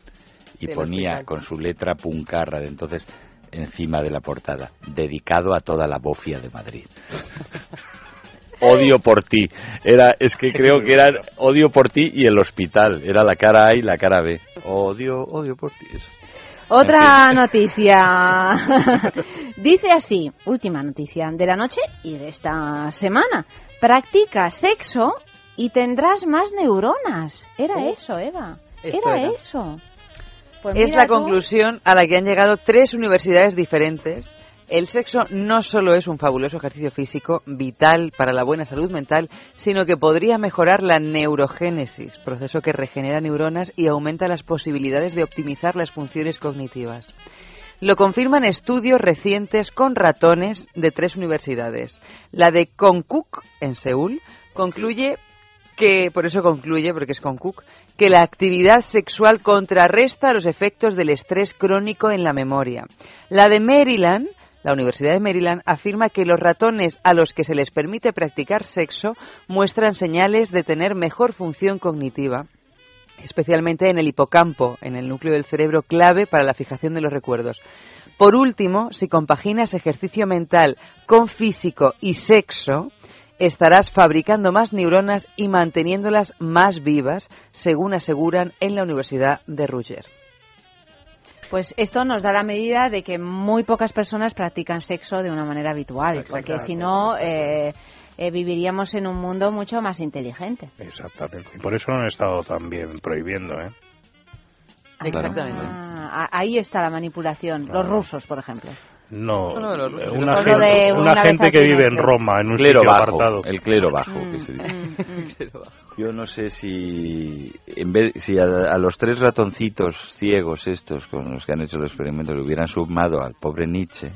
y Del ponía hospital. con su letra puncarra de entonces encima de la portada, dedicado a toda la bofia de Madrid. [laughs] Odio por ti. Era, es que creo que era odio por ti y el hospital. Era la cara A y la cara B. Odio, odio por ti. Eso. Otra noticia. [laughs] Dice así, última noticia de la noche y de esta semana. Practica sexo y tendrás más neuronas. Era Oh. eso, Eva. Era, era. eso. Pues es la tú. conclusión a la que han llegado tres universidades diferentes. El sexo no solo es un fabuloso ejercicio físico vital para la buena salud mental, sino que podría mejorar la neurogénesis, proceso que regenera neuronas y aumenta las posibilidades de optimizar las funciones cognitivas. Lo confirman estudios recientes con ratones de tres universidades. La de Konkuk, en Seúl, concluye que, por eso concluye, porque es Konkuk, que la actividad sexual contrarresta los efectos del estrés crónico en la memoria. La de Maryland, la Universidad de Maryland, afirma que los ratones a los que se les permite practicar sexo muestran señales de tener mejor función cognitiva especialmente en el hipocampo, en el núcleo del cerebro clave para la fijación de los recuerdos. Por último, si compaginas ejercicio mental con físico y sexo, estarás fabricando más neuronas y manteniéndolas más vivas, según aseguran en la Universidad de Rutgers. Pues esto nos da la medida de que muy pocas personas practican sexo de una manera habitual, porque si no, eh, eh, viviríamos en un mundo mucho más inteligente. Exactamente. Y por eso lo han estado también prohibiendo, ¿eh? Exactamente. Ah, ahí está la manipulación. Los rusos, por ejemplo. No, No, no, no, eh, una, gente, de una una vez gente aquí que vive en. Roma, en un clero sitio bajo, apartado. el clero bajo. Mm, que se dice. mm, mm. [laughs] Yo no sé si en vez si a, a los tres ratoncitos ciegos estos con los que han hecho el experimento le hubieran sumado al pobre Nietzsche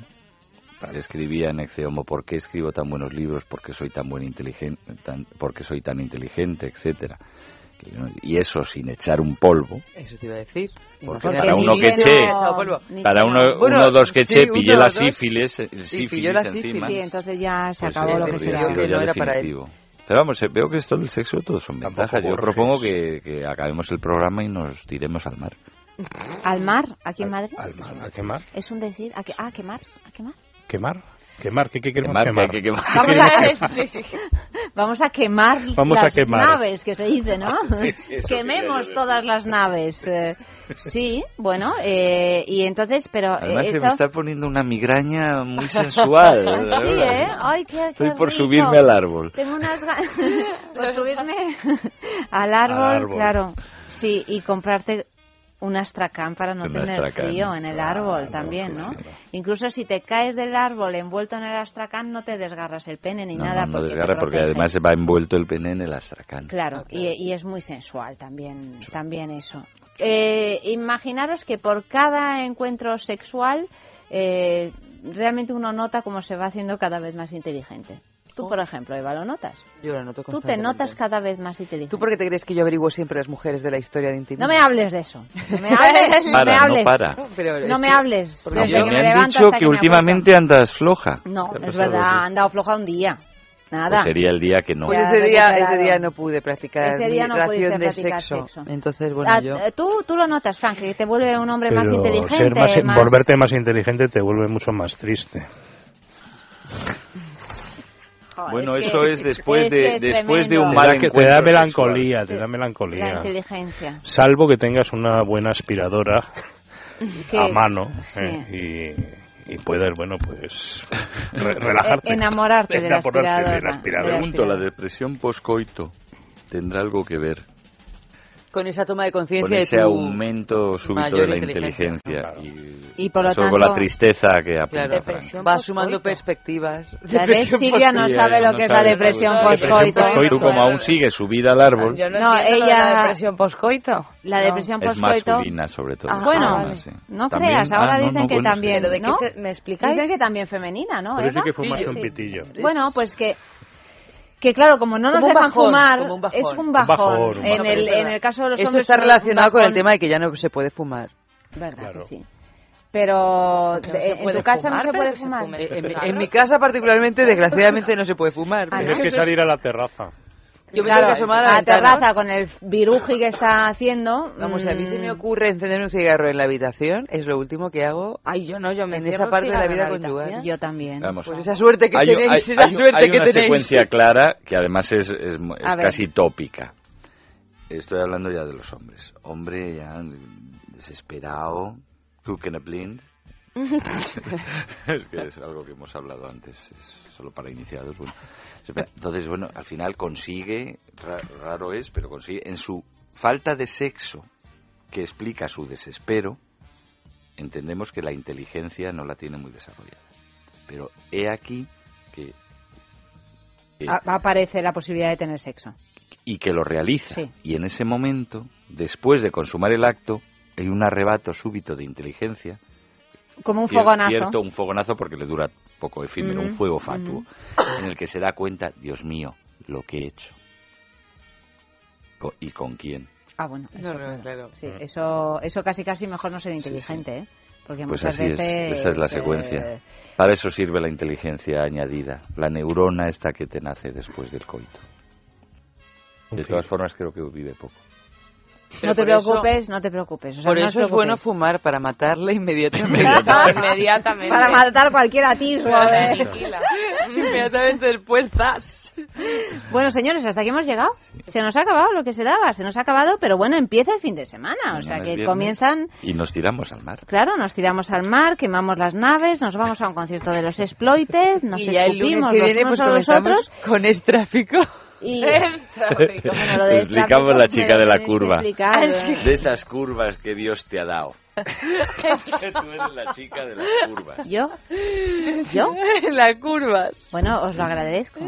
que escribía en Ecce Homo ¿por qué escribo tan buenos libros? ¿por qué soy tan buen inteligente? Tan, ¿por qué soy tan inteligente? etcétera y eso sin echar un polvo Eso te iba a decir. porque para uno que eche no para uno, Bueno, uno dos que sí, eche pillé uno, la dos. sífilis el Sí, sífilis pilló la encima sífilis. Sí, entonces ya se pues acabó sí, lo que se daba. no era para él. Pero vamos, eh, veo que esto del sexo todos son Tampoco ventajas. Yo propongo que, que acabemos el programa y nos tiremos al mar. ¿Al mar? ¿Aquí en Madrid? Al mar, ¿A quemar? Es un decir. ¿A que, ah, quemar? ¿A quemar? ¿Quemar? ¿Quemar? ¿Qué, qué queremos Quemar, quemar? que que quemar. ¿Qué Vamos queremos a, [laughs] quemar? sí, sí. Vamos a quemar Vamos a las quemar. naves, que se dice, ¿no? [laughs] Sí, Quememos todas las naves. eh, sí, bueno, eh, y entonces, pero... eh, Además, se esto- me está poniendo una migraña muy sensual. [laughs] Sí. ¿eh? Ay, qué, qué Estoy por rico. subirme al árbol. Tengo unas ganas por subirme al árbol, Al árbol. claro. Sí, y comprarte un astracán para no Un tener astracán, frío en el árbol también, ¿no? sí. Incluso si te caes del árbol envuelto en el astracán, no te desgarras el pene ni No, nada. no, no porque desgarra porque además se va envuelto el pene en el astracán. Claro, y, y es muy sensual también, también eso. Eh, imaginaros que por cada encuentro sexual eh, realmente uno nota cómo se va haciendo cada vez más inteligente. Tú, por ejemplo, Eva, ¿lo notas? Yo lo noto Tú te notas cada vez más inteligente. ¿Tú por qué te crees que yo averiguo siempre las mujeres de la historia de intimidad? No me hables de eso. [laughs] No me hables. no Para, me no hables. para. Pero, No me es que- hables. porque Desde yo- que me me han dicho que me últimamente andas floja. No, ¿Qué ha es verdad, ha andado floja un día. Nada. Pues sería el día que no. Pues ese día, ese día no pude practicar Ese día mi no relación de practicar sexo. sexo. Entonces, bueno, Ah, yo... eh, ¿tú, tú lo notas, Frank, que te vuelve un hombre más Pero inteligente. ser más- más- volverte más inteligente te vuelve mucho más triste. [laughs] Joder, Bueno, es que- eso es después es de- que es después de tremendo. un mal que te da sexual. melancolía, te da La melancolía. inteligencia. Salvo que tengas una buena aspiradora Que- [laughs] a mano sí. eh, y, y puedas, bueno, pues re- relajarte. Eh, enamorarte de la Enamorarte de la aspiradora. De la Pregunto, ¿la depresión poscoito tendrá algo que ver Con esa toma de con conciencia de ese tu aumento súbito mayor de la inteligencia. inteligencia? Y por lo tanto- con la tristeza que apunta vas sumando perspectivas. La vez Silvia no sabe lo no que es la depresión sabe. postcoito. Tú como aún sigues subida al árbol, Yo no, No, de ella- la depresión poscoito. La depresión es postcoito. masculina sobre todo. Ah, bueno, Ah, sí. no También- creas, ahora ah, dicen no, que también, ¿Pero de me explicáis? Dicen que también femenina, ¿no? Parece Eva? que fumaste Sí. un pitillo. Bueno, pues que que claro, como no nos Como dejan bajón, fumar, como un bajón. es un Un bajón. bajón, un En, bajón. el, Es verdad. en el caso de los Esto hombres está es un relacionado con el bajón. tema de que ya no se puede fumar. Verdad Claro. que sí. Pero no se en tu casa fumar, no se puede se fumar. fume. En, mi- en mi casa particularmente, desgraciadamente, no se puede fumar. Ah, Tienes que salir a la terraza. Yo me Claro, tengo que asomar a la terraza con el viruji que está haciendo. Vamos, a mí se me mm, ocurre encender un cigarro en la habitación, es lo último que hago Ay, yo no, yo me en esa parte de la vida conyugal. Yo también. Vamos. Pues esa suerte que hay, tenéis, hay- esa hay- suerte hay que una tenéis. secuencia clara que además es, es es casi tópica. Estoy hablando ya de los hombres. Hombre ya desesperado, cooking a blind. [laughs] [laughs] es que es algo que hemos hablado antes, es solo para iniciados. Bueno. Entonces, bueno, al final consigue, ra- raro es, pero consigue, en su falta de sexo, que explica su desespero, entendemos que la inteligencia no la tiene muy desarrollada. Pero he aquí que... aparece la posibilidad de tener sexo. y que lo realiza. Sí. Y en ese momento, después de consumar el acto, hay un arrebato súbito de inteligencia. Como un fogonazo. Cierto, un fogonazo porque le dura poco efímero, un fuego fatuo, en el que se da cuenta, Dios mío, lo que he hecho. ¿Y con quién? Ah, bueno. No, eso, no, claro. Sí, eso, eso casi casi mejor no ser inteligente, ¿eh? Porque Pues muchas así es, veces... esa es la eh, secuencia. Para eso sirve la inteligencia añadida, la neurona esta que te nace después del coito. De todas formas, creo que vive poco. No te eso- preocupes, no te preocupes. o sea, Por no eso es bueno fumar, para matarle inmediatamente. [laughs] Inmediatamente. Para matar cualquier atisbo. ¿eh? [laughs] inmediatamente después, ¡zas! Bueno, señores, hasta aquí hemos llegado. Se nos ha acabado lo que se daba, se nos ha acabado, pero bueno, empieza el fin de semana. O sea que comienzan, Y nos tiramos al mar. claro, nos tiramos al mar, quemamos las naves, nos vamos a un concierto de los Exploited, nos y ya el lunes que viene pues a los otros. con Estráfico. Y [laughs] Bueno, lo [laughs] de explicamos la chica de la curva. ¿eh? De esas curvas que Dios te ha dado. [laughs] Tú eres la chica de las curvas. ¿Yo? ¿Yo? Las curvas. Bueno, os lo agradezco.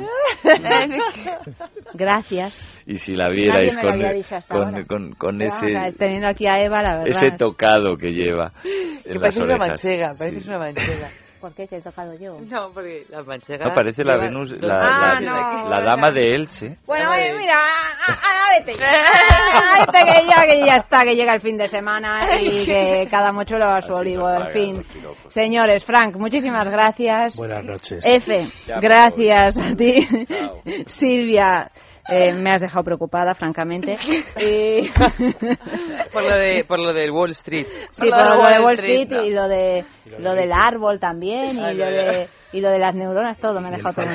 Gracias. Y si la vierais lo con, con, ese, vamos a ver, teniendo aquí a Eva, la verdad. ese tocado que lleva Que en las parece una orejas. manchega, parece una manchega. ¿Por qué? ¿Que he tocado yo? No, porque las manchegas... No, parece la Venus, dos- la, Ah, la- no, la dama de Elche. Bueno, oye, mira, a, a- a- vete ya. Vete que ya, que ya está, que llega el fin de semana [laughs] y que cada mochuelo a su olivo, en fin. Señores, Frank, muchísimas gracias. Buenas noches. F, Ya, gracias a ti. Silvia, eh, me has dejado preocupada, francamente. [laughs] Y... [laughs] por, lo de, por lo del Wall Street. Sí, por lo de Wall Street y lo de lo del árbol también y Ay, lo de y lo de las neuronas todo me ha dejado todo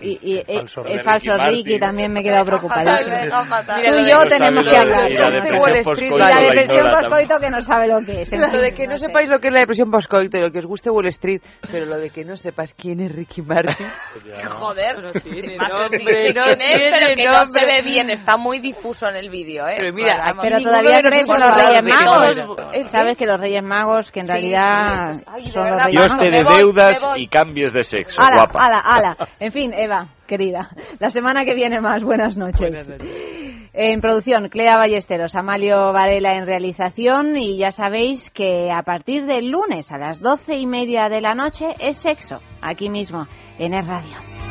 y, y- El falso el de falso Ricky Ricky también me he quedado preocupadísima Mira, tú y de- yo tenemos que de- hablar. Y la depresión postcoito que no sabe lo que es Lo de que no sepáis lo que es la depresión postcoito y lo que os guste Wall Street, pero lo de que no sepas quién es Ricky Martin. [laughs] Joder, No tiene nombre, pero que no se ve bien, está muy difuso en el vídeo, ¿eh? Pero mira, pero todavía de crees en los Reyes Magos sabes que los Reyes Magos que en realidad de son los Reyes Dios Magos. te dé deudas y cambies de sexo, ala, guapa. ala, ala. [laughs] En fin, Eva, querida, la semana que viene más. Buenas noches. En producción, Clea Ballesteros, Amalio Varela en realización y ya sabéis que a partir del lunes a las doce y media de la noche es sexo, aquí mismo, en Es Radio.